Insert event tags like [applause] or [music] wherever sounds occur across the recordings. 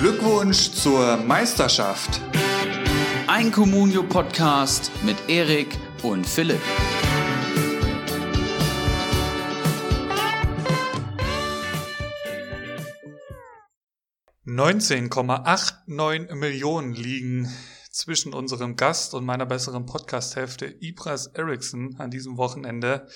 Glückwunsch zur Meisterschaft. Ein Communio-Podcast mit Erik und Philipp. ...19,89 Millionen liegen zwischen unserem Gast und meiner besseren Podcast-Hälfte Ibras Eriksson an diesem Wochenende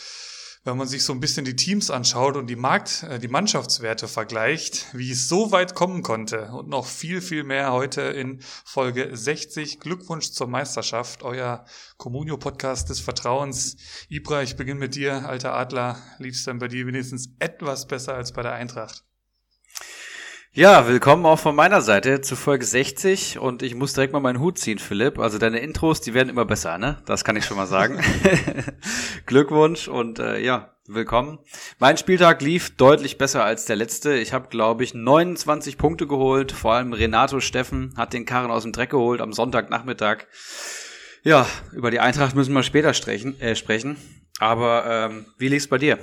wenn man sich so ein bisschen die Teams anschaut und die Markt, äh, die Mannschaftswerte vergleicht, wie es so weit kommen konnte und noch viel, viel mehr heute in Folge 60. Glückwunsch zur Meisterschaft, euer Communio-Podcast des Vertrauens. Ibra, ich beginne mit dir, alter Adler. Liefst dann bei dir wenigstens etwas besser als bei der Eintracht? Ja, willkommen auch von meiner Seite zu Folge 60 und ich muss direkt mal meinen Hut ziehen, Philipp. Also deine Intros, die werden immer besser, ne? Das kann ich schon mal sagen. [laughs] Glückwunsch und äh, ja, willkommen. Mein Spieltag lief deutlich besser als der letzte. Ich habe, glaube ich, 29 Punkte geholt. Vor allem Renato Steffen hat den Karren aus dem Dreck geholt am Sonntagnachmittag. Ja, über die Eintracht müssen wir später sprechen. Äh, sprechen. Aber ähm, wie lief's bei dir?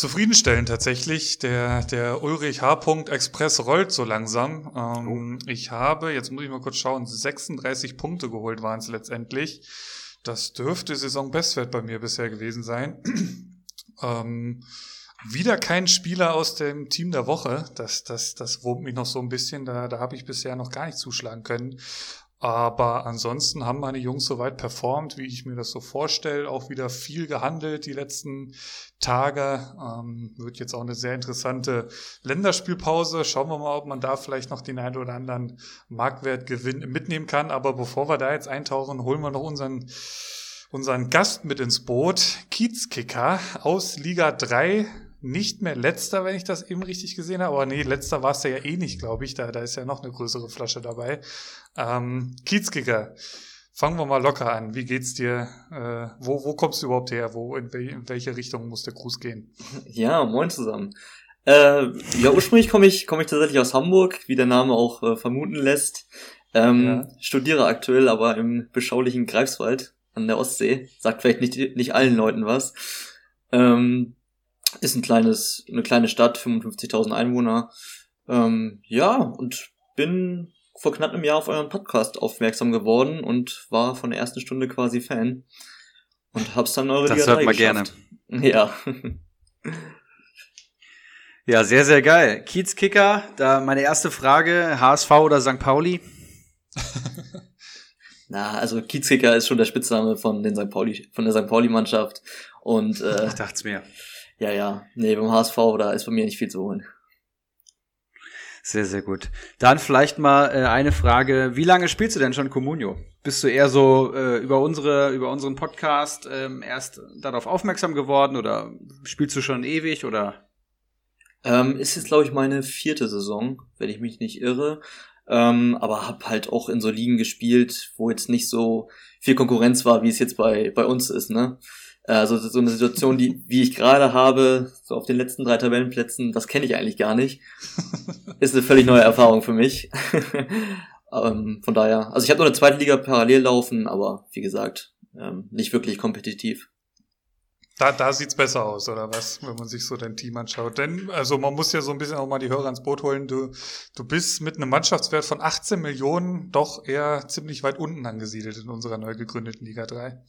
Zufriedenstellend tatsächlich. Der, der Ulrich H. Express rollt so langsam. Ähm, oh. Ich habe, jetzt muss ich mal kurz schauen, 36 Punkte geholt waren es letztendlich. Das dürfte Saisonbestwert bei mir bisher gewesen sein. [clears throat] ähm, wieder kein Spieler aus dem Team der Woche. Das, das, das wurmt mich noch so ein bisschen. Da, da habe ich bisher noch gar nicht zuschlagen können. Aber ansonsten haben meine Jungs soweit performt, wie ich mir das so vorstelle. Auch wieder viel gehandelt die letzten Tage. Ähm, wird jetzt auch eine sehr interessante Länderspielpause. Schauen wir mal, ob man da vielleicht noch den einen oder anderen Marktwertgewinn mitnehmen kann. Aber bevor wir da jetzt eintauchen, holen wir noch unseren, unseren Gast mit ins Boot. Kiezkicker aus Liga 3 nicht mehr letzter, wenn ich das eben richtig gesehen habe. Aber nee, letzter war es ja eh nicht, glaube ich. Da, da ist ja noch eine größere Flasche dabei. Ähm, Kiezkicker, fangen wir mal locker an. Wie geht's dir? Äh, wo, wo kommst du überhaupt her? Wo, in, wel, in welche Richtung muss der Gruß gehen? [laughs] Ja, moin zusammen. Äh, ja, ursprünglich komme ich, komme ich tatsächlich aus Hamburg, wie der Name auch äh, vermuten lässt. Ähm, ja. Studiere aktuell aber im beschaulichen Greifswald an der Ostsee. Sagt vielleicht nicht, nicht allen Leuten was. Ähm, ist ein kleines, eine kleine Stadt, 55.000 Einwohner. Ähm, ja, und bin vor knapp einem Jahr auf euren Podcast aufmerksam geworden und war von der ersten Stunde quasi Fan. Und hab's dann eure Das hört man gerne. [laughs] Ja. ja, sehr, sehr geil. Kiezkicker, da meine erste Frage, HSV oder St. Pauli? [laughs] Na, also Kiezkicker ist schon der Spitzname von den St. Pauli, von der St. Pauli-Mannschaft. Und äh, ich dachte mir. Ja, ja. Nee, beim HSV, da ist bei mir nicht viel zu holen. Sehr, sehr gut. Dann vielleicht mal äh, eine Frage. Wie lange spielst du denn schon Comunio? Bist du eher so äh, über unsere, über unseren Podcast ähm, erst darauf aufmerksam geworden oder spielst du schon ewig oder? Ähm, ist jetzt, glaube ich, meine vierte Saison, wenn ich mich nicht irre. Ähm, aber hab halt auch in so Ligen gespielt, wo jetzt nicht so viel Konkurrenz war, wie es jetzt bei, bei uns ist, ne? Also so eine Situation, die wie ich gerade habe, so auf den letzten drei Tabellenplätzen, das kenne ich eigentlich gar nicht. [laughs] Ist eine völlig neue Erfahrung für mich. [laughs] ähm, von daher, also ich habe noch eine zweite Liga parallel laufen, aber wie gesagt, ähm, nicht wirklich kompetitiv. Da, da sieht's besser aus, oder was, wenn man sich so dein Team anschaut. Denn, also man muss ja so ein bisschen auch mal die Hörer ans Boot holen. Du, du bist mit einem Mannschaftswert von 18 Millionen doch eher ziemlich weit unten angesiedelt in unserer neu gegründeten Liga 3.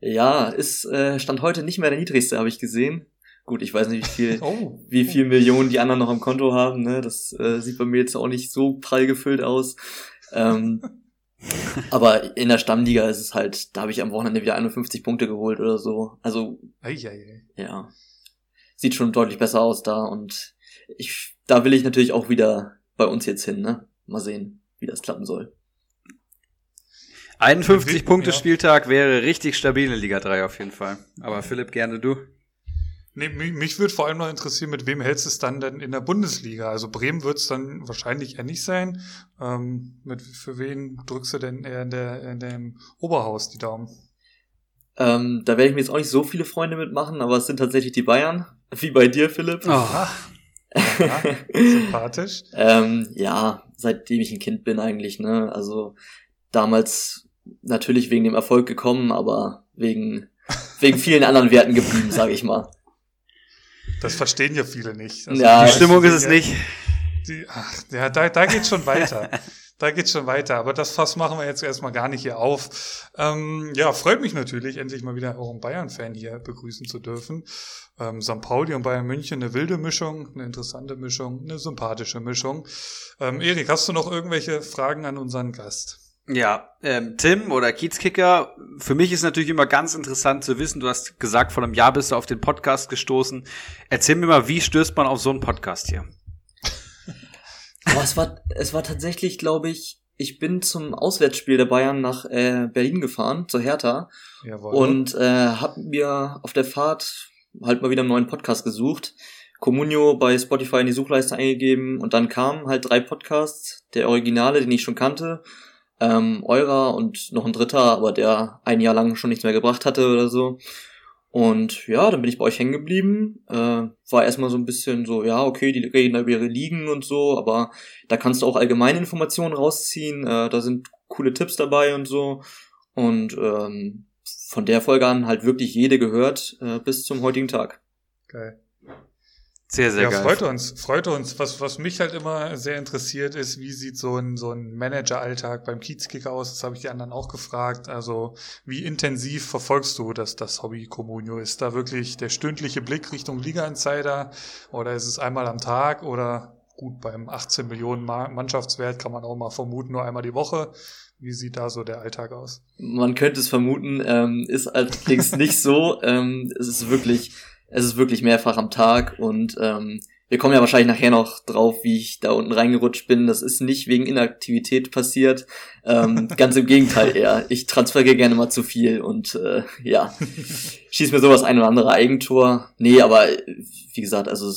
Ja, ist äh, stand heute nicht mehr der niedrigste, habe ich gesehen. Gut, ich weiß nicht, wie viel, [laughs] oh. wie viel Millionen die anderen noch am Konto haben. Ne? Das äh, sieht bei mir jetzt auch nicht so prall gefüllt aus. Ähm, [laughs] aber in der Stammliga ist es halt, da habe ich am Wochenende wieder 51 Punkte geholt oder so. Also ei, ei, ei. ja, sieht schon deutlich besser aus da und ich, da will ich natürlich auch wieder bei uns jetzt hin. Ne? Mal sehen, wie das klappen soll. 51 Punkte Spieltag wäre richtig stabil in Liga 3 auf jeden Fall. Aber Philipp, gerne du. Nee, mich, mich würde vor allem noch interessieren, mit wem hältst du es dann denn in der Bundesliga? Also Bremen wird es dann wahrscheinlich eher nicht sein. Ähm, mit, für wen drückst du denn eher in, der, in dem Oberhaus die Daumen? Ähm, da werde ich mir jetzt auch nicht so viele Freunde mitmachen, aber es sind tatsächlich die Bayern. [laughs] Wie bei dir, Philipp. Oh. Ja, sympathisch. [laughs] ähm, ja, seitdem ich ein Kind bin eigentlich, ne? Also damals natürlich wegen dem Erfolg gekommen, aber wegen, wegen vielen anderen Werten geblieben, sage ich mal. Das verstehen ja viele nicht. Also ja, die Stimmung ist es nicht. Die, ach, ja, da, da geht's schon weiter. [laughs] da geht's schon weiter. Aber das Fass machen wir jetzt erstmal gar nicht hier auf. Ähm, ja, freut mich natürlich, endlich mal wieder auch einen Bayern-Fan hier begrüßen zu dürfen. Ähm, St. Pauli und Bayern München, eine wilde Mischung, eine interessante Mischung, eine sympathische Mischung. Ähm, Erik, hast du noch irgendwelche Fragen an unseren Gast? Ja, ähm, Tim oder Kiezkicker, für mich ist natürlich immer ganz interessant zu wissen, du hast gesagt, vor einem Jahr bist du auf den Podcast gestoßen. Erzähl mir mal, wie stößt man auf so einen Podcast hier? [laughs] Boah, es war, es war tatsächlich, glaube ich, ich bin zum Auswärtsspiel der Bayern nach äh, Berlin gefahren, zur Hertha. Jawohl. Und äh, habe mir auf der Fahrt halt mal wieder einen neuen Podcast gesucht. Comunio bei Spotify in die Suchleiste eingegeben und dann kamen halt drei Podcasts, der Originale, den ich schon kannte, ähm, eurer und noch ein dritter, aber der ein Jahr lang schon nichts mehr gebracht hatte oder so. Und ja, dann bin ich bei euch hängen geblieben. Äh, war erstmal so ein bisschen so, ja, okay, die reden über ihre Ligen und so, aber da kannst du auch allgemeine Informationen rausziehen. Äh, da sind coole Tipps dabei und so. Und ähm, von der Folge an halt wirklich jede gehört äh, bis zum heutigen Tag. Geil. Sehr, sehr ja, geil. freut uns, freut uns. Was, was mich halt immer sehr interessiert ist, wie sieht so ein, so ein Manager-Alltag beim Kiezkicker aus? Das habe ich die anderen auch gefragt. Also, wie intensiv verfolgst du das, das Hobby Comunio? Ist da wirklich der stündliche Blick Richtung Liga-Insider oder ist es einmal am Tag oder gut, beim 18 Millionen Ma- Mannschaftswert kann man auch mal vermuten, nur einmal die Woche. Wie sieht da so der Alltag aus? Man könnte es vermuten, ähm, ist allerdings nicht so. Ähm, es ist wirklich, es ist wirklich mehrfach am Tag und ähm, wir kommen ja wahrscheinlich nachher noch drauf, wie ich da unten reingerutscht bin. Das ist nicht wegen Inaktivität passiert. Ähm, [laughs] ganz im Gegenteil eher. Ich transferiere gerne mal zu viel und äh, ja, schieß mir sowas ein oder andere Eigentor. Nee, aber äh, wie gesagt, also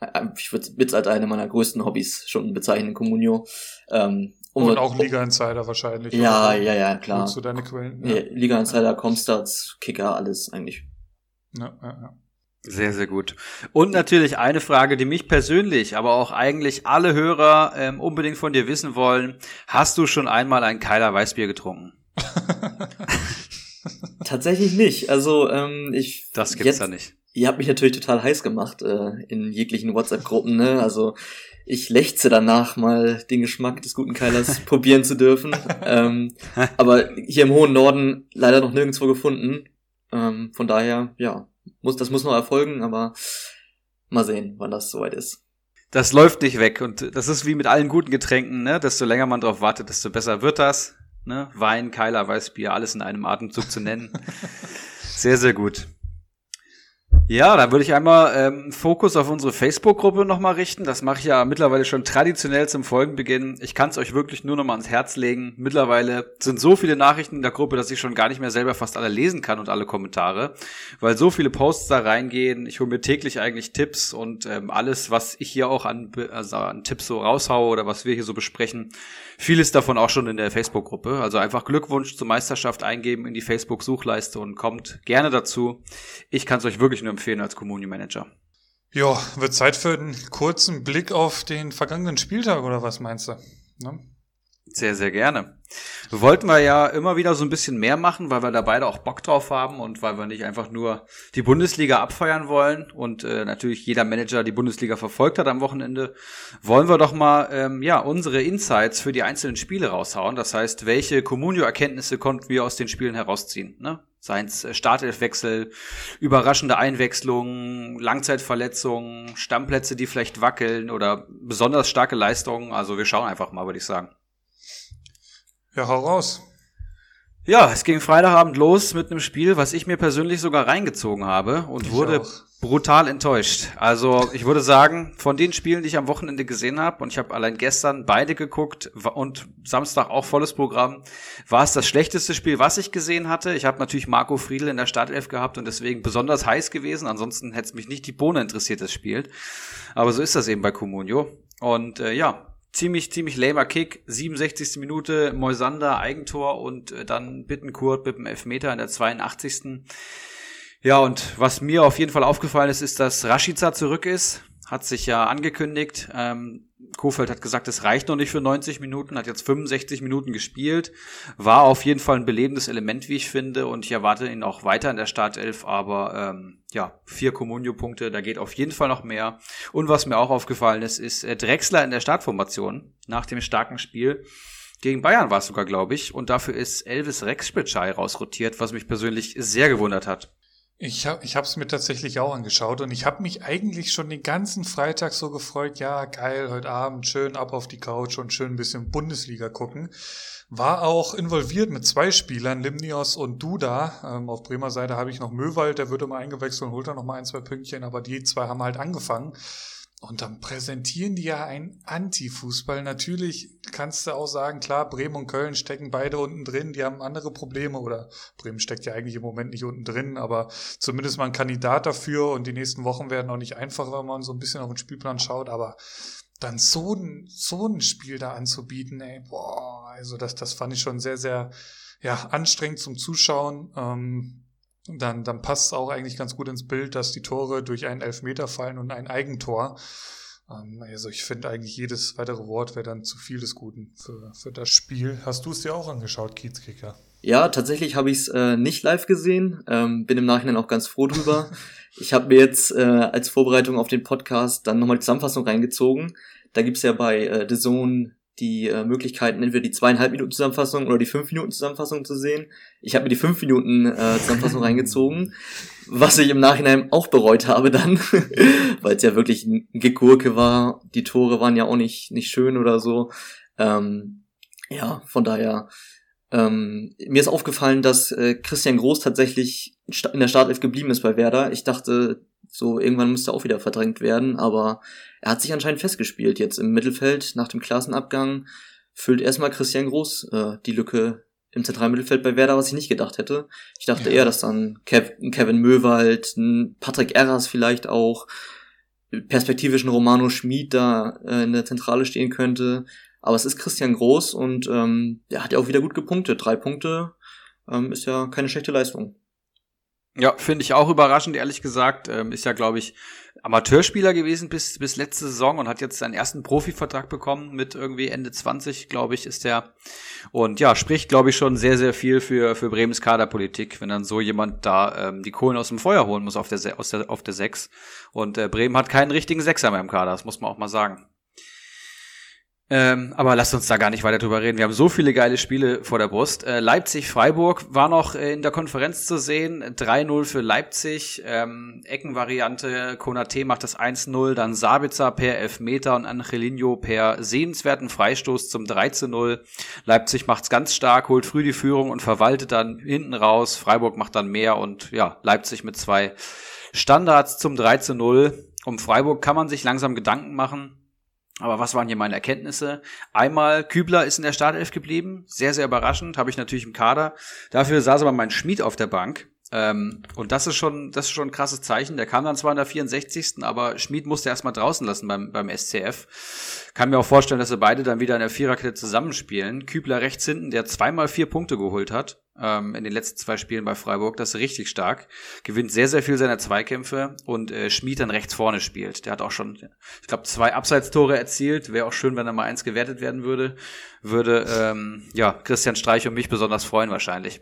äh, ich würde es als eine meiner größten Hobbys schon bezeichnen, Comunio. Ähm, um- Und auch Liga-Insider wahrscheinlich. Ja, oder? ja, ja, klar. Holst du deine Quellen? Ja. Liga Insider, Comstats, Kicker, alles eigentlich. Ja, ja, ja. Sehr, sehr gut. Und natürlich eine Frage, die mich persönlich, aber auch eigentlich alle Hörer ähm, unbedingt von dir wissen wollen. Hast du schon einmal ein Keiler Weißbier getrunken? [laughs] Tatsächlich nicht. Also ähm, ich Das gibt's jetzt, da nicht. Ihr habt mich natürlich total heiß gemacht äh, in jeglichen WhatsApp-Gruppen. Ne? Also ich lechze danach mal den Geschmack des guten Keilers [laughs] probieren zu dürfen. Ähm, aber hier im hohen Norden leider noch nirgendwo gefunden. Ähm, von daher, ja, muss das muss noch erfolgen, aber mal sehen, wann das soweit ist. Das läuft nicht weg und das ist wie mit allen guten Getränken, ne? Desto länger man drauf wartet, desto besser wird das. Ne? Wein, Keiler, Weißbier, alles in einem Atemzug zu nennen. [laughs] Sehr, sehr gut. Ja, dann würde ich einmal ähm, Fokus auf unsere Facebook-Gruppe nochmal richten. Das mache ich ja mittlerweile schon traditionell zum Folgenbeginn. Ich kann es euch wirklich nur nochmal ans Herz legen. Mittlerweile sind so viele Nachrichten in der Gruppe, dass ich schon gar nicht mehr selber fast alle lesen kann und alle Kommentare, weil so viele Posts da reingehen. Ich hole mir täglich eigentlich Tipps und ähm, alles, was ich hier auch an, also an Tipps so raushaue oder was wir hier so besprechen, vieles davon auch schon in der Facebook-Gruppe. Also einfach Glückwunsch zur Meisterschaft eingeben in die Facebook-Suchleiste und kommt gerne dazu. Ich kann es euch wirklich nur empfehlen als Community Manager. Ja, wird Zeit für einen kurzen Blick auf den vergangenen Spieltag oder was meinst du? Ne? Sehr, sehr gerne. Wollten wir ja immer wieder so ein bisschen mehr machen, weil wir da beide auch Bock drauf haben und weil wir nicht einfach nur die Bundesliga abfeiern wollen und äh, natürlich jeder Manager die Bundesliga verfolgt hat am Wochenende, wollen wir doch mal ähm, ja unsere Insights für die einzelnen Spiele raushauen. Das heißt, welche Communio-Erkenntnisse konnten wir aus den Spielen herausziehen? Ne? Seien es äh, Startelfwechsel, überraschende Einwechslungen, Langzeitverletzungen, Stammplätze, die vielleicht wackeln oder besonders starke Leistungen. Also wir schauen einfach mal, würde ich sagen. Ja, hau raus. Ja, es ging Freitagabend los mit einem Spiel, was ich mir persönlich sogar reingezogen habe und Ich wurde auch. brutal enttäuscht. Also ich würde sagen, von den Spielen, die ich am Wochenende gesehen habe, und ich habe allein gestern beide geguckt und Samstag auch volles Programm, war es das schlechteste Spiel, was ich gesehen hatte. Ich habe natürlich Marco Friedl in der Startelf gehabt und deswegen besonders heiß gewesen. Ansonsten hätte es mich nicht die Bohne interessiert, das Spiel. Aber so ist das eben bei Comunio. Und äh, ja, ziemlich, ziemlich lamer Kick. 67. Minute, Moisander, Eigentor und äh, dann Bittenkurt mit dem Elfmeter in der 82. Ja, und was mir auf jeden Fall aufgefallen ist, ist, dass Rashica zurück ist. Hat sich ja angekündigt. Ähm, Kofeld hat gesagt, es reicht noch nicht für 90 Minuten, hat jetzt 65 Minuten gespielt, war auf jeden Fall ein belebendes Element, wie ich finde, und ich erwarte ihn auch weiter in der Startelf, aber ähm, ja, vier Comunio-Punkte, da geht auf jeden Fall noch mehr. Und was mir auch aufgefallen ist, ist äh, Drexler in der Startformation nach dem starken Spiel. Gegen Bayern war es sogar, glaube ich. Und dafür ist Elvis Rexpitschei rausrotiert, was mich persönlich sehr gewundert hat. Ich habe ich es mir tatsächlich auch angeschaut und ich habe mich eigentlich schon den ganzen Freitag so gefreut, ja, geil, heute Abend schön ab auf die Couch und schön ein bisschen Bundesliga gucken. War auch involviert mit zwei Spielern, Limnios und Duda. Ähm, auf Bremer Seite habe ich noch Möwald, der wird immer eingewechselt und holt dann noch mal ein, zwei Pünktchen, aber die zwei haben halt angefangen. Und dann präsentieren die ja ein Anti-Fußball. Natürlich kannst du auch sagen, klar, Bremen und Köln stecken beide unten drin, die haben andere Probleme oder Bremen steckt ja eigentlich im Moment nicht unten drin, aber zumindest mal ein Kandidat dafür und die nächsten Wochen werden auch nicht einfach, wenn man so ein bisschen auf den Spielplan schaut, aber dann so ein, so ein Spiel da anzubieten, ey, boah, also das, das fand ich schon sehr, sehr, ja, anstrengend zum Zuschauen. Ähm, dann, dann passt es auch eigentlich ganz gut ins Bild, dass die Tore durch einen Elfmeter fallen und ein Eigentor. Ähm, also ich finde eigentlich jedes weitere Wort wäre dann zu viel des Guten für, für das Spiel. Hast du es dir auch angeschaut, Kiezkicker? Ja, tatsächlich habe ich es äh, nicht live gesehen. Ähm, bin im Nachhinein auch ganz froh drüber. [laughs] ich habe mir jetzt äh, als Vorbereitung auf den Podcast dann nochmal die Zusammenfassung reingezogen. Da gibt's ja bei äh, The Zone die äh, Möglichkeiten, entweder die zweieinhalb Minuten Zusammenfassung oder die fünf Minuten Zusammenfassung zu sehen. Ich habe mir die fünf Minuten äh, Zusammenfassung [laughs] reingezogen, was ich im Nachhinein auch bereut habe dann, [laughs] weil es ja wirklich ein Gegurke war. Die Tore waren ja auch nicht, nicht schön oder so. Ähm, ja, von daher. Ähm, mir ist aufgefallen, dass äh, Christian Groß tatsächlich in der Startelf geblieben ist bei Werder. Ich dachte, so irgendwann müsste er auch wieder verdrängt werden, aber er hat sich anscheinend festgespielt jetzt im Mittelfeld nach dem Klassenabgang. Füllt erstmal Christian Groß äh, die Lücke im zentralen Mittelfeld bei Werder, was ich nicht gedacht hätte. Ich dachte ja. eher, dass dann Kev Kevin Möwald, Patrick Erras vielleicht auch, perspektivischen Romano Schmid da äh, in der Zentrale stehen könnte. Aber es ist Christian Groß und ähm, der hat ja auch wieder gut gepunktet. Drei Punkte ähm, ist ja keine schlechte Leistung. Ja, finde ich auch überraschend, ehrlich gesagt. Ähm, ist ja, glaube ich, Amateurspieler gewesen bis, bis letzte Saison und hat jetzt seinen ersten Profivertrag bekommen mit irgendwie Ende 20, glaube ich, ist der. Und ja, spricht, glaube ich, schon sehr, sehr viel für, für Bremens Kaderpolitik, wenn dann so jemand da ähm, die Kohlen aus dem Feuer holen muss auf der, aus der, auf der 6. Und äh, Bremen hat keinen richtigen Sechser mehr im Kader, das muss man auch mal sagen. Ähm, aber lasst uns da gar nicht weiter drüber reden. Wir haben so viele geile Spiele vor der Brust. Äh, Leipzig-Freiburg war noch äh, in der Konferenz zu sehen. 3-0 für Leipzig. Ähm, Eckenvariante. Konate macht das 1-0. Dann Sabitzer per Elfmeter und Angelino per sehenswerten Freistoß zum 3-0. Leipzig macht's ganz stark, holt früh die Führung und verwaltet dann hinten raus. Freiburg macht dann mehr und ja, Leipzig mit zwei Standards zum 3-0. Um Freiburg kann man sich langsam Gedanken machen aber was waren hier meine Erkenntnisse? Einmal, Kübler ist in der Startelf geblieben. Sehr, sehr überraschend. Habe ich natürlich im Kader. Dafür saß aber mein Schmied auf der Bank. Ähm, und das ist schon, das ist schon ein krasses Zeichen. Der kam dann zwar in der 64. aber Schmied musste erstmal draußen lassen beim, beim SCF. Kann mir auch vorstellen, dass sie beide dann wieder in der Viererkette zusammenspielen. Kübler rechts hinten, der zweimal vier Punkte geholt hat ähm, in den letzten zwei Spielen bei Freiburg. Das ist richtig stark. Gewinnt sehr, sehr viel seiner Zweikämpfe und äh, Schmied dann rechts vorne spielt. Der hat auch schon, ich glaube, zwei Abseitstore erzielt. Wäre auch schön, wenn er mal eins gewertet werden würde. Würde ähm, ja Christian Streich und mich besonders freuen wahrscheinlich.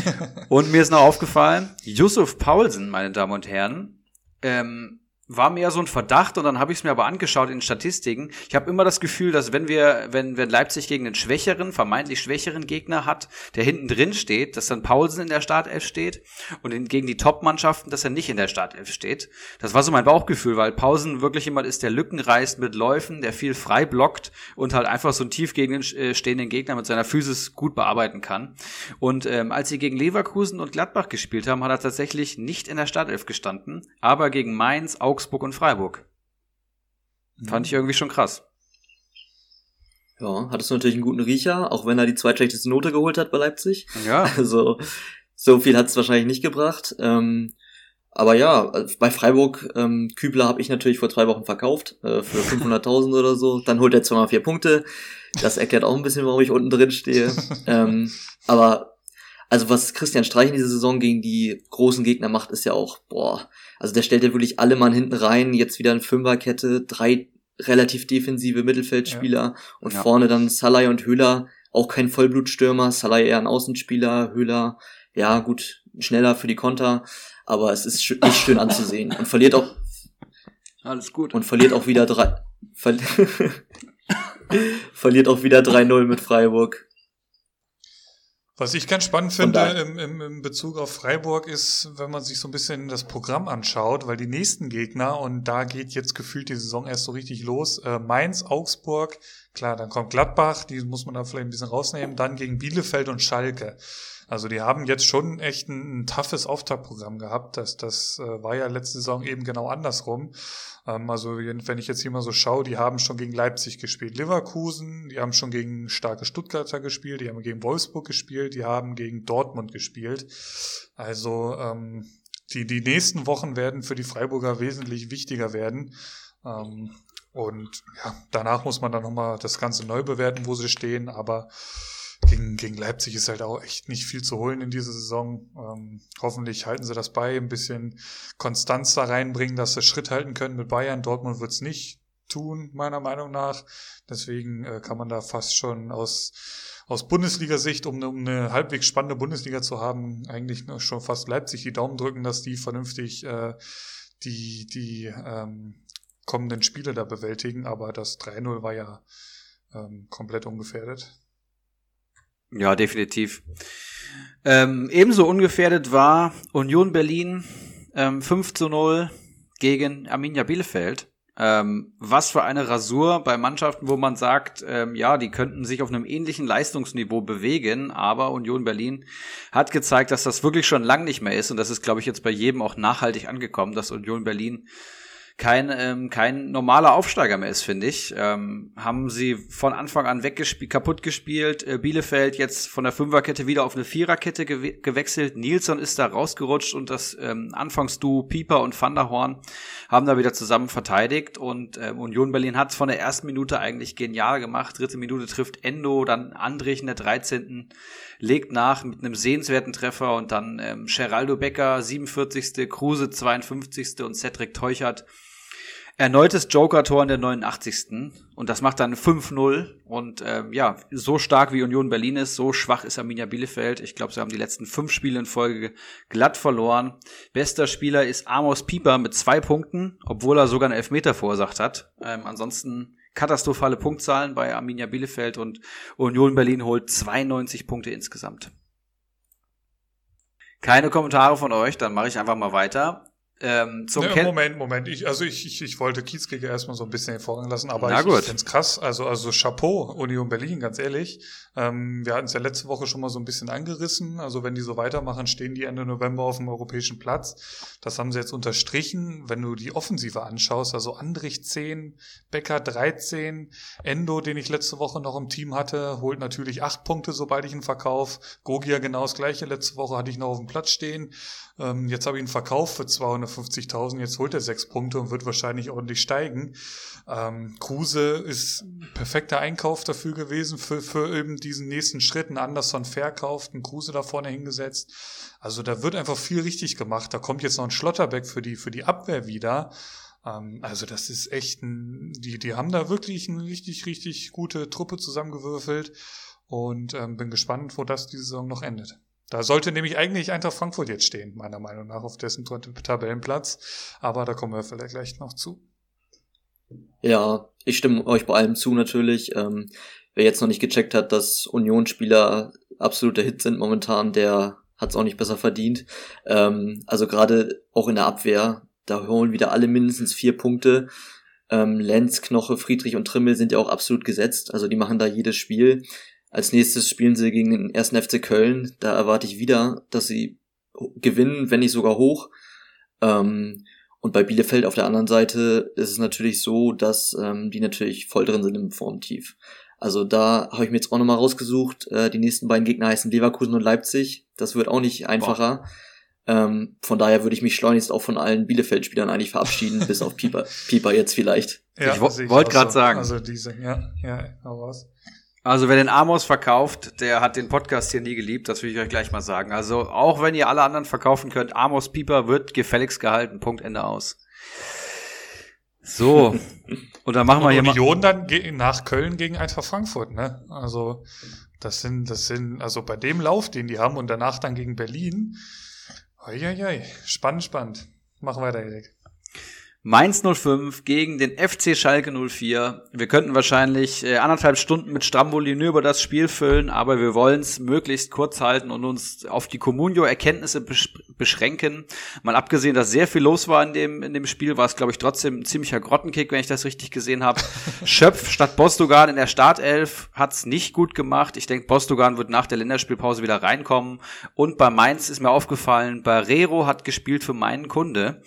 [laughs] und mir ist noch aufgefallen, Yusuf Paulsen, meine Damen und Herren, ähm, war mehr so ein Verdacht und dann habe ich es mir aber angeschaut in Statistiken. Ich habe immer das Gefühl, dass wenn wir, wenn, wenn Leipzig gegen einen schwächeren, vermeintlich schwächeren Gegner hat, der hinten drin steht, dass dann Paulsen in der Startelf steht und gegen die Top-Mannschaften, dass er nicht in der Startelf steht. Das war so mein Bauchgefühl, weil Paulsen wirklich jemand ist, der Lücken reißt mit Läufen, der viel frei blockt und halt einfach so einen tief gegen den äh, stehenden Gegner mit seiner Physis gut bearbeiten kann. Und ähm, als sie gegen Leverkusen und Gladbach gespielt haben, hat er tatsächlich nicht in der Startelf gestanden, aber gegen Mainz, Augsburg Augsburg und Freiburg. Fand ich irgendwie schon krass. Ja, hattest du natürlich einen guten Riecher, auch wenn er die zweitschlechteste Note geholt hat bei Leipzig. Ja. [laughs] Also, so viel hat es wahrscheinlich nicht gebracht. Ähm, aber ja, bei Freiburg, ähm, Kübler habe ich natürlich vor zwei Wochen verkauft, äh, für 500.000 oder so. Dann holt er zweimal vier Punkte. Das erklärt auch ein bisschen, warum ich unten drin stehe. [laughs] ähm, aber also was Christian Streich in dieser Saison gegen die großen Gegner macht, ist ja auch, boah, also der stellt ja wirklich alle Mann hinten rein, jetzt wieder eine Fünferkette, drei relativ defensive Mittelfeldspieler ja. und Ja. vorne dann Salai und Höhler, auch kein Vollblutstürmer, Salai eher ein Außenspieler, Höhler, ja gut, schneller für die Konter, aber es ist nicht schön anzusehen und verliert auch Alles gut. und verliert auch wieder drei ver [laughs] verliert auch wieder 3-0 mit Freiburg. Was ich ganz spannend finde im, im, im Bezug auf Freiburg ist, wenn man sich so ein bisschen das Programm anschaut, weil die nächsten Gegner, und da geht jetzt gefühlt die Saison erst so richtig los, äh, Mainz, Augsburg, klar, dann kommt Gladbach, die muss man da vielleicht ein bisschen rausnehmen, dann gegen Bielefeld und Schalke. Also die haben jetzt schon echt ein, ein toughes Auftaktprogramm gehabt. Das, das äh, war ja letzte Saison eben genau andersrum. Ähm, also wenn ich jetzt hier mal so schaue, die haben schon gegen Leipzig gespielt, Leverkusen, die haben schon gegen starke Stuttgarter gespielt, die haben gegen Wolfsburg gespielt, die haben gegen Dortmund gespielt. Also ähm, die, die nächsten Wochen werden für die Freiburger wesentlich wichtiger werden. Ähm, und ja, danach muss man dann nochmal das Ganze neu bewerten, wo sie stehen, aber gegen, gegen Leipzig ist halt auch echt nicht viel zu holen in dieser Saison. Ähm, hoffentlich halten sie das bei, ein bisschen Konstanz da reinbringen, dass sie Schritt halten können mit Bayern. Dortmund wird's nicht tun, meiner Meinung nach. Deswegen äh, kann man da fast schon aus, aus Bundesliga-Sicht, um, eine- um eine halbwegs spannende Bundesliga zu haben, eigentlich schon fast Leipzig die Daumen drücken, dass die vernünftig äh, die, die ähm, kommenden Spiele da bewältigen. Aber das 3-0 war ja ähm, komplett ungefährdet. Ja, definitiv. Ähm, ebenso ungefährdet war Union Berlin ähm, 5 zu 0 gegen Arminia Bielefeld. Ähm, was für eine Rasur bei Mannschaften, wo man sagt, ähm, ja, die könnten sich auf einem ähnlichen Leistungsniveau bewegen, aber Union Berlin hat gezeigt, dass das wirklich schon lang nicht mehr ist und das ist, glaube ich, jetzt bei jedem auch nachhaltig angekommen, dass Union Berlin kein, ähm, kein normaler Aufsteiger mehr ist, finde ich. Ähm, haben sie von Anfang an weggespielt, kaputt gespielt. Äh, Bielefeld jetzt von der Fünferkette wieder auf eine Viererkette gewe gewechselt. Nilsson ist da rausgerutscht und das ähm, Anfangsduo Pieper und Van der Horn haben da wieder zusammen verteidigt und ähm, Union Berlin hat es von der ersten Minute eigentlich genial gemacht. Dritte Minute trifft Endo, dann Andrich in der 13. legt nach mit einem sehenswerten Treffer und dann ähm, Geraldo Becker 47., Kruse 52. und Cedric Teuchert Erneutes Joker-Tor in der 89. Und das macht dann 5-0. Und ähm, ja, so stark wie Union Berlin ist, so schwach ist Arminia Bielefeld. Ich glaube, sie haben die letzten fünf Spiele in Folge glatt verloren. Bester Spieler ist Amos Pieper mit zwei Punkten, obwohl er sogar einen Elfmeter verursacht hat. Ähm, ansonsten katastrophale Punktzahlen bei Arminia Bielefeld und Union Berlin holt 92 Punkte insgesamt. Keine Kommentare von euch, dann mache ich einfach mal weiter. Ähm, zum Ne, Moment, Moment. Ich, also ich, ich, ich wollte Kiezkicker erstmal so ein bisschen den Vorrang lassen, aber Na ich, gut. ich finde es krass. Also, also Chapeau, Union Berlin, ganz ehrlich. Ähm, wir hatten es ja letzte Woche schon mal so ein bisschen angerissen. Also wenn die so weitermachen, stehen die Ende November auf dem europäischen Platz. Das haben sie jetzt unterstrichen. Wenn du die Offensive anschaust, also Andrich 10, Becker 13, Endo, den ich letzte Woche noch im Team hatte, holt natürlich acht Punkte, sobald ich ihn verkaufe. Gogia genau das gleiche. Letzte Woche hatte ich noch auf dem Platz stehen. Ähm, jetzt habe ich ihn verkauft für 250.000. Jetzt holt er sechs Punkte und wird wahrscheinlich ordentlich steigen. Ähm, Kruse ist ein perfekter Einkauf dafür gewesen, für, für eben diesen nächsten Schritt. Ein Anderson verkauft, einen Kruse da vorne hingesetzt. Also da wird einfach viel richtig gemacht. Da kommt jetzt noch ein Schlotterbeck für die, für die Abwehr wieder. Ähm, also das ist echt ein, die, die haben da wirklich eine richtig, richtig gute Truppe zusammengewürfelt und ähm, bin gespannt, wo das diese Saison noch endet. Da sollte nämlich eigentlich Eintracht Frankfurt jetzt stehen, meiner Meinung nach, auf dessen Tabellenplatz. Aber da kommen wir vielleicht gleich noch zu. Ja, ich stimme euch bei allem zu natürlich. Ähm, wer jetzt noch nicht gecheckt hat, dass Union-Spieler absoluter Hit sind momentan, der hat es auch nicht besser verdient. Ähm, also gerade auch in der Abwehr, da holen wieder alle mindestens vier Punkte. Ähm, Lenz, Knoche, Friedrich und Trimmel sind ja auch absolut gesetzt. Also die machen da jedes Spiel. Als nächstes spielen sie gegen den ersten FC Köln. Da erwarte ich wieder, dass sie gewinnen, wenn nicht sogar hoch. Ähm, und bei Bielefeld auf der anderen Seite ist es natürlich so, dass ähm, die natürlich voll drin sind im Formtief. Also da habe ich mir jetzt auch nochmal rausgesucht. Äh, die nächsten beiden Gegner heißen Leverkusen und Leipzig. Das wird auch nicht einfacher. Ähm, von daher würde ich mich schleunigst auch von allen Bielefeld-Spielern eigentlich verabschieden, bis auf [laughs] Pieper, Pieper jetzt vielleicht. Ich wo- sehe wollt auch grad sagen. Also diese, ja, ja, hau raus. Also wer den Amos verkauft, der hat den Podcast hier nie geliebt, das will ich euch gleich mal sagen. Also auch wenn ihr alle anderen verkaufen könnt, Amos Pieper wird gefälligst gehalten, Punkt, Ende aus. So. [laughs] Und dann machen wir hier Union mal. dann nach Köln gegen Eintracht Frankfurt, ne? Also, das sind, das sind, also bei dem Lauf, den die haben und danach dann gegen Berlin. Eieiei, spannend, spannend. Machen weiter, Erik. Mainz 05 gegen den FC Schalke 04. Wir könnten wahrscheinlich äh, anderthalb Stunden mit Stramboli nur über das Spiel füllen, aber wir wollen es möglichst kurz halten und uns auf die Comunio-Erkenntnisse besch beschränken. Mal abgesehen, dass sehr viel los war in dem, in dem Spiel, war es, glaube ich, trotzdem ein ziemlicher Grottenkick, wenn ich das richtig gesehen habe. [laughs] Schöpf statt Bostogan in der Startelf hat's nicht gut gemacht. Ich denke, Bostogan wird nach der Länderspielpause wieder reinkommen. Und bei Mainz ist mir aufgefallen, Barrero hat gespielt für meinen Kunde.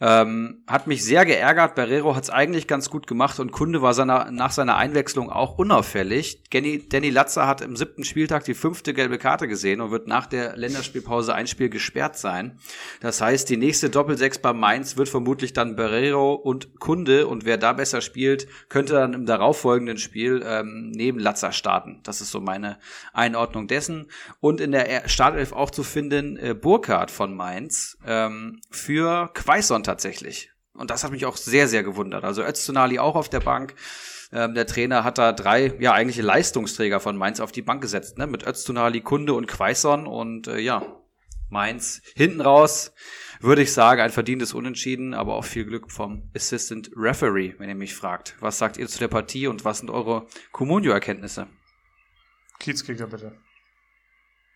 Ähm, hat mich sehr geärgert. Barrero hat es eigentlich ganz gut gemacht und Kunde war seiner, nach seiner Einwechslung auch unauffällig. Danny, Danny Latzer hat im siebten Spieltag die fünfte gelbe Karte gesehen und wird nach der Länderspielpause ein Spiel gesperrt sein. Das heißt, die nächste Doppelsechs bei Mainz wird vermutlich dann Barrero und Kunde und wer da besser spielt, könnte dann im darauffolgenden Spiel ähm, neben Latzer starten. Das ist so meine Einordnung dessen. Und in der Startelf auch zu finden äh, Burkhardt von Mainz ähm, für Quaison tatsächlich. Und das hat mich auch sehr, sehr gewundert. Also Öztunali auch auf der Bank. Ähm, der Trainer hat da drei, ja, eigentliche Leistungsträger von Mainz auf die Bank gesetzt, ne? Mit Öztunali, Kunde und Quaison. Und äh, ja, Mainz hinten raus, würde ich sagen, ein verdientes Unentschieden, aber auch viel Glück vom Assistant Referee, wenn ihr mich fragt. Was sagt ihr zu der Partie und was sind eure Comunio-Erkenntnisse? Kiezkicker bitte.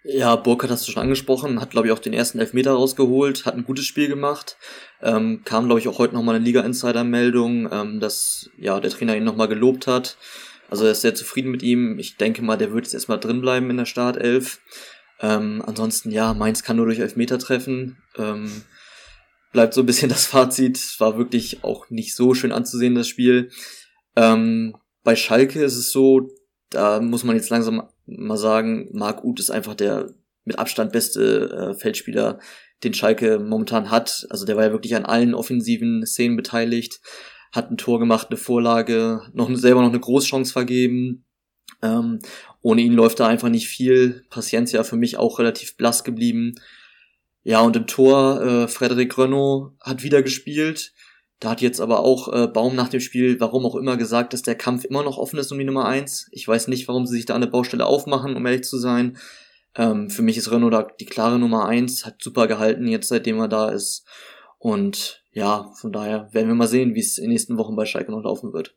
Ja, Burkhardt hast du schon angesprochen, hat glaube ich auch den ersten Elfmeter rausgeholt, hat ein gutes Spiel gemacht. Ähm, kam glaube ich auch heute nochmal eine Liga-Insider-Meldung, ähm, dass ja der Trainer ihn nochmal gelobt hat. Also er ist sehr zufrieden mit ihm. Ich denke mal, der wird jetzt erstmal drin bleiben in der Startelf. Ähm, ansonsten, ja, Mainz kann nur durch Elfmeter treffen. Ähm, bleibt so ein bisschen [laughs] das Fazit. War wirklich auch nicht so schön anzusehen, das Spiel. Ähm, bei Schalke ist es so, da muss man jetzt langsam mal sagen, Marc Uth ist einfach der mit Abstand beste äh, Feldspieler, den Schalke momentan hat. Also der war ja wirklich an allen offensiven Szenen beteiligt, hat ein Tor gemacht, eine Vorlage, noch selber noch eine Großchance vergeben. Ähm, ohne ihn läuft da einfach nicht viel. Paciencia für mich auch relativ blass geblieben. Ja, und im Tor, äh, Frederik Renault hat wieder gespielt. Da hat jetzt aber auch äh, Baum nach dem Spiel, warum auch immer, gesagt, dass der Kampf immer noch offen ist um die Nummer eins. Ich weiß nicht, warum sie sich da an der Baustelle aufmachen, um ehrlich zu sein. Ähm, für mich ist Renault da die klare Nummer eins, hat super gehalten jetzt, seitdem er da ist. Und ja, von daher werden wir mal sehen, wie es in den nächsten Wochen bei Schalke noch laufen wird.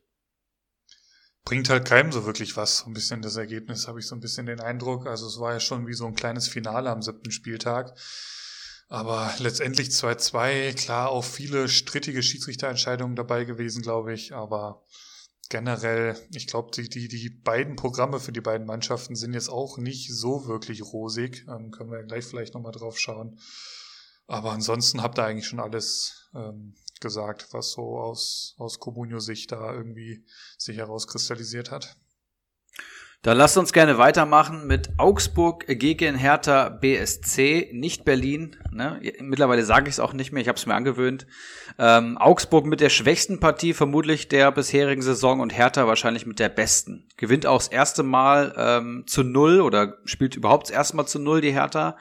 Bringt halt keinem so wirklich was, so ein bisschen das Ergebnis, habe ich so ein bisschen den Eindruck. Also es war ja schon wie so ein kleines Finale am siebten Spieltag. Aber letztendlich 2-2, klar, auch viele strittige Schiedsrichterentscheidungen dabei gewesen, glaube ich. Aber generell, ich glaube, die, die, die beiden Programme für die beiden Mannschaften sind jetzt auch nicht so wirklich rosig. Ähm, können wir gleich vielleicht nochmal drauf schauen. Aber ansonsten habt ihr eigentlich schon alles ähm, gesagt, was so aus, aus Comunio-Sicht da irgendwie sich herauskristallisiert hat. Dann lasst uns gerne weitermachen mit Augsburg gegen Hertha BSC, nicht Berlin. Ne? Mittlerweile sage ich es auch nicht mehr, ich habe es mir angewöhnt. Ähm, Augsburg mit der schwächsten Partie vermutlich der bisherigen Saison und Hertha wahrscheinlich mit der besten. Gewinnt auch das erste Mal ähm, zu null oder spielt überhaupt das erste Mal zu null die Hertha.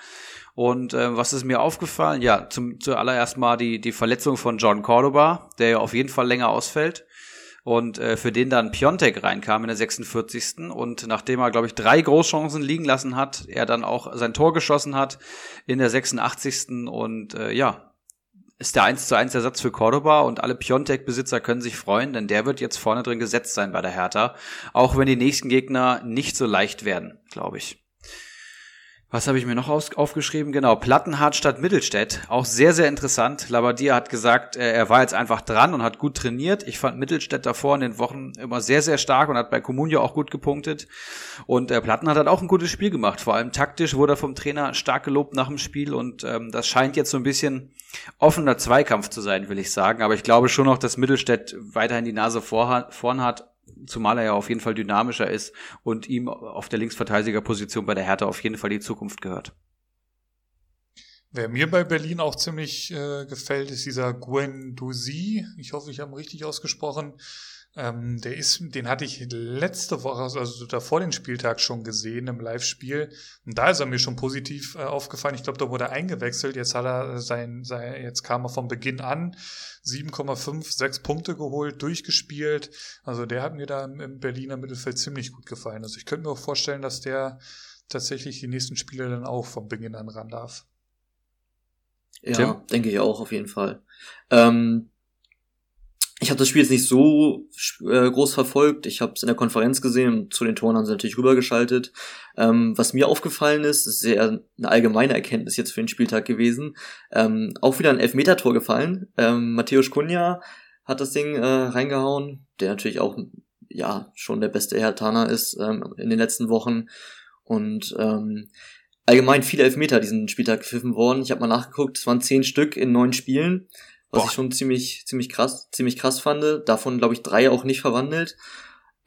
Und äh, was ist mir aufgefallen? Ja, zum, zuallererst mal die, die Verletzung von John Cordoba, der ja auf jeden Fall länger ausfällt und äh, für den dann Piontek reinkam in der 46. Und nachdem er, glaube ich, drei Großchancen liegen lassen hat, er dann auch sein Tor geschossen hat in der 86. Und äh, ja, ist der 1 zu 1 Ersatz für Cordoba und alle Piontek-Besitzer können sich freuen, denn der wird jetzt vorne drin gesetzt sein bei der Hertha. Auch wenn die nächsten Gegner nicht so leicht werden, glaube ich. Was habe ich mir noch aufgeschrieben? Genau, Plattenhardt statt Mittelstädt. Auch sehr, sehr interessant. Labadia hat gesagt, er war jetzt einfach dran und hat gut trainiert. Ich fand Mittelstädt davor in den Wochen immer sehr, sehr stark und hat bei Comunio auch gut gepunktet. Und äh, Plattenhardt hat auch ein gutes Spiel gemacht. Vor allem taktisch wurde er vom Trainer stark gelobt nach dem Spiel und ähm, das scheint jetzt so ein bisschen offener Zweikampf zu sein, will ich sagen. Aber ich glaube schon noch, dass Mittelstädt weiterhin die Nase vorn hat zumal er ja auf jeden Fall dynamischer ist und ihm auf der Linksverteidigerposition bei der Hertha auf jeden Fall die Zukunft gehört. Wer mir bei Berlin auch ziemlich äh, gefällt, ist dieser Guendouzi. Ich hoffe, ich habe ihn richtig ausgesprochen. Ähm, der ist, den hatte ich letzte Woche, also davor den Spieltag schon gesehen im Live-Spiel. Und da ist er mir schon positiv äh, aufgefallen. Ich glaube, da wurde er eingewechselt. Jetzt hat er sein, sein, jetzt kam er von Beginn an. 7,5, 6 Punkte geholt, durchgespielt. Also der hat mir da im, im Berliner Mittelfeld ziemlich gut gefallen. Also ich könnte mir auch vorstellen, dass der tatsächlich die nächsten Spiele dann auch von Beginn an ran darf. Ja, Tim? denke ich auch auf jeden Fall. Ähm, ich habe das Spiel jetzt nicht so äh, groß verfolgt. Ich habe es in der Konferenz gesehen zu den Toren haben sie natürlich rübergeschaltet. Ähm, was mir aufgefallen ist, ist sehr eine allgemeine Erkenntnis jetzt für den Spieltag gewesen. Ähm, auch wieder ein Elfmeter-Tor gefallen. Ähm, Matthäus Kunja hat das Ding äh, reingehauen, der natürlich auch ja schon der beste Hertaner ist ähm, in den letzten Wochen. Und ähm, allgemein viele Elfmeter diesen Spieltag gepfiffen worden. Ich habe mal nachgeguckt, es waren zehn Stück in neun Spielen was Boah. ich schon ziemlich, ziemlich krass, ziemlich krass fand. Davon, glaube ich, drei auch nicht verwandelt.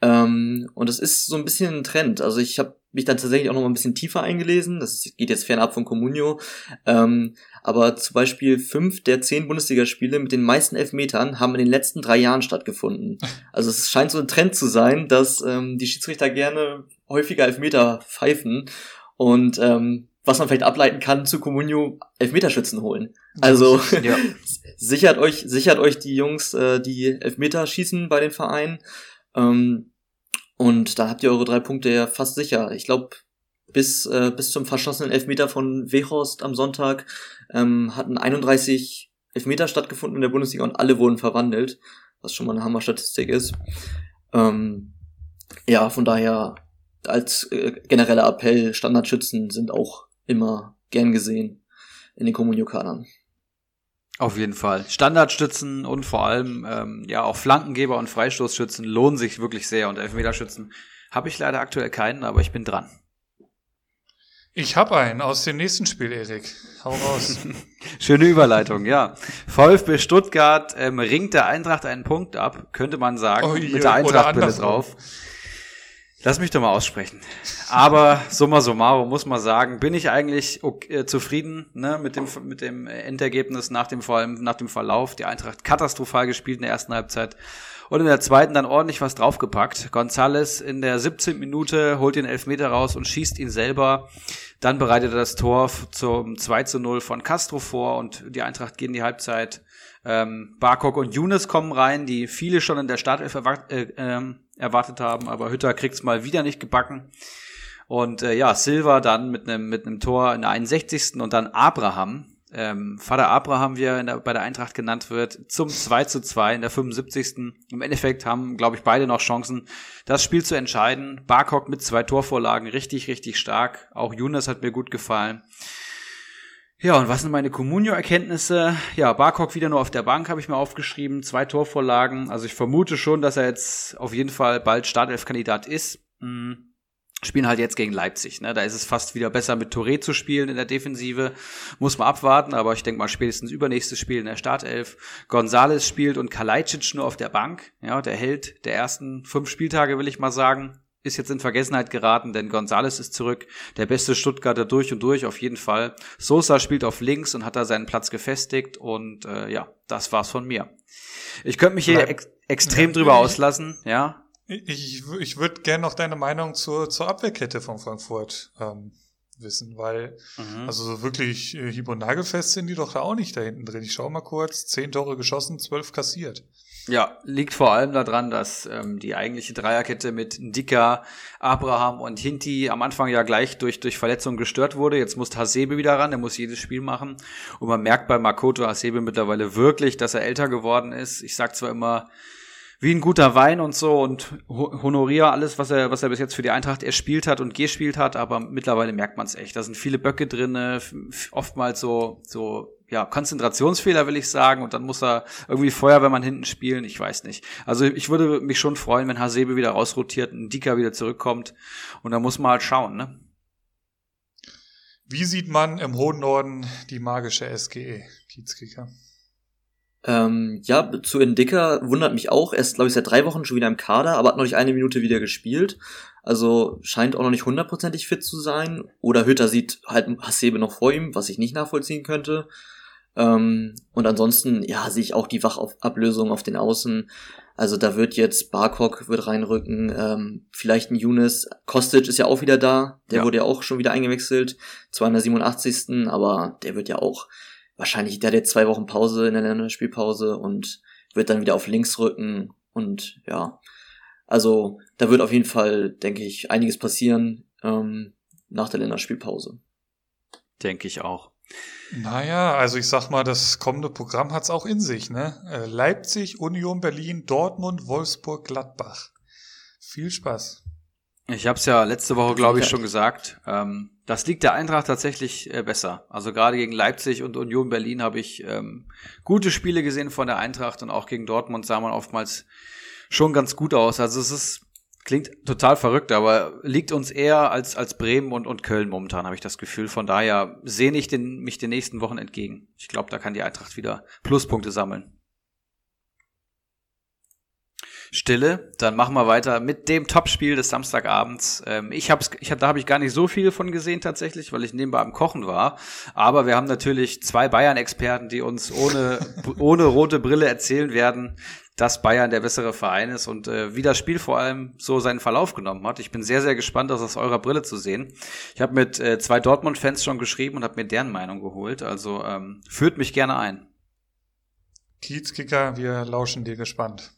Ähm, und das ist so ein bisschen ein Trend. Also ich habe mich dann tatsächlich auch noch mal ein bisschen tiefer eingelesen. Das geht jetzt fernab von Comunio. Ähm, aber zum Beispiel fünf der zehn Bundesligaspiele mit den meisten Elfmetern haben in den letzten drei Jahren stattgefunden. [laughs] Also es scheint so ein Trend zu sein, dass ähm, die Schiedsrichter gerne häufiger Elfmeter pfeifen. Und ähm, was man vielleicht ableiten kann, zu Comunio Elfmeterschützen holen. Also [laughs] ja. [laughs] sichert euch, sichert euch die Jungs, äh, die Elfmeter schießen bei den Vereinen. Ähm, und da habt ihr eure drei Punkte ja fast sicher. Ich glaube, bis, äh, bis zum verschossenen Elfmeter von Wehorst am Sonntag ähm, hatten 31 Elfmeter stattgefunden in der Bundesliga und alle wurden verwandelt, was schon mal eine Hammer-Statistik ist. Ähm, ja, von daher als äh, genereller Appell, Standardschützen sind auch immer gern gesehen in den Kommunio-Kadern. Auf jeden Fall. Standardstützen und vor allem ähm, ja auch Flankengeber und Freistoßschützen lohnen sich wirklich sehr und Elfmeterschützen habe ich leider aktuell keinen, aber ich bin dran. Ich habe einen aus dem nächsten Spiel, Erik. Hau raus. [laughs] Schöne Überleitung, ja. VfB Stuttgart ähm, ringt der Eintracht einen Punkt ab, könnte man sagen, oh, mit der Eintracht-Brille drauf. Lass mich doch mal aussprechen. Aber summa summarum muss man sagen, bin ich eigentlich okay, äh, zufrieden ne, mit, dem, mit dem Endergebnis nach dem, vor allem nach dem Verlauf. Die Eintracht katastrophal gespielt in der ersten Halbzeit und in der zweiten dann ordentlich was draufgepackt. Gonzales in der 17. Minute holt den Elfmeter raus und schießt ihn selber. Dann bereitet er das Tor zum 2 zu 0 von Castro vor und die Eintracht geht in die Halbzeit. Ähm, Barkok und Younes kommen rein, die viele schon in der Startelf erwart äh, äh, erwartet haben, aber Hütter kriegt's mal wieder nicht gebacken. Und äh, ja, Silva dann mit einem mit einem Tor in der 61. und dann Abraham, ähm, Vater Abraham, wie er der, bei der Eintracht genannt wird, zum 2 zu 2 in der 75. Im Endeffekt haben, glaube ich, beide noch Chancen, das Spiel zu entscheiden. Barkok mit zwei Torvorlagen, richtig, richtig stark. Auch Younes hat mir gut gefallen. Ja, und was sind meine Comunio-Erkenntnisse? Ja, Barkok wieder nur auf der Bank, habe ich mir aufgeschrieben. Zwei Torvorlagen. Also ich vermute schon, dass er jetzt auf jeden Fall bald Startelf-Kandidat ist. Mhm spielen halt jetzt gegen Leipzig. Ne? Da ist es fast wieder besser, mit Touré zu spielen in der Defensive. Muss man abwarten, aber ich denke mal spätestens übernächstes Spiel in der Startelf. Gonzales spielt und Kalajdzic nur auf der Bank. Ja, der Held der ersten fünf Spieltage, will ich mal sagen ist jetzt in Vergessenheit geraten, denn Gonzales ist zurück. Der beste Stuttgarter durch und durch auf jeden Fall. Sosa spielt auf links und hat da seinen Platz gefestigt und äh, ja, das war's von mir. Ich könnte mich hier ex extrem ja, drüber ich, auslassen, ja. Ich, ich würde gerne noch deine Meinung zur, zur Abwehrkette von Frankfurt ähm, wissen, weil mhm. also so wirklich äh, hieb- und nagelfest sind die doch da auch nicht da hinten drin. Ich schau mal kurz, zehn Tore geschossen, zwölf kassiert. Ja, liegt vor allem daran, dass ähm, die eigentliche Dreierkette mit Dicker, Abraham und Hinti am Anfang ja gleich durch, durch Verletzungen gestört wurde. Jetzt muss Hasebe wieder ran, der muss jedes Spiel machen. Und man merkt bei Makoto Hasebe mittlerweile wirklich, dass er älter geworden ist. Ich sag zwar immer, wie ein guter Wein und so und honoriere alles, was er, was er bis jetzt für die Eintracht erspielt hat und gespielt hat, aber mittlerweile merkt man es echt. Da sind viele Böcke drin, oftmals so, so ja, Konzentrationsfehler will ich sagen und dann muss er irgendwie Feuerwehrmann hinten spielen, ich weiß nicht. Also ich würde mich schon freuen, wenn Hasebe wieder rausrotiert, ein Dicker wieder zurückkommt und da muss man halt schauen, ne? Wie sieht man im hohen Norden die magische SGE, Kiezkicker? Ähm, ja, zu Indica wundert mich auch. Er ist, glaube ich, seit drei Wochen schon wieder im Kader, aber hat noch nicht eine Minute wieder gespielt. Also scheint auch noch nicht hundertprozentig fit zu sein. Oder Hütter sieht halt Hasebe noch vor ihm, was ich nicht nachvollziehen könnte. Ähm, und ansonsten, ja, sehe ich auch die Wachablösung auf den Außen. Also da wird jetzt Barkok wird reinrücken, ähm, vielleicht ein Younes. Kostic ist ja auch wieder da, der ja. wurde ja auch schon wieder eingewechselt, zwar in der 87. Aber der wird ja auch wahrscheinlich, der hat jetzt zwei Wochen Pause in der Länderspielpause und wird dann wieder auf links rücken und ja, also da wird auf jeden Fall, denke ich, einiges passieren ähm, nach der Länderspielpause. Denke ich auch. Naja, also ich sag mal, das kommende Programm hat's auch in sich, ne? Äh, Leipzig, Union Berlin, Dortmund, Wolfsburg, Gladbach. Viel Spaß. Ich habe es ja letzte Woche, glaube ich, schon gesagt. Ähm, das liegt der Eintracht tatsächlich äh, besser. Also gerade gegen Leipzig und Union Berlin habe ich ähm, gute Spiele gesehen von der Eintracht und auch gegen Dortmund sah man oftmals schon ganz gut aus. Also es ist Klingt total verrückt, aber liegt uns eher als, als Bremen und, und Köln momentan, habe ich das Gefühl. Von daher sehne ich den, mich den nächsten Wochen entgegen. Ich glaube, da kann die Eintracht wieder Pluspunkte sammeln. Stille, dann machen wir weiter mit dem Topspiel des Samstagabends. Ähm, ich hab's, ich hab, da habe ich gar nicht so viel von gesehen tatsächlich, weil ich nebenbei am Kochen war. Aber wir haben natürlich zwei Bayern-Experten, die uns ohne [laughs] ohne rote Brille erzählen werden, dass Bayern der bessere Verein ist und äh, wie das Spiel vor allem so seinen Verlauf genommen hat. Ich bin sehr, sehr gespannt, das aus eurer Brille zu sehen. Ich habe mit äh, zwei Dortmund-Fans schon geschrieben und habe mir deren Meinung geholt. Also ähm, führt mich gerne ein. Kiezkicker, wir lauschen dir gespannt.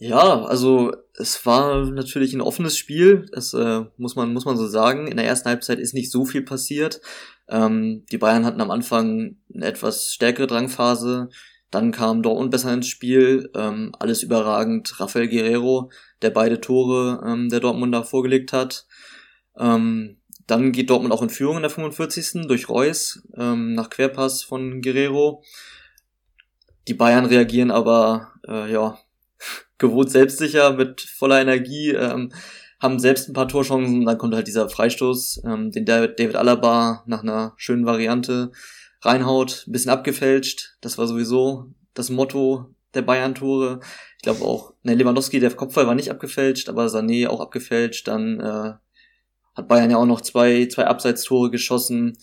Ja, also es war natürlich ein offenes Spiel, das äh, muss man muss man so sagen. In der ersten Halbzeit ist nicht so viel passiert. Ähm, die Bayern hatten am Anfang eine etwas stärkere Drangphase. Dann kam Dortmund besser ins Spiel, ähm, alles überragend. Rafael Guerrero, der beide Tore ähm, der Dortmunder vorgelegt hat. Ähm, dann geht Dortmund auch in Führung in der 45. durch Reus ähm, nach Querpass von Guerrero. Die Bayern reagieren aber äh, ja [laughs] gewohnt selbstsicher mit voller Energie, ähm, haben selbst ein paar Torchancen. Dann kommt halt dieser Freistoß, ähm, den David Alaba nach einer schönen Variante reinhaut, ein bisschen abgefälscht. Das war sowieso das Motto der Bayern-Tore. Ich glaube auch, ne, Lewandowski, der Kopfball war nicht abgefälscht, aber Sané auch abgefälscht. Dann äh, hat Bayern ja auch noch zwei, zwei Abseitstore geschossen.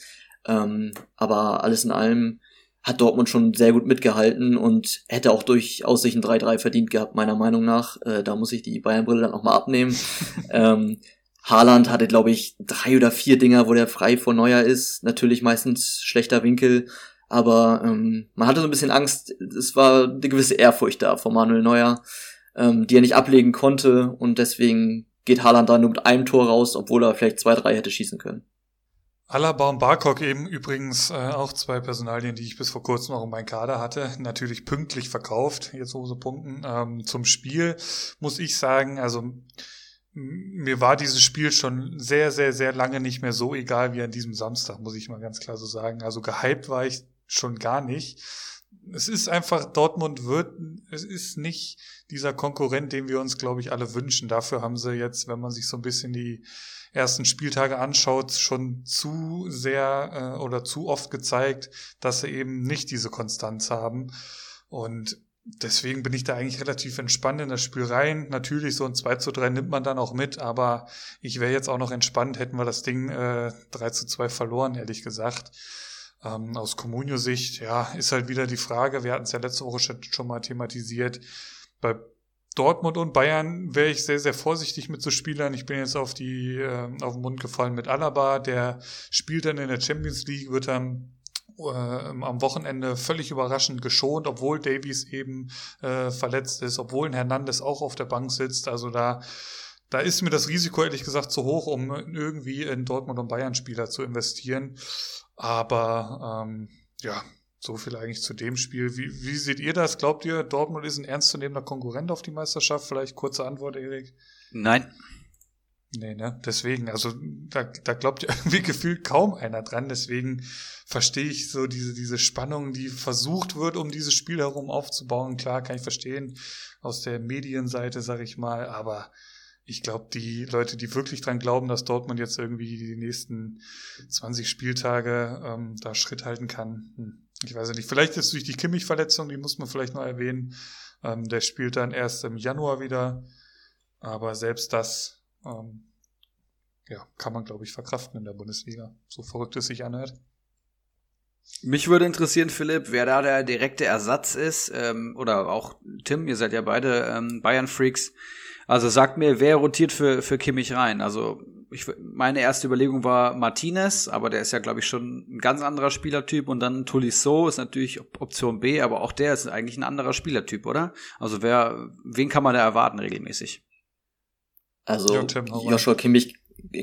Ähm, aber alles in allem hat Dortmund schon sehr gut mitgehalten und hätte auch durchaus sich ein 3-3 verdient gehabt, meiner Meinung nach. Äh, da muss ich die Bayern-Brille dann nochmal abnehmen. [laughs] ähm, Haaland hatte, glaube ich, drei oder vier Dinger, wo der frei vor Neuer ist. Natürlich meistens schlechter Winkel, aber ähm, man hatte so ein bisschen Angst. Es war eine gewisse Ehrfurcht da vor Manuel Neuer, ähm, die er nicht ablegen konnte und deswegen geht Haaland da nur mit einem Tor raus, obwohl er vielleicht zwei, drei hätte schießen können. Alaba und Barkok eben übrigens äh, auch zwei Personalien, die ich bis vor kurzem noch in meinem Kader hatte. Natürlich pünktlich verkauft, jetzt so Punkten. Ähm, zum Spiel muss ich sagen, also mir war dieses Spiel schon sehr, sehr, sehr lange nicht mehr so egal wie an diesem Samstag, muss ich mal ganz klar so sagen. Also gehypt war ich schon gar nicht. Es ist einfach, Dortmund wird, es ist nicht dieser Konkurrent, den wir uns, glaube ich, alle wünschen. Dafür haben sie jetzt, wenn man sich so ein bisschen die ersten Spieltage anschaut, schon zu sehr äh, oder zu oft gezeigt, dass sie eben nicht diese Konstanz haben. Und deswegen bin ich da eigentlich relativ entspannt in das Spiel rein. Natürlich, so ein 2 zu 3 nimmt man dann auch mit, aber ich wäre jetzt auch noch entspannt, hätten wir das Ding äh, 3 zu 2 verloren, ehrlich gesagt. Ähm, aus Comunio-Sicht, ja, ist halt wieder die Frage, wir hatten es ja letzte Woche schon mal thematisiert, bei Dortmund und Bayern wäre ich sehr, sehr vorsichtig mit so Spielern. Ich bin jetzt auf die, äh, auf den Mund gefallen mit Alaba, der spielt dann in der Champions League, wird dann äh, am Wochenende völlig überraschend geschont, obwohl Davies eben äh, verletzt ist, obwohl ein Hernandez auch auf der Bank sitzt. Also da, da ist mir das Risiko ehrlich gesagt zu hoch, um irgendwie in Dortmund und Bayern Spieler zu investieren. Aber ähm, ja, so viel eigentlich zu dem Spiel. Wie, wie seht ihr das? Glaubt ihr, Dortmund ist ein ernstzunehmender Konkurrent auf die Meisterschaft? Vielleicht kurze Antwort, Erik. Nein. Nee, ne? Deswegen, also da, da glaubt ja [laughs] irgendwie gefühlt kaum einer dran. Deswegen verstehe ich so diese, diese Spannung, die versucht wird, um dieses Spiel herum aufzubauen. Klar, kann ich verstehen, aus der Medienseite, sag ich mal, aber ich glaube, die Leute, die wirklich dran glauben, dass Dortmund jetzt irgendwie die nächsten 20 Spieltage ähm, da Schritt halten kann, hm, ich weiß nicht, vielleicht ist durch die Kimmich-Verletzung, die muss man vielleicht noch erwähnen. Ähm, der spielt dann erst im Januar wieder. Aber selbst das ähm, ja, kann man, glaube ich, verkraften in der Bundesliga. So verrückt es sich anhört. Mich würde interessieren, Philipp, wer da der direkte Ersatz ist, ähm, oder auch Tim, ihr seid ja beide ähm, Bayern-Freaks. Also sagt mir, wer rotiert für, für Kimmich rein? Also ich, meine erste Überlegung war Martinez, aber der ist ja, glaube ich, schon ein ganz anderer Spielertyp. Und dann Tolisso ist natürlich Option B, aber auch der ist eigentlich ein anderer Spielertyp, oder? Also wer, wen kann man da erwarten regelmäßig? Also ja, Joshua Kimmich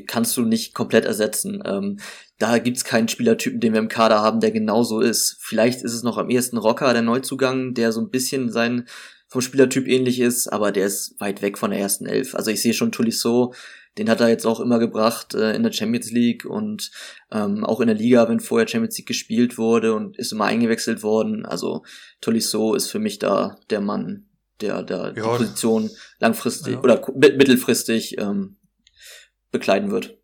kannst du nicht komplett ersetzen. Ähm, da gibt's keinen Spielertypen, den wir im Kader haben, der genauso ist. Vielleicht ist es noch am ehesten Rocker, der Neuzugang, der so ein bisschen sein vom Spielertyp ähnlich ist, aber der ist weit weg von der ersten Elf. Also ich sehe schon Tolisso, den hat er jetzt auch immer gebracht äh, in der Champions League und ähm, auch in der Liga, wenn vorher Champions League gespielt wurde und ist immer eingewechselt worden. Also Tolisso ist für mich da der Mann, der, der ja. die Position langfristig ja. oder mittelfristig ähm, bekleiden wird.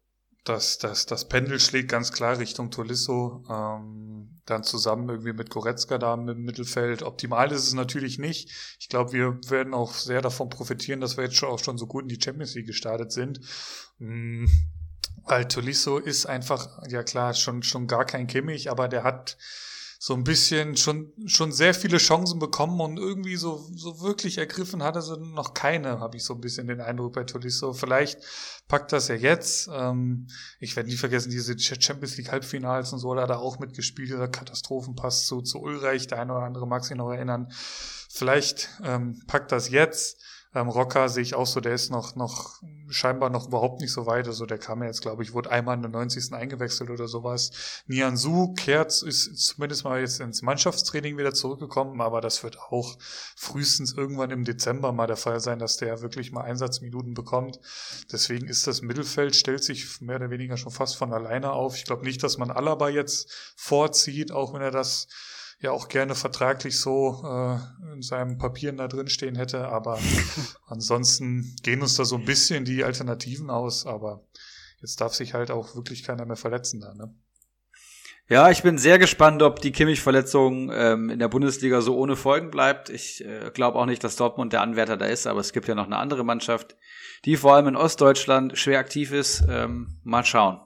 Das, das, das Pendel schlägt ganz klar Richtung Tolisso, ähm, dann zusammen irgendwie mit Goretzka da im Mittelfeld. Optimal ist es natürlich nicht. Ich glaube, wir werden auch sehr davon profitieren, dass wir jetzt schon auch schon so gut in die Champions League gestartet sind. Weil Tolisso ist einfach, ja klar, schon, schon gar kein Kimmich, aber der hat so ein bisschen schon, schon sehr viele Chancen bekommen und irgendwie so, so wirklich ergriffen hat er sie noch keine, habe ich so ein bisschen den Eindruck bei Tolisso. Vielleicht packt das ja jetzt. Ähm, ich werde nie vergessen, diese Champions League Halbfinals und so, da hat er auch mitgespielt, dieser Katastrophenpass zu, zu Ulreich, der eine oder andere mag sich noch erinnern. Vielleicht ähm, packt das jetzt. Ähm, Rocker sehe ich auch so, der ist noch, noch scheinbar noch überhaupt nicht so weit. Also der kam ja jetzt, glaube ich, wurde einmal in der 90. eingewechselt oder sowas. Nian Su kehrt, ist zumindest mal jetzt ins Mannschaftstraining wieder zurückgekommen, aber das wird auch frühestens irgendwann im Dezember mal der Fall sein, dass der wirklich mal Einsatzminuten bekommt. Deswegen ist das Mittelfeld, stellt sich mehr oder weniger schon fast von alleine auf. Ich glaube nicht, dass man Alaba jetzt vorzieht, auch wenn er das ja auch gerne vertraglich so äh, in seinen Papieren da drin stehen hätte. Aber [laughs] ansonsten gehen uns da so ein bisschen die Alternativen aus. Aber jetzt darf sich halt auch wirklich keiner mehr verletzen da. Ne? Ja, ich bin sehr gespannt, ob die Kimmich-Verletzung ähm, in der Bundesliga so ohne Folgen bleibt. Ich äh, glaube auch nicht, dass Dortmund der Anwärter da ist, aber es gibt ja noch eine andere Mannschaft, die vor allem in Ostdeutschland schwer aktiv ist. Ähm, mal schauen.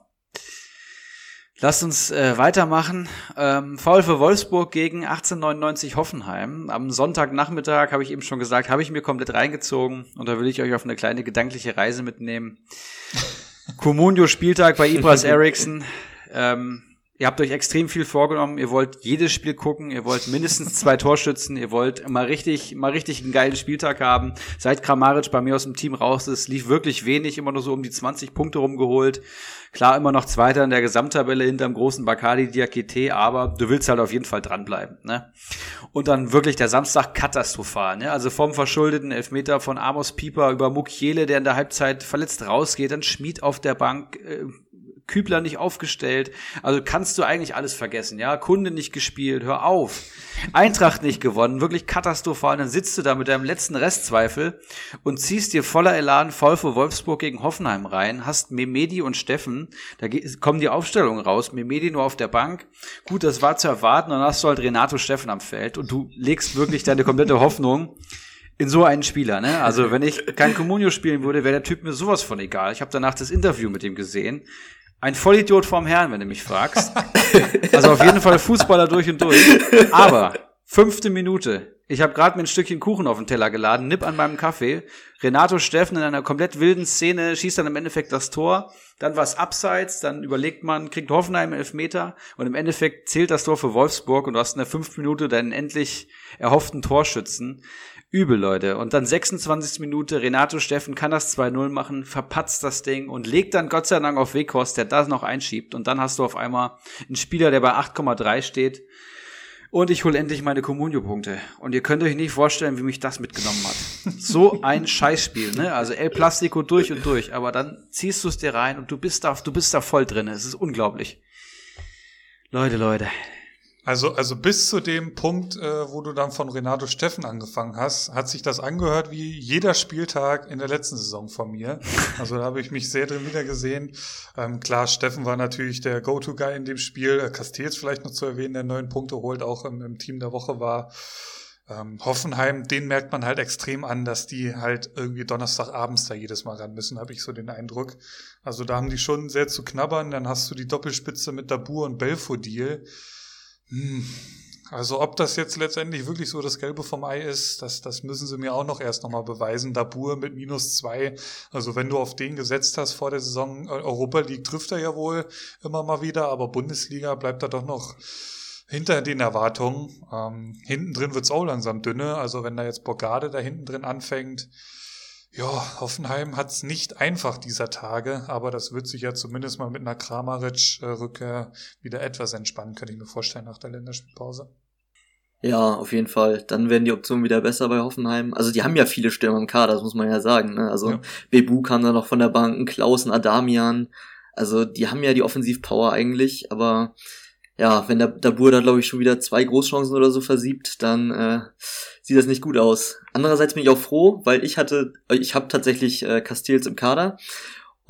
Lasst uns äh, weitermachen. Ähm, Foul für Wolfsburg gegen 1899 Hoffenheim. Am Sonntagnachmittag, habe ich eben schon gesagt, habe ich mir komplett reingezogen und da will ich euch auf eine kleine gedankliche Reise mitnehmen. [laughs] Comunio-Spieltag bei Ibras Eriksson. Ähm, Ihr habt euch extrem viel vorgenommen. Ihr wollt jedes Spiel gucken. Ihr wollt mindestens zwei Torschützen. Ihr wollt mal richtig, mal richtig einen geilen Spieltag haben. Seit Kramaric bei mir aus dem Team raus ist, lief wirklich wenig, immer nur so um die 20 Punkte rumgeholt. Klar, immer noch Zweiter in der Gesamttabelle hinterm großen Bacardi Diakite, aber du willst halt auf jeden Fall dranbleiben, ne? Und dann wirklich der Samstag katastrophal, ne? Also vom verschuldeten Elfmeter von Amos Pieper über Mukiele, der in der Halbzeit verletzt rausgeht, dann Schmied auf der Bank, äh, Kübler nicht aufgestellt. Also kannst du eigentlich alles vergessen, ja? Kunde nicht gespielt, hör auf. Eintracht nicht gewonnen, wirklich katastrophal. Und dann sitzt du da mit deinem letzten Restzweifel und ziehst dir voller Elan vor Wolfsburg gegen Hoffenheim rein, hast Memedi und Steffen, da kommen die Aufstellungen raus, Memedi nur auf der Bank. Gut, das war zu erwarten, dann hast du halt Renato Steffen am Feld und du legst wirklich deine komplette Hoffnung in so einen Spieler, ne? Also wenn ich kein Comunio spielen würde, wäre der Typ mir sowas von egal. Ich habe danach das Interview mit ihm gesehen. Ein Vollidiot vorm Herrn, wenn du mich fragst. [laughs] Also auf jeden Fall Fußballer durch und durch. Aber fünfte Minute. Ich habe gerade mir ein Stückchen Kuchen auf den Teller geladen, nipp an meinem Kaffee. Renato Steffen in einer komplett wilden Szene schießt dann im Endeffekt das Tor. Dann war es abseits, dann überlegt man, kriegt Hoffenheim elf Meter und im Endeffekt zählt das Tor für Wolfsburg und du hast in der fünften Minute deinen endlich erhofften Torschützen. Übel, Leute. Und dann 26. Minute, Renato Steffen kann das 2-0 machen, verpatzt das Ding und legt dann Gott sei Dank auf Weghorst, der das noch einschiebt. Und dann hast du auf einmal einen Spieler, der bei 8,3 steht. Und ich hole endlich meine Communio-Punkte. Und ihr könnt euch nicht vorstellen, wie mich das mitgenommen hat. [laughs] So ein Scheißspiel, ne? Also El Plastico durch und durch. Aber dann ziehst du es dir rein und du bist da, du bist da voll drin. Es ist unglaublich. Leute, Leute. Also, also bis zu dem Punkt, äh, wo du dann von Renato Steffen angefangen hast, hat sich das angehört wie jeder Spieltag in der letzten Saison von mir. Also da habe ich mich sehr drin wiedergesehen. Ähm, klar, Steffen war natürlich der Go-To-Guy in dem Spiel. Äh, Castells vielleicht noch zu erwähnen, der neun Punkte holt, auch im, im Team der Woche war. Ähm, Hoffenheim, den merkt man halt extrem an, dass die halt irgendwie Donnerstagabends da jedes Mal ran müssen, habe ich so den Eindruck. Also da haben die schon sehr zu knabbern. Dann hast du die Doppelspitze mit Dabur und Belfodil. Hm. Also ob das jetzt letztendlich wirklich so das Gelbe vom Ei ist, das, das müssen sie mir auch noch erst nochmal beweisen. Dabur mit minus zwei. Also wenn du auf den gesetzt hast vor der Saison, äh, Europa League trifft er ja wohl immer mal wieder, aber Bundesliga bleibt er doch noch hinter den Erwartungen. Ähm, hinten drin wird's auch langsam dünne. Also wenn da jetzt Borgade da hinten drin anfängt, ja, Hoffenheim hat's nicht einfach dieser Tage, aber das wird sich ja zumindest mal mit einer Kramaric-Rückkehr wieder etwas entspannen, könnte ich mir vorstellen, nach der Länderspielpause. Ja, auf jeden Fall. Dann werden die Optionen wieder besser bei Hoffenheim. Also die haben ja viele Stürmer im Kader, das muss man ja sagen. Ne? Also ja. Bebu kam da noch von der Bank, Klausen, Adamian. Also die haben ja die Offensivpower eigentlich, aber ja, wenn der Dabur da, glaube ich, schon wieder zwei Großchancen oder so versiebt, dann äh, sieht das nicht gut aus. Andererseits bin ich auch froh, weil ich hatte, ich habe tatsächlich äh, Castells im Kader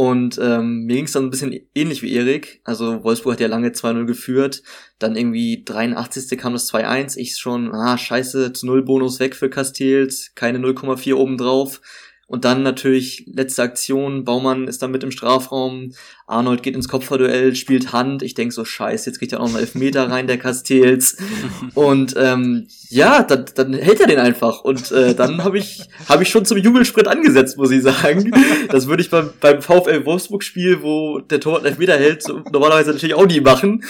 und ähm, mir ging es dann ein bisschen ähnlich wie Erik. Also Wolfsburg hat ja lange 2-0 geführt. Dann irgendwie 83. kam das 2-1. Ich schon, ah, scheiße, zu Null Bonus weg für Castells. Keine 0,4 obendrauf. Und dann natürlich letzte Aktion, Baumann ist dann mit im Strafraum, Arnold geht ins Kopfballduell, spielt Hand. Ich denk so, scheiße, jetzt geht ja auch noch ein Elfmeter rein, der Castells. Und ähm, ja, dann, dann hält er den einfach. Und äh, dann habe ich, hab ich schon zum Jubelsprint angesetzt, muss ich sagen. Das würde ich beim, beim VfL Wolfsburg-Spiel, wo der Torwart einen Elfmeter hält, so, normalerweise natürlich auch nie machen.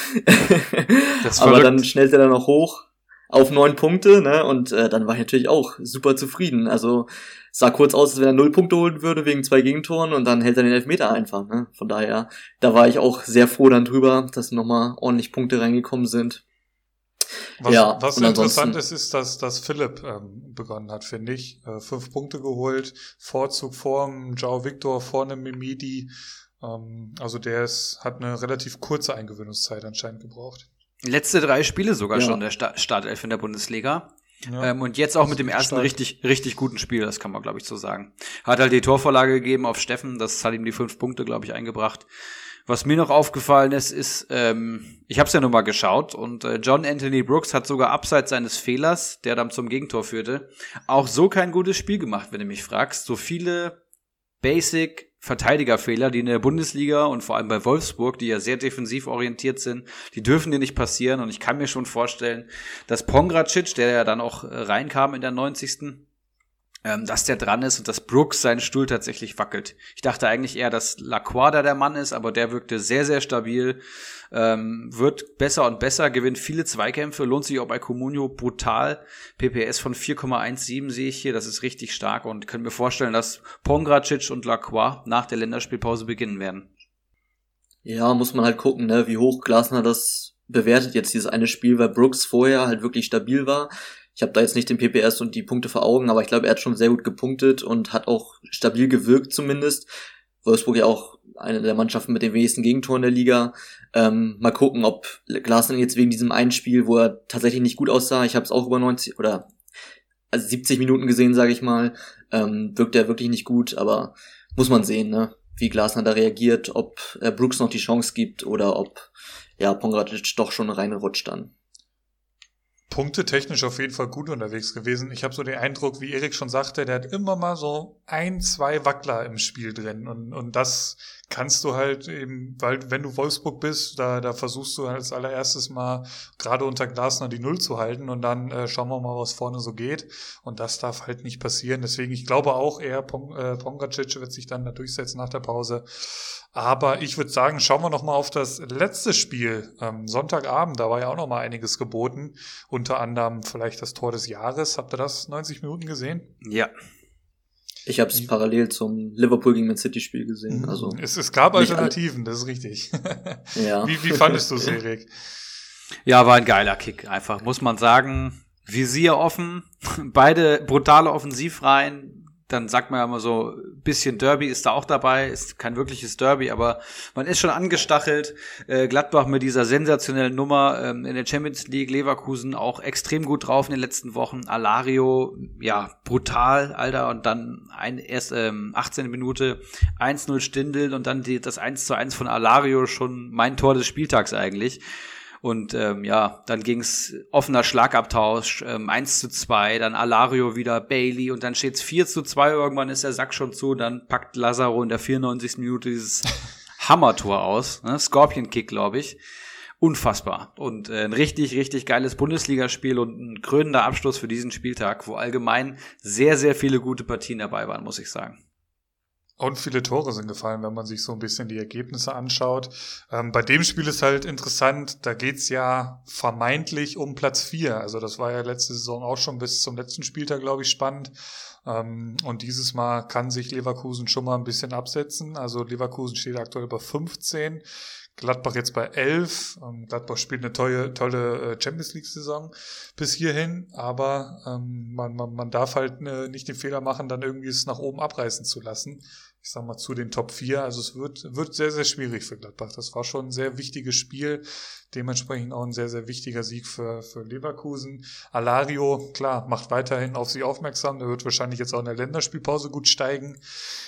Aber dann schnellt er dann noch hoch auf neun Punkte, ne? Und äh, dann war ich natürlich auch super zufrieden. Also sah kurz aus, als wenn er null Punkte holen würde wegen zwei Gegentoren und dann hält er den Elfmeter einfach. Ne? Von daher, da war ich auch sehr froh dann drüber, dass nochmal ordentlich Punkte reingekommen sind. Was, ja, was interessant ist, ist, dass, dass Philipp ähm, begonnen hat, finde ich. Äh, fünf Punkte geholt, Vorzug vorm Jao Victor, vorne Mimidi. Ähm, also der ist, hat eine relativ kurze Eingewöhnungszeit anscheinend gebraucht. Letzte drei Spiele sogar ja. schon der Startelf in der Bundesliga. Ja. Ähm, und jetzt auch mit dem ersten stark. richtig, richtig guten Spiel, das kann man, glaube ich, so sagen. Hat halt die Torvorlage gegeben auf Steffen, das hat ihm die fünf Punkte, glaube ich, eingebracht. Was mir noch aufgefallen ist, ist, ähm, ich habe es ja nur mal geschaut und äh, John Anthony Brooks hat sogar abseits seines Fehlers, der dann zum Gegentor führte, auch so kein gutes Spiel gemacht, wenn du mich fragst. So viele Basic Verteidigerfehler, die in der Bundesliga und vor allem bei Wolfsburg, die ja sehr defensiv orientiert sind, die dürfen dir nicht passieren. Und ich kann mir schon vorstellen, dass Pongracic, der ja dann auch äh, reinkam in der 90 ähm, dass der dran ist und dass Brooks seinen Stuhl tatsächlich wackelt. Ich dachte eigentlich eher, dass Laquada der Mann ist, aber der wirkte sehr, sehr stabil, ähm, wird besser und besser, gewinnt viele Zweikämpfe, lohnt sich auch bei Comunio brutal. PPS von 4,17 sehe ich hier, das ist richtig stark und können mir vorstellen, dass Pongracic und Lacroix nach der Länderspielpause beginnen werden. Ja, muss man halt gucken, ne, wie hoch Glasner das bewertet jetzt dieses eine Spiel, weil Brooks vorher halt wirklich stabil war. Ich habe da jetzt nicht den PPS und die Punkte vor Augen, aber ich glaube, er hat schon sehr gut gepunktet und hat auch stabil gewirkt zumindest. Wolfsburg ja auch eine der Mannschaften mit den wenigsten Gegentoren der Liga. Ähm, mal gucken, ob Glasner jetzt wegen diesem einen Spiel, wo er tatsächlich nicht gut aussah, ich habe es auch über 90 oder also 70 Minuten gesehen, sage ich mal, ähm, wirkt er wirklich nicht gut, aber muss man sehen, ne? wie Glasner da reagiert, ob er Brooks noch die Chance gibt oder ob ja Pongratic doch schon reinrutscht dann. Punkte technisch auf jeden Fall gut unterwegs gewesen. Ich habe so den Eindruck, wie Erik schon sagte, der hat immer mal so ein, zwei Wackler im Spiel drin. Und, und das kannst du halt eben, weil wenn du Wolfsburg bist, da, da versuchst du als allererstes mal gerade unter Glasner die Null zu halten und dann äh, schauen wir mal, was vorne so geht. Und das darf halt nicht passieren. Deswegen, ich glaube auch eher, Pong, äh, Pongacic wird sich dann da durchsetzen nach der Pause. Aber ich würde sagen, schauen wir noch mal auf das letzte Spiel. Ähm, Sonntagabend, da war ja auch noch mal einiges geboten. Unter anderem vielleicht das Tor des Jahres. Habt ihr das 90 Minuten gesehen? Ja. Ich habe es parallel zum Liverpool gegen Man City Spiel gesehen. Mhm. Also es, es gab Alternativen, das ist richtig. [laughs] ja. Wie, wie fandest du [laughs] es, Erik? Ja, war ein geiler Kick, einfach, muss man sagen. Visier offen, [laughs] beide brutale Offensivreihen, dann sagt man ja immer so, bisschen Derby ist da auch dabei, ist kein wirkliches Derby, aber man ist schon angestachelt. Äh, Gladbach mit dieser sensationellen Nummer ähm, in der Champions League, Leverkusen auch extrem gut drauf in den letzten Wochen. Alario, ja, brutal, Alter, und dann ein, erst ähm, 18 Minute 1-0 Stindel und dann die, das 1 zu 1 von Alario schon mein Tor des Spieltags eigentlich. Und ähm, ja, dann ging's offener Schlagabtausch, ähm, 1 zu 2, dann Alario wieder Bailey und dann steht's 4 zu 2, irgendwann ist der Sack schon zu, dann packt Lazaro in der 94. Minute dieses [laughs] Hammertor aus, ne? Scorpion Kick, glaube ich. unfassbar. Und äh, ein richtig, richtig geiles Bundesligaspiel und ein krönender Abschluss für diesen Spieltag, wo allgemein sehr, sehr viele gute Partien dabei waren, muss ich sagen. Und viele Tore sind gefallen, wenn man sich so ein bisschen die Ergebnisse anschaut. Ähm, bei dem Spiel ist halt interessant, da geht's ja vermeintlich um Platz vier. Also das war ja letzte Saison auch schon bis zum letzten Spieltag, glaube ich, spannend. Ähm, und dieses Mal kann sich Leverkusen schon mal ein bisschen absetzen. Also Leverkusen steht aktuell bei 15. Gladbach jetzt bei 11. Ähm, Gladbach spielt eine tolle, tolle äh, Champions League-Saison bis hierhin, aber ähm, man, man, man darf halt äh, nicht den Fehler machen, dann irgendwie es nach oben abreißen zu lassen ich sag mal, zu den Top 4. Also es wird, wird sehr, sehr schwierig für Gladbach. Das war schon ein sehr wichtiges Spiel. Dementsprechend auch ein sehr, sehr wichtiger Sieg für, für Leverkusen. Alario, klar, macht weiterhin auf sich aufmerksam. Der wird wahrscheinlich jetzt auch in der Länderspielpause gut steigen.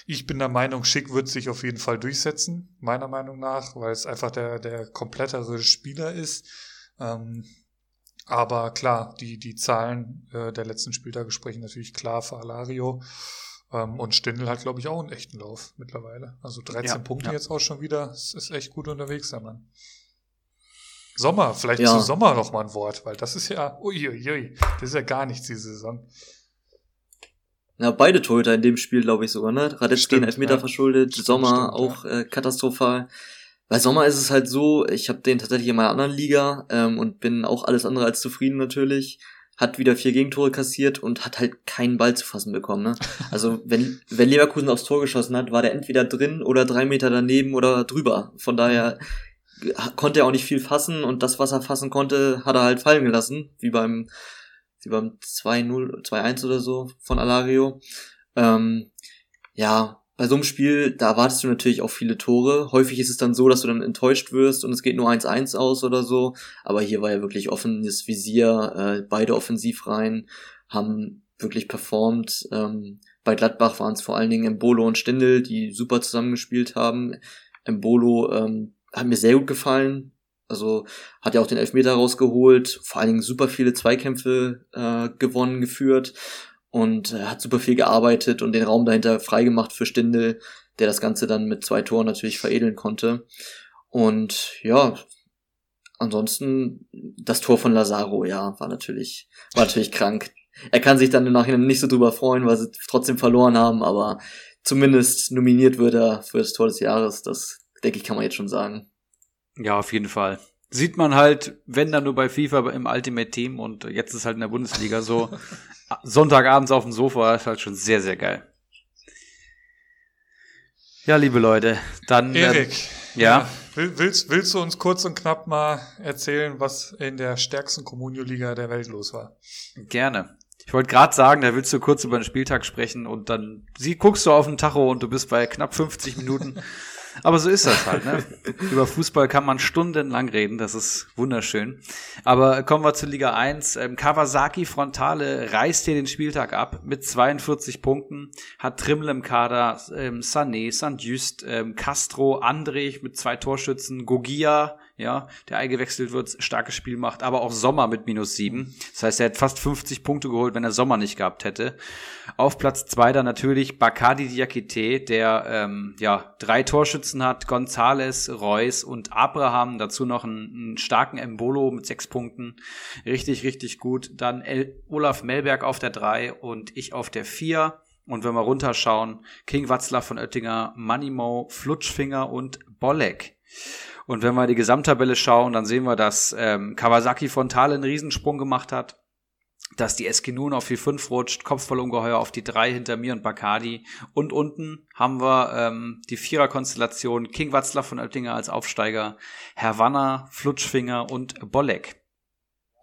Ich bin der Meinung, Schick wird sich auf jeden Fall durchsetzen, meiner Meinung nach, weil es einfach der, der komplettere Spieler ist. Ähm, aber klar, die, die Zahlen äh, der letzten Spieltage sprechen natürlich klar für Alario. Ähm, und Stindl hat, glaube ich, auch einen echten Lauf mittlerweile. Also 13 ja, Punkte ja. jetzt auch schon wieder. Das ist echt gut unterwegs, der Mann. Sommer, vielleicht ja. zu Sommer noch mal ein Wort, weil das ist ja, uiuiui, das ist ja gar nichts diese Saison. Ja, beide Torhüter in dem Spiel, glaube ich sogar, ne? Radetzky den Elfmeter ja. verschuldet, stimmt, Sommer stimmt, auch ja. äh, katastrophal. Bei Sommer ist es halt so, ich habe den tatsächlich in meiner anderen Liga ähm, und bin auch alles andere als zufrieden natürlich hat wieder vier Gegentore kassiert und hat halt keinen Ball zu fassen bekommen. Ne? Also wenn, wenn Leverkusen aufs Tor geschossen hat, war der entweder drin oder drei Meter daneben oder drüber. Von daher konnte er auch nicht viel fassen und das, was er fassen konnte, hat er halt fallen gelassen, wie beim, wie beim 2-0, 2-1 oder so von Alario. Ähm, ja, bei so einem Spiel, da erwartest du natürlich auch viele Tore. Häufig ist es dann so, dass du dann enttäuscht wirst und es geht nur 1-1 aus oder so. Aber hier war ja wirklich offenes Visier, äh, beide Offensivreihen haben wirklich performt. Ähm, bei Gladbach waren es vor allen Dingen Embolo und Stindel, die super zusammengespielt haben. Embolo ähm, hat mir sehr gut gefallen. Also hat ja auch den Elfmeter rausgeholt, vor allen Dingen super viele Zweikämpfe äh, gewonnen, geführt und äh, hat super viel gearbeitet und den Raum dahinter freigemacht für Stindel, der das Ganze dann mit zwei Toren natürlich veredeln konnte. Und ja, ansonsten das Tor von Lazaro, ja, war natürlich, war natürlich [laughs] krank. Er kann sich dann im Nachhinein nicht so drüber freuen, weil sie trotzdem verloren haben, aber zumindest nominiert wird er für das Tor des Jahres. Das, denke ich, kann man jetzt schon sagen. Ja, auf jeden Fall. Sieht man halt, wenn dann nur bei FIFA im Ultimate Team und jetzt ist halt in der Bundesliga so. [laughs] Sonntagabends auf dem Sofa ist halt schon sehr, sehr geil. Ja, liebe Leute, dann. Ähm, Erik, äh, ja. willst, willst du uns kurz und knapp mal erzählen, was in der stärksten Kommunio-Liga der Welt los war? Gerne. Ich wollte gerade sagen, da willst du kurz über den Spieltag sprechen und dann sie, guckst du auf den Tacho und du bist bei knapp 50 Minuten. [laughs] Aber so ist das halt, ne? Über Fußball kann man stundenlang reden, das ist wunderschön. Aber kommen wir zu Liga 1. Ähm, Kawasaki Frontale reißt hier den Spieltag ab mit 42 Punkten, hat Trimmel im Kader, ähm, Sané, Saint-Just, ähm, Castro, Andrich mit zwei Torschützen, Gogia, ja, der eingewechselt wird, starkes Spiel macht, aber auch Sommer mit minus sieben. Das heißt, er hat fast 50 Punkte geholt, wenn er Sommer nicht gehabt hätte. Auf Platz zwei dann natürlich Bakadi Diakite, der ähm, ja drei Torschützen hat, Gonzales, Reus und Abraham. Dazu noch einen, einen starken Embolo mit sechs Punkten. Richtig, richtig gut. Dann El Olaf Melberg auf der drei und ich auf der vier. Und wenn wir runterschauen, King Watzler von Oettinger, Manimo, Flutschfinger und Bolek. Und wenn wir die Gesamttabelle schauen, dann sehen wir, dass ähm, Kawasaki Frontale einen Riesensprung gemacht hat, dass die Eskinun auf die 5 rutscht, Kopfballungeheuer auf die 3 hinter mir und Bacardi. Und unten haben wir ähm, die Vierer-Konstellation King Watzler von Oettinger als Aufsteiger, Herr Wanner, Flutschfinger und Bolek.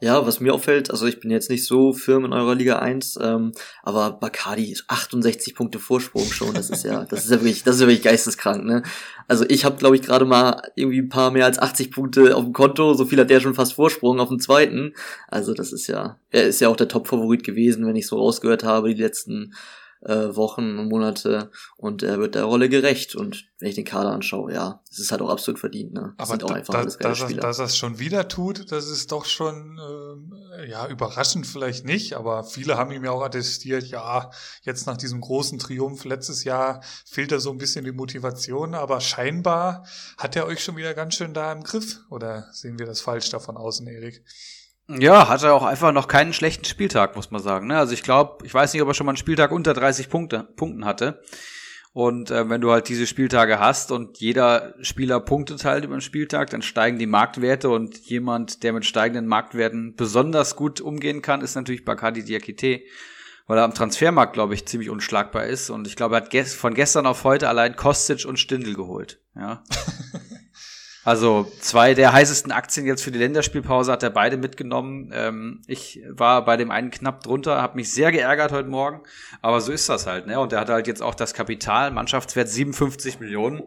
Ja, was mir auffällt, also ich bin jetzt nicht so firm in eurer Liga 1, ähm, aber Bacardi 68 Punkte Vorsprung schon, das ist ja, das ist ja wirklich, das ist ja wirklich geisteskrank, ne? Also ich habe glaube ich gerade mal irgendwie ein paar mehr als 80 Punkte auf dem Konto, so viel hat der schon fast Vorsprung auf dem zweiten. Also das ist ja, er ist ja auch der Top-Favorit gewesen, wenn ich so rausgehört habe, die letzten äh, Wochen und Monate und er wird der Rolle gerecht. Und wenn ich den Kader anschaue, ja, das ist halt auch absolut verdient. Ne? Aber da, da, dass, er, dass er es schon wieder tut, das ist doch schon äh, ja überraschend vielleicht nicht. Aber viele haben ihm ja auch attestiert, ja, jetzt nach diesem großen Triumph letztes Jahr fehlt er so ein bisschen die Motivation. Aber scheinbar hat er euch schon wieder ganz schön da im Griff. Oder sehen wir das falsch davon außen, Erik? Ja, hat er auch einfach noch keinen schlechten Spieltag, muss man sagen. Ne? Also ich glaube, ich weiß nicht, ob er schon mal einen Spieltag unter 30 Punkte, Punkten hatte. Und äh, wenn du halt diese Spieltage hast und jeder Spieler punktet halt über den Spieltag, dann steigen die Marktwerte und jemand, der mit steigenden Marktwerten besonders gut umgehen kann, ist natürlich Bakadi Diakite, weil er am Transfermarkt, glaube ich, ziemlich unschlagbar ist. Und ich glaube, er hat von gestern auf heute allein Kostic und Stindel geholt. Ja. [laughs] Also zwei der heißesten Aktien jetzt für die Länderspielpause hat er beide mitgenommen. Ähm, ich war bei dem einen knapp drunter, habe mich sehr geärgert heute Morgen, aber so ist das halt. Ne? Und er hat halt jetzt auch das Kapital, Mannschaftswert 57 Millionen.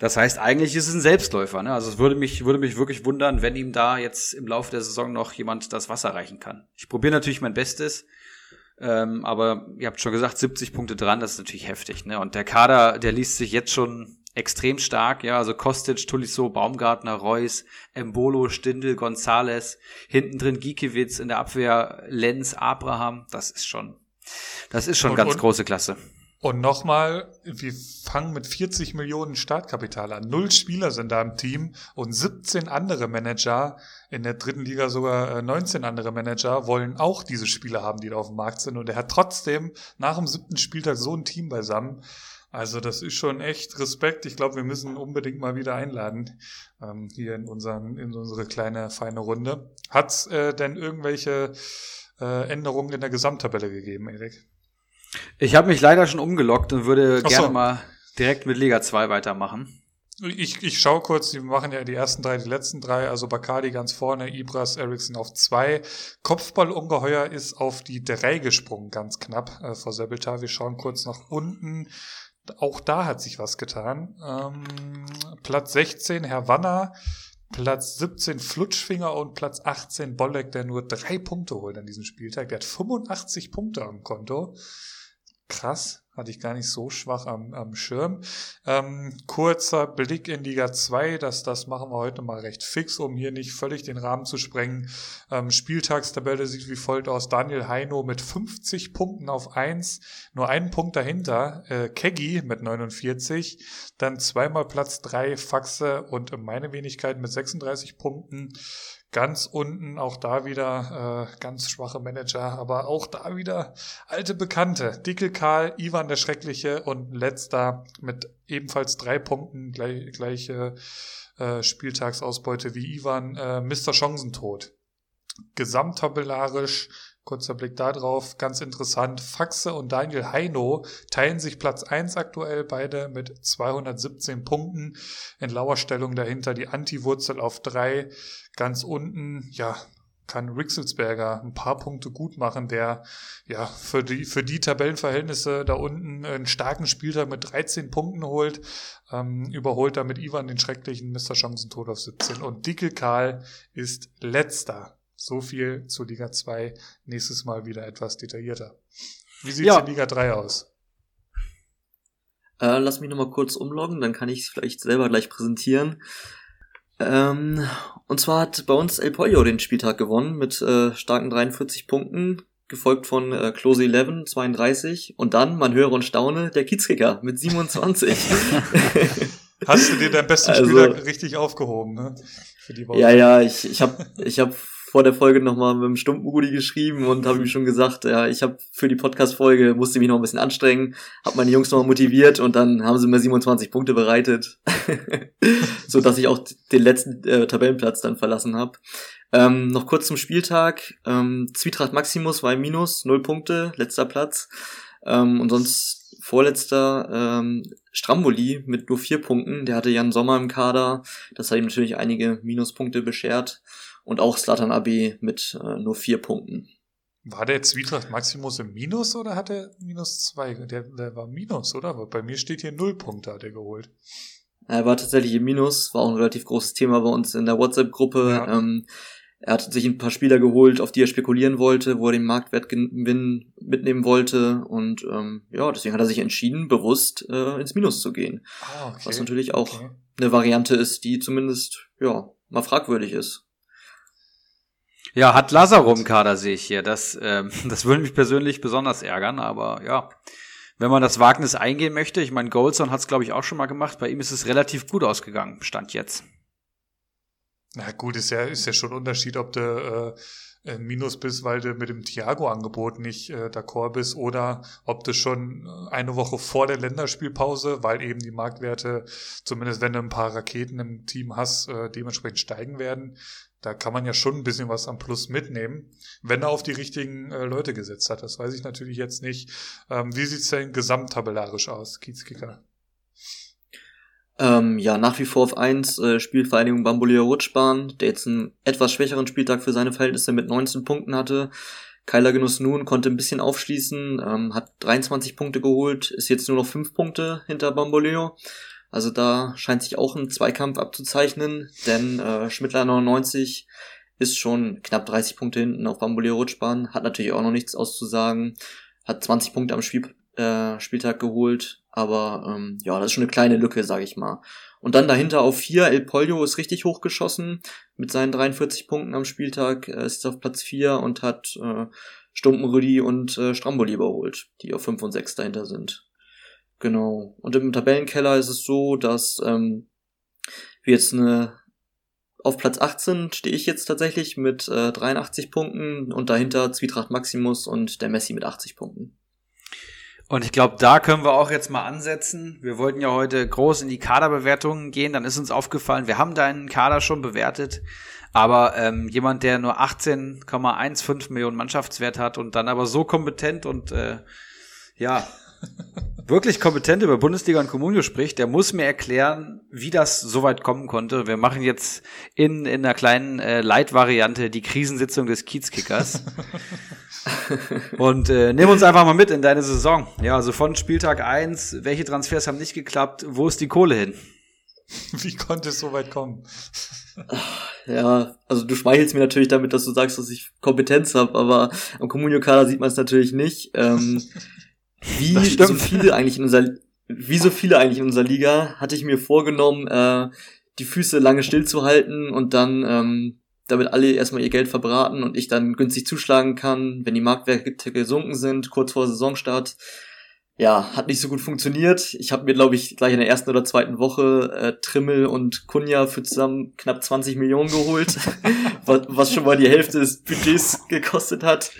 Das heißt, eigentlich ist es ein Selbstläufer. Ne? Also es würde mich, würde mich wirklich wundern, wenn ihm da jetzt im Laufe der Saison noch jemand das Wasser reichen kann. Ich probiere natürlich mein Bestes. Ähm, aber ihr habt schon gesagt, 70 Punkte dran, das ist natürlich heftig. Ne? Und der Kader, der liest sich jetzt schon extrem stark, ja, also Kostic, Tuliso, Baumgartner, Reus, Embolo, Stindel, Gonzales, hinten drin Giekewitz, in der Abwehr Lenz, Abraham, das ist schon, das ist schon und, ganz und, große Klasse. Und nochmal, wir fangen mit 40 Millionen Startkapital an. Null Spieler sind da im Team und 17 andere Manager, in der dritten Liga sogar 19 äh, andere Manager, wollen auch diese Spieler haben, die da auf dem Markt sind. Und er hat trotzdem nach dem siebten Spieltag so ein Team beisammen. Also das ist schon echt Respekt. Ich glaube, wir müssen unbedingt mal wieder einladen ähm, hier in, unseren, in unsere kleine, feine Runde. Hat es äh, denn irgendwelche äh, Änderungen in der Gesamttabelle gegeben, Erik? Ich habe mich leider schon umgelockt und würde so. gerne mal direkt mit Liga 2 weitermachen. Ich, ich schaue kurz, die machen ja die ersten drei, die letzten drei, also Bacardi ganz vorne, Ibras, Eriksson auf zwei. Kopfballungeheuer ist auf die drei gesprungen, ganz knapp äh, vor Sebeltar. Wir schauen kurz nach unten. Auch da hat sich was getan. Ähm, Platz 16 Herr Wanner, Platz 17 Flutschfinger und Platz 18 Bolleck, der nur drei Punkte holt an diesem Spieltag. Der hat 85 Punkte am Konto. Krass hatte ich gar nicht so schwach am, am Schirm. Ähm, kurzer Blick in Liga 2, das, das machen wir heute mal recht fix, um hier nicht völlig den Rahmen zu sprengen. Ähm, Spieltagstabelle sieht wie folgt aus. Daniel Heino mit 50 Punkten auf 1, nur einen Punkt dahinter. Äh, Keggy mit 49, dann zweimal Platz 3 Faxe und meine Wenigkeit mit 36 Punkten. Ganz unten auch da wieder äh, ganz schwache Manager, aber auch da wieder alte Bekannte. Dickel Karl, Ivan der Schreckliche und letzter mit ebenfalls drei Punkten, gleich, gleiche äh, Spieltagsausbeute wie Ivan, äh, Mr. Chancentod. Gesamttabellarisch Kurzer Blick da drauf, ganz interessant. Faxe und Daniel Heino teilen sich Platz 1 aktuell, beide mit 217 Punkten. In Lauerstellung dahinter die Anti-Wurzel auf 3. Ganz unten, ja, kann Rixelsberger ein paar Punkte gut machen, der ja für die, für die Tabellenverhältnisse da unten einen starken Spieltag mit 13 Punkten holt, ähm, überholt damit Ivan den schrecklichen Mr. Chancentod auf 17 und Dickel Karl ist letzter so viel zu Liga 2. Nächstes Mal wieder etwas detaillierter. Wie sieht es ja. in Liga 3 aus? Äh, lass mich nochmal kurz umloggen, dann kann ich es vielleicht selber gleich präsentieren. Ähm, und zwar hat bei uns El Pollo den Spieltag gewonnen mit äh, starken 43 Punkten, gefolgt von äh, Close 11, 32 und dann, man höre und staune, der Kiezkicker mit 27. [laughs] Hast du dir deinen besten also, Spieler richtig aufgehoben, ne? Für die Woche. Ja, ja, ich, ich habe ich hab vor der Folge nochmal mit dem Stumpenrudi geschrieben und habe ihm schon gesagt, ja, ich habe für die Podcast-Folge, musste mich noch ein bisschen anstrengen, habe meine Jungs nochmal motiviert und dann haben sie mir 27 Punkte bereitet, [laughs] so dass ich auch den letzten äh, Tabellenplatz dann verlassen habe. Ähm, noch kurz zum Spieltag. Ähm, Zwietracht Maximus war im Minus, null Punkte, letzter Platz. Ähm, und sonst vorletzter ähm, Stramboli mit nur vier Punkten. Der hatte Jan Sommer im Kader. Das hat ihm natürlich einige Minuspunkte beschert und auch Slatan AB mit äh, nur vier Punkten. War der Zwietracht Maximus im Minus oder hat er minus zwei? Der, der war Minus, oder? Bei mir steht hier null Punkte, hat er geholt. Er war tatsächlich im Minus, war auch ein relativ großes Thema bei uns in der WhatsApp-Gruppe. Ja. Ähm, Er hat sich ein paar Spieler geholt, auf die er spekulieren wollte, wo er den Marktwertgewinn mitnehmen wollte. Und ähm, ja, deswegen hat er sich entschieden, bewusst äh, ins Minus zu gehen. Ah, okay. Was natürlich auch Okay. eine Variante ist, die zumindest ja mal fragwürdig ist. Ja, hat Lazaro im Kader, sehe ich hier. Das, ähm, [laughs] das würde mich persönlich besonders ärgern, aber ja. Wenn man das Wagnis eingehen möchte, ich meine, Goldson hat es, glaube ich, auch schon mal gemacht. Bei ihm ist es relativ gut ausgegangen, Stand jetzt. Na gut, ist ja, ist ja schon ein Unterschied, ob du äh, ein Minus bist, weil du mit dem Thiago-Angebot nicht äh, d'accord bist oder ob du schon eine Woche vor der Länderspielpause, weil eben die Marktwerte, zumindest wenn du ein paar Raketen im Team hast, äh, dementsprechend steigen werden. Da kann man ja schon ein bisschen was am Plus mitnehmen, wenn er auf die richtigen äh, Leute gesetzt hat. Das weiß ich natürlich jetzt nicht. Ähm, wie sieht's denn gesamttabellarisch aus, Kiezkicker? Ähm, ja, nach wie vor auf 1 äh, Spielvereinigung Bamboleo Rutschbahn, der jetzt einen etwas schwächeren Spieltag für seine Verhältnisse mit 19 Punkten hatte. Kyler Genuss nun konnte ein bisschen aufschließen, ähm, hat 23 Punkte geholt, ist jetzt nur noch 5 Punkte hinter Bamboleo. Also da scheint sich auch ein Zweikampf abzuzeichnen, denn äh, Schmittler 99 ist schon knapp 30 Punkte hinten auf Bamboleo Rutschbahn, hat natürlich auch noch nichts auszusagen, hat 20 Punkte am Spiel, äh, Spieltag geholt, aber ähm, ja, das ist schon eine kleine Lücke, sag ich mal. Und dann dahinter auf 4, El Pollo ist richtig hochgeschossen mit seinen 43 Punkten am Spieltag, äh, ist auf Platz 4 und hat äh, Stumpenrüdi und äh, Stramboli überholt, die auf 5 und 6 dahinter sind. Genau. Und im Tabellenkeller ist es so, dass ähm, wir jetzt eine auf Platz 18 stehe ich jetzt tatsächlich mit äh, 83 Punkten und dahinter Zwietracht Maximus und der Messi mit 80 Punkten. Und ich glaube, da können wir auch jetzt mal ansetzen. Wir wollten ja heute groß in die Kaderbewertungen gehen. Dann ist uns aufgefallen, wir haben deinen Kader schon bewertet. Aber ähm, jemand, der nur 18,15 Millionen Mannschaftswert hat und dann aber so kompetent und äh, ja, [laughs] wirklich kompetent über Bundesliga und Comunio spricht, der muss mir erklären, wie das so weit kommen konnte. Wir machen jetzt in, in einer kleinen äh, Leitvariante die Krisensitzung des Kiezkickers. [laughs] und äh, nimm uns einfach mal mit in deine Saison. Ja, also von Spieltag eins, welche Transfers haben nicht geklappt, wo ist die Kohle hin? [laughs] Wie konnte es so weit kommen? Ja, also du schmeichelst mir natürlich damit, dass du sagst, dass ich Kompetenz habe, aber am Comunio-Kader sieht man es natürlich nicht. Ähm, [laughs] wie so viele eigentlich in unserer, wie so viele eigentlich in unserer Liga, hatte ich mir vorgenommen, äh, die Füße lange stillzuhalten und dann, ähm, damit alle erstmal ihr Geld verbraten und ich dann günstig zuschlagen kann, wenn die Marktwerte gesunken sind, kurz vor Saisonstart. Ja, hat nicht so gut funktioniert. Ich habe mir, glaube ich, gleich in der ersten oder zweiten Woche äh, Trimmel und Kunja für zusammen knapp 20 Millionen geholt, [laughs] was, was schon mal die Hälfte des Budgets gekostet hat.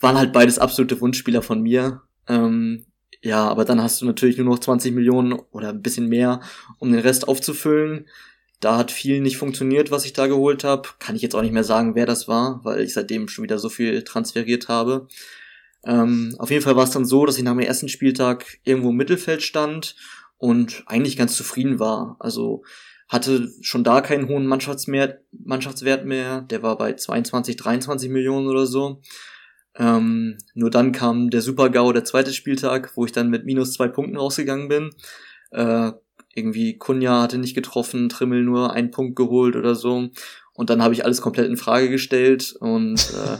Waren halt beides absolute Wunschspieler von mir. Ähm, ja, aber dann hast du natürlich nur noch 20 Millionen oder ein bisschen mehr, um den Rest aufzufüllen. Da hat viel nicht funktioniert, was ich da geholt habe. Kann ich jetzt auch nicht mehr sagen, wer das war, weil ich seitdem schon wieder so viel transferiert habe. Ähm, auf jeden Fall war es dann so, dass ich nach dem ersten Spieltag irgendwo im Mittelfeld stand und eigentlich ganz zufrieden war. Also hatte schon da keinen hohen Mannschaftswert, mehr. Der war bei 22, 23 Millionen oder so. Ähm, nur dann kam der Super-GAU, der zweite Spieltag, wo ich dann mit minus zwei Punkten rausgegangen bin. Äh, irgendwie Kunja hatte nicht getroffen, Trimmel nur einen Punkt geholt oder so. Und dann habe ich alles komplett in Frage gestellt und äh,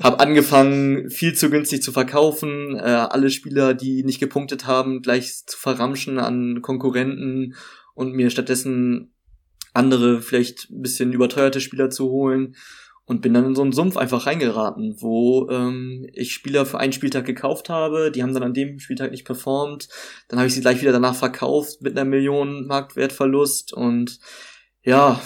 [laughs] habe angefangen, viel zu günstig zu verkaufen, äh, alle Spieler, die nicht gepunktet haben, gleich zu verramschen an Konkurrenten und mir stattdessen andere, vielleicht ein bisschen überteuerte Spieler zu holen und bin dann in so einen Sumpf einfach reingeraten, wo ähm, ich Spieler für einen Spieltag gekauft habe, die haben dann an dem Spieltag nicht performt, dann habe ich sie gleich wieder danach verkauft mit einer Million Marktwertverlust und ja,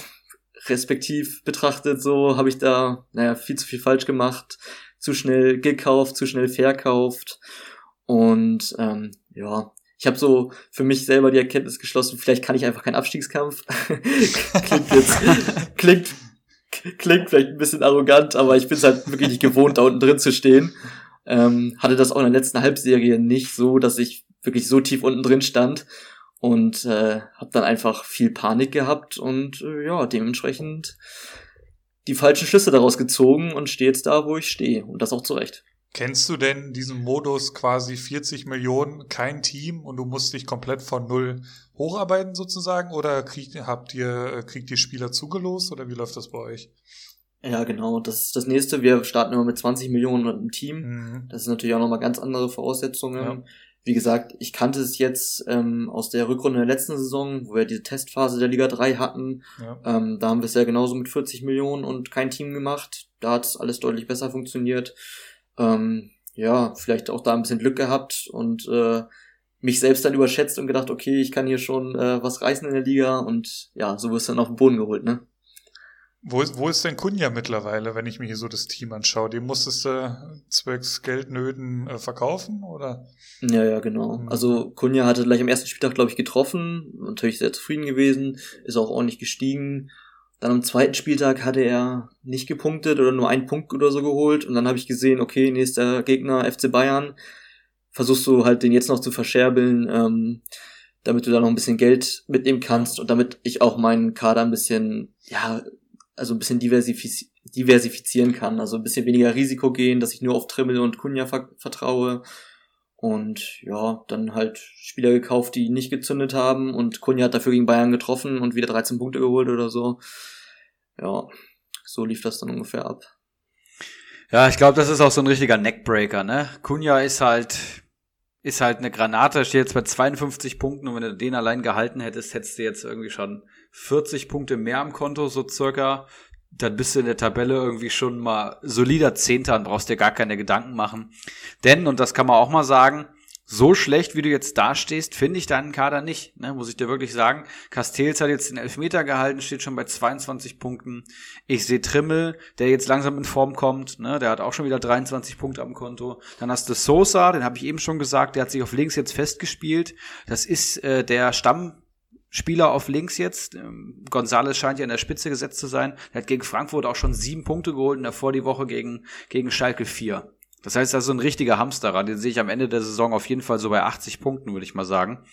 respektiv betrachtet so habe ich da naja viel zu viel falsch gemacht, zu schnell gekauft, zu schnell verkauft und ähm, ja, ich habe so für mich selber die Erkenntnis geschlossen, vielleicht kann ich einfach keinen Abstiegskampf. [laughs] klingt jetzt [laughs] klingt klingt vielleicht ein bisschen arrogant, aber ich bin es halt wirklich nicht gewohnt, da unten drin zu stehen. Ähm, hatte das auch in der letzten Halbserie nicht so, dass ich wirklich so tief unten drin stand und äh, habe dann einfach viel Panik gehabt und äh, ja, dementsprechend die falschen Schlüsse daraus gezogen und stehe jetzt da, wo ich stehe und das auch zurecht. Kennst du denn diesen Modus quasi 40 Millionen, kein Team und du musst dich komplett von null hocharbeiten sozusagen? Oder kriegt, habt ihr, kriegt ihr Spieler zugelost oder wie läuft das bei euch? Ja, genau. Das ist das nächste. Wir starten immer mit 20 Millionen im Team. Mhm. Das ist natürlich auch nochmal ganz andere Voraussetzungen. Ja. Wie gesagt, ich kannte es jetzt ähm, aus der Rückrunde der letzten Saison, wo wir diese Testphase der Liga 3 hatten. Ja. Ähm, da haben wir es ja genauso mit 40 Millionen und kein Team gemacht. Da hat es alles deutlich besser funktioniert. Ähm, ja, vielleicht auch da ein bisschen Glück gehabt und äh, mich selbst dann überschätzt und gedacht, okay, ich kann hier schon äh, was reißen in der Liga und ja, so wirst du dann auf den Boden geholt, ne? Wo ist, wo ist denn Kunja mittlerweile, wenn ich mir hier so das Team anschaue? Den musstest du zwecks Geldnöten äh, verkaufen, oder? Ja, ja, genau. Mhm. Also Kunja hatte gleich am ersten Spieltag, glaube ich, getroffen, natürlich sehr zufrieden gewesen, ist auch ordentlich gestiegen. Dann am zweiten Spieltag hatte er nicht gepunktet oder nur einen Punkt oder so geholt. Und dann habe ich gesehen, okay, nächster Gegner FC Bayern, versuchst du halt den jetzt noch zu verscherbeln, ähm, damit du da noch ein bisschen Geld mitnehmen kannst und damit ich auch meinen Kader ein bisschen, ja, also ein bisschen diversifiz diversifizieren kann, also ein bisschen weniger Risiko gehen, dass ich nur auf Trimmel und Kunja ver vertraue und ja, dann halt Spieler gekauft, die nicht gezündet haben und Kunja hat dafür gegen Bayern getroffen und wieder 13 Punkte geholt oder so. Ja, so lief das dann ungefähr ab. Ja, ich glaube, das ist auch so ein richtiger Neckbreaker, ne? Kunja ist halt, ist halt eine Granate, steht jetzt bei 52 Punkten und wenn du den allein gehalten hättest, hättest du jetzt irgendwie schon 40 Punkte mehr am Konto, so circa. Dann bist du in der Tabelle irgendwie schon mal solider Zehnter und brauchst dir gar keine Gedanken machen. Denn, und das kann man auch mal sagen, so schlecht, wie du jetzt dastehst, finde ich deinen Kader nicht, ne, muss ich dir wirklich sagen. Castells hat jetzt den Elfmeter gehalten, steht schon bei 22 Punkten. Ich sehe Trimmel, der jetzt langsam in Form kommt, ne, der hat auch schon wieder 23 Punkte am Konto. Dann hast du Sosa, den habe ich eben schon gesagt, der hat sich auf links jetzt festgespielt. Das ist äh, der Stammspieler auf links jetzt. Ähm, Gonzales scheint ja in der Spitze gesetzt zu sein. Der hat gegen Frankfurt auch schon sieben Punkte geholt und davor die Woche gegen, gegen Schalke vier. Das heißt, das ist so ein richtiger Hamsterer. Den sehe ich am Ende der Saison auf jeden Fall so bei 80 Punkten, würde ich mal sagen.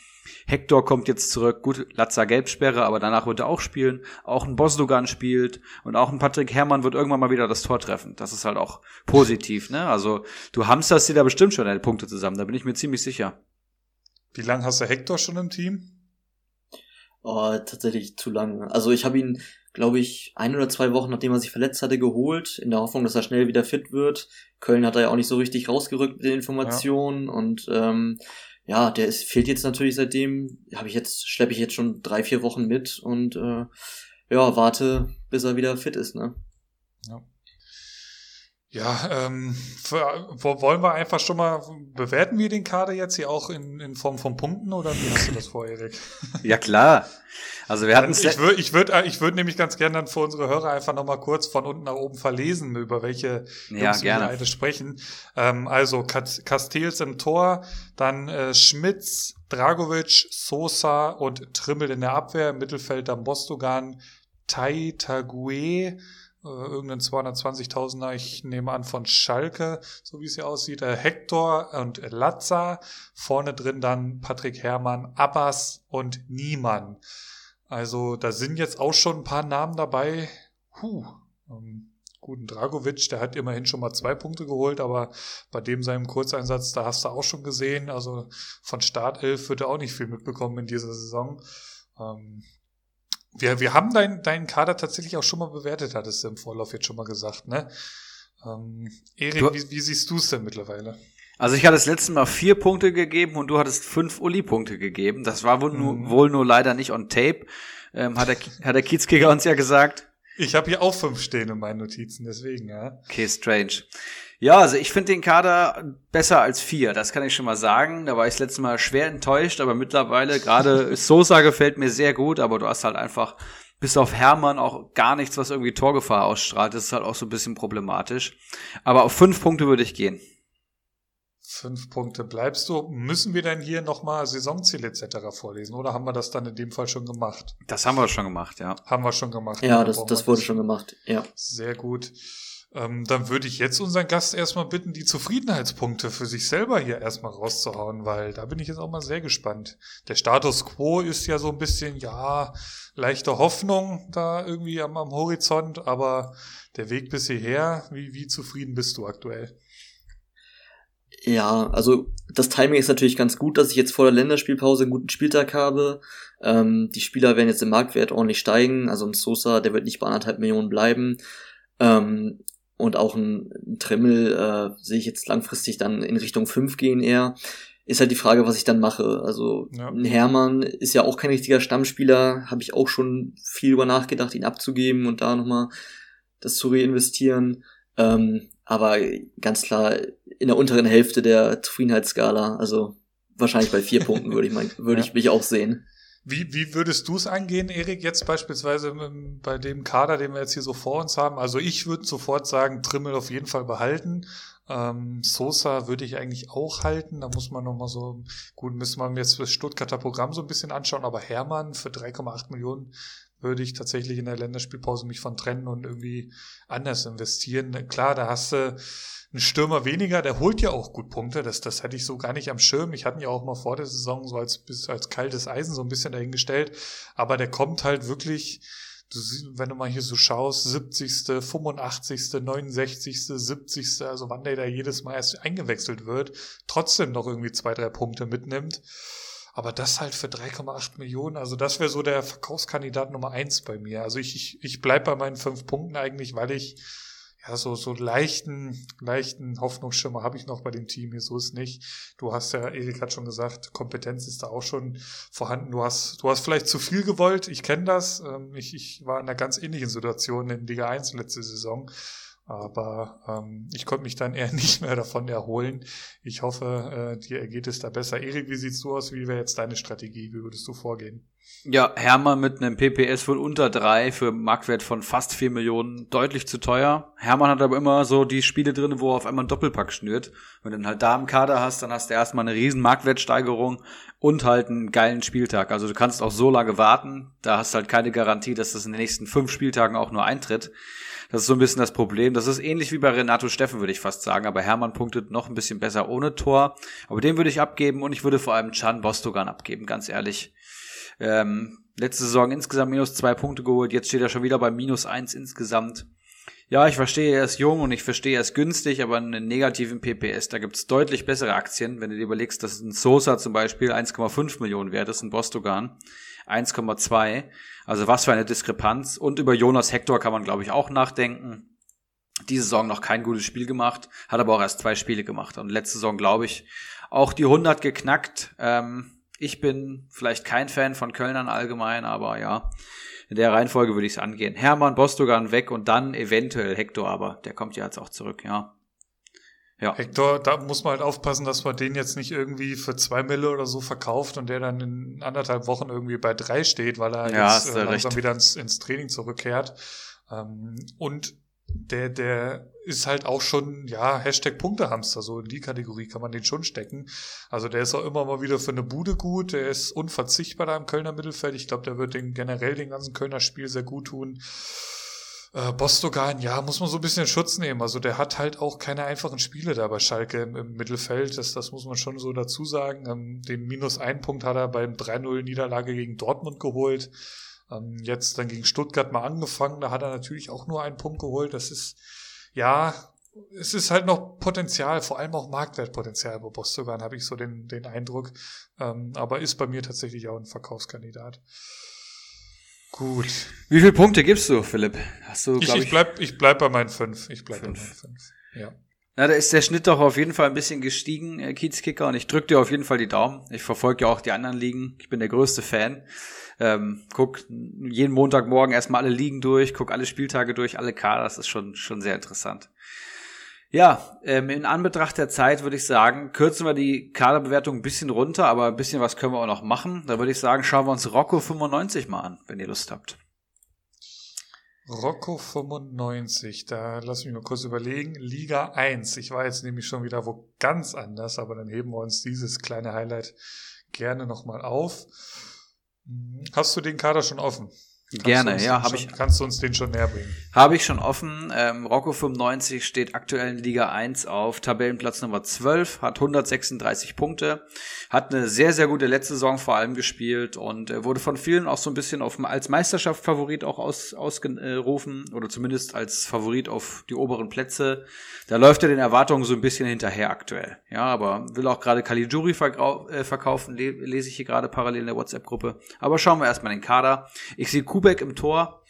Hector kommt jetzt zurück. Gut, Latza Gelbsperre, aber danach wird er auch spielen. Auch ein Bosdogan spielt. Und auch ein Patrick Herrmann wird irgendwann mal wieder das Tor treffen. Das ist halt auch positiv, ne? Also, du hamsterst dir da bestimmt schon deine Punkte zusammen. Da bin ich mir ziemlich sicher. Wie lange hast du Hector schon im Team? Oh, tatsächlich zu lange. Also ich habe ihn, glaube ich, ein oder zwei Wochen, nachdem er sich verletzt hatte, geholt, in der Hoffnung, dass er schnell wieder fit wird. Köln hat er ja auch nicht so richtig rausgerückt mit den Informationen und ähm, ja, der ist, fehlt jetzt natürlich seitdem, habe ich jetzt, schleppe ich jetzt schon drei, vier Wochen mit und äh, ja, warte, bis er wieder fit ist, ne? Ja, ähm, für, wo- wollen wir einfach schon mal, bewerten wir den Kader jetzt hier auch in, in Form von Punkten oder wie hast du das vor, Erik? [laughs] Ja, klar. Also wir hatten Ich würde ich würd, ich würd nämlich ganz gerne dann für unsere Hörer einfach nochmal kurz von unten nach oben verlesen, über welche Ja, Jungs wir gerne. alle sprechen. Ähm, also Castells im Tor, dann äh, Schmitz, Dragovic, Sosa und Trimmel in der Abwehr, im Mittelfeld dann Bostogan, Tai Tague, äh, irgendein 220.000er, ich nehme an von Schalke, so wie es hier aussieht, äh, Hector und Latza, vorne drin dann Patrick Herrmann, Abbas und Niemann. Also da sind jetzt auch schon ein paar Namen dabei. Huh. Ähm, guten Dragovic, der hat immerhin schon mal zwei Punkte geholt, aber bei dem seinem Kurzeinsatz, da hast du auch schon gesehen, also von Startelf wird er auch nicht viel mitbekommen in dieser Saison. Ähm, wir, wir haben deinen deinen Kader tatsächlich auch schon mal bewertet, hattest du im Vorlauf jetzt schon mal gesagt, ne? Ähm, Erik, Du- wie, wie siehst du es denn mittlerweile? Also ich hatte das letzte Mal vier Punkte gegeben und du hattest fünf Uli-Punkte gegeben. Das war wohl, nur, Mhm. wohl nur leider nicht on tape. Ähm, hat, der, hat der Kiezkicker uns ja gesagt. Ich habe hier auch fünf stehen in meinen Notizen, deswegen, ja. Okay, strange. Ja, also ich finde den Kader besser als vier, das kann ich schon mal sagen. Da war ich das letzte Mal schwer enttäuscht, aber mittlerweile, gerade [laughs] Sosa gefällt mir sehr gut, aber du hast halt einfach bis auf Hermann auch gar nichts, was irgendwie Torgefahr ausstrahlt. Das ist halt auch so ein bisschen problematisch. Aber auf fünf Punkte würde ich gehen. Fünf Punkte bleibst du. Müssen wir denn hier nochmal Saisonziel etc. vorlesen oder haben wir das dann in dem Fall schon gemacht? Das haben wir schon gemacht, ja. Haben wir schon gemacht. Ja, das, das wurde schon gemacht, ja. Sehr gut. Ähm, dann würde ich jetzt unseren Gast erstmal bitten, die Zufriedenheitspunkte für sich selber hier erstmal rauszuhauen, weil da bin ich jetzt auch mal sehr gespannt. Der Status quo ist ja so ein bisschen, ja, leichte Hoffnung da irgendwie am, am Horizont, aber der Weg bis hierher, wie, wie zufrieden bist du aktuell? Ja, also das Timing ist natürlich ganz gut, dass ich jetzt vor der Länderspielpause einen guten Spieltag habe. Ähm, die Spieler werden jetzt im Marktwert ordentlich steigen. Also ein Sosa, der wird nicht bei anderthalb Millionen bleiben. Ähm, und auch ein, Trimmel äh, sehe ich jetzt langfristig dann in Richtung 5 gehen eher. Ist halt die Frage, was ich dann mache. Also ja. ein Hermann ist ja auch kein richtiger Stammspieler, habe ich auch schon viel über nachgedacht, ihn abzugeben und da nochmal das zu reinvestieren. Ähm, aber ganz klar in der unteren Hälfte der Zufriedenheitsskala, also wahrscheinlich bei vier Punkten würde ich mal, [laughs] würde ja. ich mich auch sehen. Wie, wie würdest du es angehen, Erik, jetzt beispielsweise bei dem Kader, den wir jetzt hier so vor uns haben? Also ich würde sofort sagen, Trimmel auf jeden Fall behalten. Ähm, Sosa würde ich eigentlich auch halten. Da muss man nochmal so, gut, müssen wir jetzt das Stuttgarter Programm so ein bisschen anschauen, aber Hermann für 3,8 Millionen würde ich tatsächlich in der Länderspielpause mich von trennen und irgendwie anders investieren. Klar, da hast du einen Stürmer weniger, der holt ja auch gut Punkte. Das, das hätte ich so gar nicht am Schirm. Ich hatte ihn ja auch mal vor der Saison so als, als kaltes Eisen so ein bisschen dahingestellt. Aber der kommt halt wirklich, du, wenn du mal hier so schaust, 70., 85., 69., 70., also wann der da jedes Mal erst eingewechselt wird, trotzdem noch irgendwie zwei, drei Punkte mitnimmt. Aber das halt für 3,8 Millionen, also das wäre so der Verkaufskandidat Nummer eins bei mir. Also ich, ich, ich bleib bei meinen fünf Punkten eigentlich, weil ich ja, so, so leichten, leichten Hoffnungsschimmer habe ich noch bei dem Team hier, so ist nicht. Du hast ja, Erik hat schon gesagt, Kompetenz ist da auch schon vorhanden. Du hast, du hast vielleicht zu viel gewollt, ich kenne das. Ähm, ich, ich war in einer ganz ähnlichen Situation in Liga 1 letzte Saison. Aber ähm, ich konnte mich dann [laughs] eher nicht mehr davon erholen. Ich hoffe, äh, dir ergeht es da besser. Erik, wie siehst du aus? Wie wäre jetzt deine Strategie? Wie würdest du vorgehen? Ja, Hermann mit einem PPS wohl unter drei für Marktwert von fast vier Millionen deutlich zu teuer. Hermann hat aber immer so die Spiele drin, wo er auf einmal einen Doppelpack schnürt. Wenn du dann halt da im Kader hast, dann hast du erstmal eine riesen Marktwertsteigerung und halt einen geilen Spieltag. Also du kannst auch so lange warten. Da hast du halt keine Garantie, dass das in den nächsten fünf Spieltagen auch nur eintritt. Das ist so ein bisschen das Problem. Das ist ähnlich wie bei Renato Steffen, würde ich fast sagen. Aber Hermann punktet noch ein bisschen besser ohne Tor. Aber den würde ich abgeben und ich würde vor allem Chan Bostogan abgeben, ganz ehrlich. Ähm, letzte Saison insgesamt minus zwei Punkte geholt, jetzt steht er schon wieder bei minus eins insgesamt. Ja, ich verstehe, er ist jung und ich verstehe, er ist günstig, aber einen negativen PPS, da gibt's deutlich bessere Aktien. Wenn du dir überlegst, dass ein Sosa zum Beispiel 1,5 Millionen wert ist, ein Bostogan 1,2. Also was für eine Diskrepanz. Und über Jonas Hector kann man, glaube ich, auch nachdenken. Diese Saison noch kein gutes Spiel gemacht, hat aber auch erst zwei Spiele gemacht. Und letzte Saison, glaube ich, auch die 100 geknackt. Ähm, ich bin vielleicht kein Fan von Kölnern allgemein, aber ja, in der Reihenfolge würde ich es angehen. Hermann, Bostogan weg und dann eventuell Hector, aber der kommt ja jetzt auch zurück, ja. Ja. Hector, da muss man halt aufpassen, dass man den jetzt nicht irgendwie für zwei Mille oder so verkauft und der dann in anderthalb Wochen irgendwie bei drei steht, weil er ja, jetzt äh, langsam recht. wieder ins, ins Training zurückkehrt. Ähm, und der, der ist halt auch schon, ja, Hashtag Punktehamster, so in die Kategorie kann man den schon stecken. Also der ist auch immer mal wieder für eine Bude gut, der ist unverzichtbar da im Kölner Mittelfeld. Ich glaube, der wird den generell den ganzen Kölner Spiel sehr gut tun. Äh, Bostogan, ja, muss man so ein bisschen Schutz nehmen. Also der hat halt auch keine einfachen Spiele da bei Schalke im, im Mittelfeld. Das, das muss man schon so dazu sagen. Ähm, den minus ein Punkt hat er beim 3-0 Niederlage gegen Dortmund geholt. Ähm, jetzt dann gegen Stuttgart mal angefangen, da hat er natürlich auch nur einen Punkt geholt. Das ist, ja, es ist halt noch Potenzial, vor allem auch Marktwertpotenzial bei Bostogan, habe ich so den, den Eindruck. Ähm, aber ist bei mir tatsächlich auch ein Verkaufskandidat. Gut. Wie viele Punkte gibst du, Philipp? Hast du, ich, ich, ich bleib, ich bleib bei meinen fünf. Ich bleib fünf. bei meinen fünf. Ja. Na, da ist der Schnitt doch auf jeden Fall ein bisschen gestiegen, äh, Kiezkicker, und ich drück dir auf jeden Fall die Daumen. Ich verfolge ja auch die anderen Ligen. Ich bin der größte Fan. Ähm, guck jeden Montagmorgen erstmal alle Ligen durch, guck alle Spieltage durch, alle Kader. Das ist schon, schon sehr interessant. Ja, ähm, in Anbetracht der Zeit würde ich sagen, kürzen wir die Kaderbewertung ein bisschen runter, aber ein bisschen was können wir auch noch machen. Da würde ich sagen, schauen wir uns Rocco 95 mal an, wenn ihr Lust habt. Rocco 95, da lass mich mal kurz überlegen. Liga 1. Ich war jetzt nämlich schon wieder wo ganz anders, aber dann heben wir uns dieses kleine Highlight gerne nochmal auf. Hast du den Kader schon offen? Kannst Gerne, ja, habe ich. Kannst du uns den schon näher bringen? Habe ich schon offen. Ähm, Rocco 95 steht aktuell in Liga 1 auf Tabellenplatz Nummer 12, hat 136 Punkte, hat eine sehr, sehr gute letzte Saison vor allem gespielt und äh, wurde von vielen auch so ein bisschen auf, als Meisterschaftsfavorit auch aus, ausgerufen oder zumindest als Favorit auf die oberen Plätze. Da läuft er den Erwartungen so ein bisschen hinterher aktuell. Ja, aber will auch gerade Caligiuri äh, verkaufen, lese ich hier gerade parallel in der WhatsApp-Gruppe. Aber schauen wir erstmal den Kader. Ich sehe Kubek im Tor.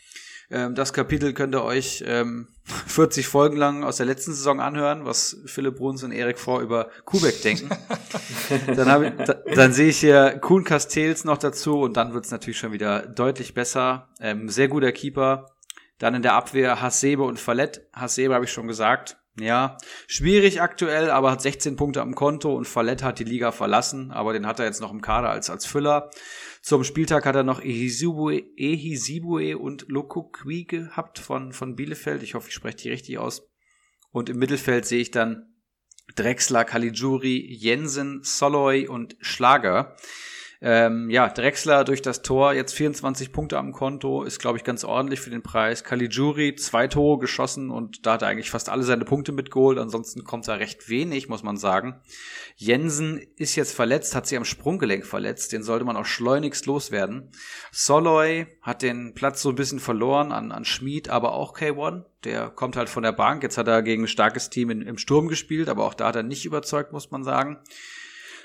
Ähm, das Kapitel könnt ihr euch ähm, [laughs] 40 Folgen lang aus der letzten Saison anhören, was Philipp Bruns und Erik vor über Kubek denken. [laughs] dann ich, da, dann sehe ich hier Kuhn Castells noch dazu und dann wird's natürlich schon wieder deutlich besser. Ähm, sehr guter Keeper. Dann in der Abwehr Hasebe und Fallett. Hasebe habe ich schon gesagt. Ja, schwierig aktuell, aber hat 16 Punkte am Konto und Fallett hat die Liga verlassen, aber den hat er jetzt noch im Kader als, als Füller. Zum Spieltag hat er noch Ehisibue, Ehisibue und Lokokwi gehabt von, von Bielefeld. Ich hoffe, ich spreche die richtig aus. Und im Mittelfeld sehe ich dann Drexler, Caligiuri, Jensen, Soloy und Schlager. Ähm, ja, Drexler durch das Tor, jetzt 24 Punkte am Konto, ist, glaube ich, ganz ordentlich für den Preis. Caligiuri, zwei Tore geschossen und da hat er eigentlich fast alle seine Punkte mitgeholt. Ansonsten kommt da recht wenig, muss man sagen. Jensen ist jetzt verletzt, hat sich am Sprunggelenk verletzt. Den sollte man auch schleunigst loswerden. Soloy hat den Platz so ein bisschen verloren an, an Schmid, aber auch K1. Der kommt halt von der Bank. Jetzt hat er gegen ein starkes Team in, im Sturm gespielt, aber auch da hat er nicht überzeugt, muss man sagen.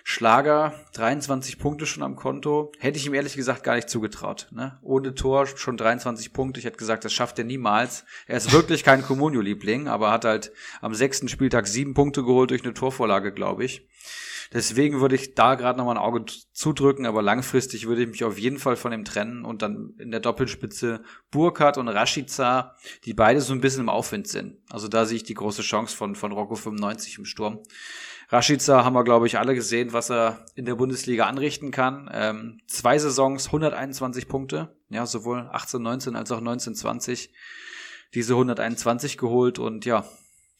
Schlager, 23 Punkte schon am Konto. Hätte ich ihm ehrlich gesagt gar nicht zugetraut. Ne? Ohne Tor schon 23 Punkte. Ich hätte gesagt, das schafft er niemals. Er ist wirklich kein Comunio-Liebling, aber hat halt am sechsten Spieltag sieben Punkte geholt durch eine Torvorlage, glaube ich. Deswegen würde ich da gerade nochmal ein Auge zudrücken, aber langfristig würde ich mich auf jeden Fall von ihm trennen und dann in der Doppelspitze Burkhardt und Rashica, die beide so ein bisschen im Aufwind sind. Also da sehe ich die große Chance von, von Rocco 95 im Sturm. Rashica haben wir, glaube ich, alle gesehen, was er in der Bundesliga anrichten kann. Ähm, zwei Saisons, 121 Punkte, ja, sowohl 18, 19 als auch 19, 20. Diese 121 geholt und ja,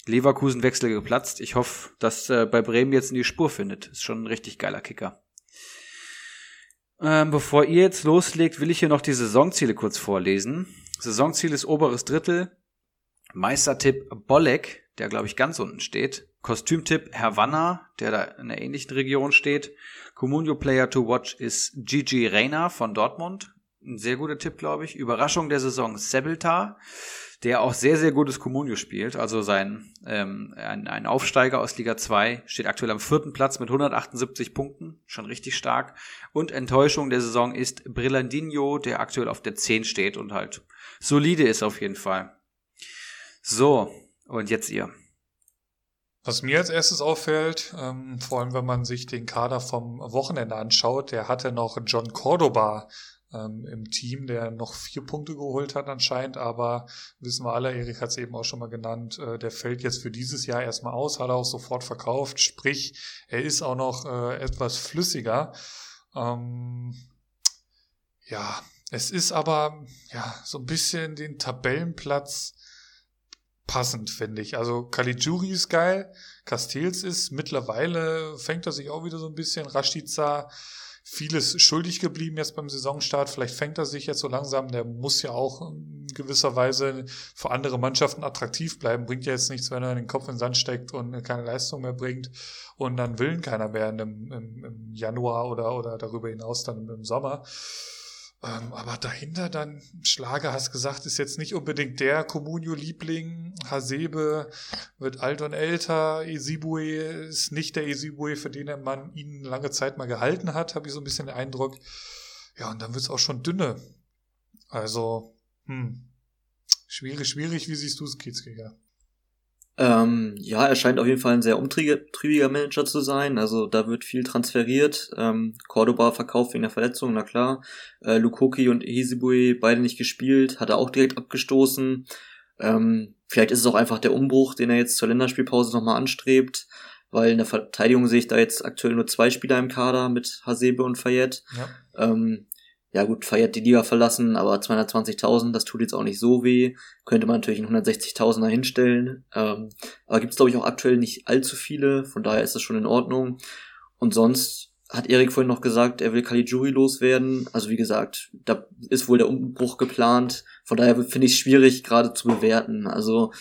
Leverkusen Wechsel geplatzt. Ich hoffe, dass äh, bei Bremen jetzt in die Spur findet. Ist schon ein richtig geiler Kicker. Ähm, bevor ihr jetzt loslegt, will ich hier noch die Saisonziele kurz vorlesen. Saisonziel ist oberes Drittel. Meistertipp Bolek, der glaube ich ganz unten steht. Kostümtipp Havanna, der da in einer ähnlichen Region steht. Comunio Player to Watch ist Gigi Reyna von Dortmund. Ein sehr guter Tipp, glaube ich. Überraschung der Saison Sebeltar, der auch sehr, sehr gutes Comunio spielt. Also sein ähm, ein, ein Aufsteiger aus Liga 2 steht aktuell am vierten Platz mit 178 Punkten. Schon richtig stark. Und Enttäuschung der Saison ist Brillandinho, der aktuell auf der 10 steht und halt solide ist auf jeden Fall. So, und jetzt ihr. Was mir als erstes auffällt, ähm, vor allem wenn man sich den Kader vom Wochenende anschaut, der hatte noch John Cordoba ähm, im Team, der noch vier Punkte geholt hat anscheinend, aber wissen wir alle, Erik hat es eben auch schon mal genannt, äh, der fällt jetzt für dieses Jahr erstmal aus, hat er auch sofort verkauft, sprich, er ist auch noch äh, etwas flüssiger. Ähm, ja, es ist aber ja so ein bisschen den Tabellenplatz passend, finde ich. Also Caligiuri ist geil, Castells ist mittlerweile, fängt er sich auch wieder so ein bisschen, Rashica vieles schuldig geblieben jetzt beim Saisonstart. Vielleicht fängt er sich jetzt so langsam. Der muss ja auch in gewisser Weise für andere Mannschaften attraktiv bleiben. Bringt ja jetzt nichts, wenn er den Kopf in den Sand steckt und keine Leistung mehr bringt und dann will keiner mehr im, im, im Januar oder, oder darüber hinaus dann im Sommer. Ähm, aber dahinter dann, Schlager, hast gesagt, ist jetzt nicht unbedingt der Comunio-Liebling. Hasebe wird alt und älter. Esibue ist nicht der Esibue, für den man ihn lange Zeit mal gehalten hat, habe ich so ein bisschen den Eindruck. Ja, und dann wird es auch schon dünne. Also, hm. Schwierig, schwierig. Wie siehst du es, Kiezkrieger? Ähm, ja, er scheint auf jeden Fall ein sehr umtriebiger Manager zu sein. Also da wird viel transferiert. Ähm, Cordoba verkauft wegen der Verletzung, na klar. Äh, Lukoki und Ehizibue beide nicht gespielt, hat er auch direkt abgestoßen. Ähm, vielleicht ist es auch einfach der Umbruch, den er jetzt zur Länderspielpause nochmal anstrebt, weil in der Verteidigung sehe ich da jetzt aktuell nur zwei Spieler im Kader mit Hasebe und Fayette. Ja. Ähm, ja gut, feiert die Liga verlassen, aber 220.000, das tut jetzt auch nicht so weh. Könnte man natürlich einen 160.000er hinstellen. Ähm, aber gibt es, glaube ich, auch aktuell nicht allzu viele, von daher ist das schon in Ordnung. Und sonst hat Erik vorhin noch gesagt, er will Caligiuri loswerden. Also wie gesagt, da ist wohl der Umbruch geplant. Von daher finde ich es schwierig, gerade zu bewerten. Also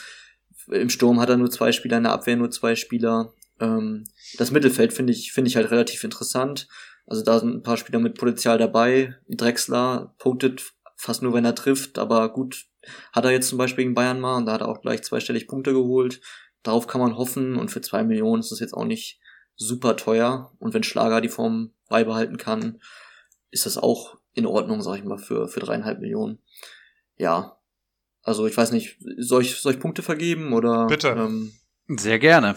im Sturm hat er nur zwei Spieler, in der Abwehr nur zwei Spieler. Ähm, das Mittelfeld finde ich, finde ich halt relativ interessant. Also da sind ein paar Spieler mit Potenzial dabei. Drexler punktet fast nur, wenn er trifft, aber gut, hat er jetzt zum Beispiel gegen Bayern mal und da hat er auch gleich zweistellig Punkte geholt. Darauf kann man hoffen und für zwei Millionen ist das jetzt auch nicht super teuer. Und wenn Schlager die Form beibehalten kann, ist das auch in Ordnung, sag ich mal, für, für dreieinhalb Millionen. Ja, Also ich weiß nicht, soll ich, soll ich Punkte vergeben oder? Bitte. Ähm, Sehr gerne.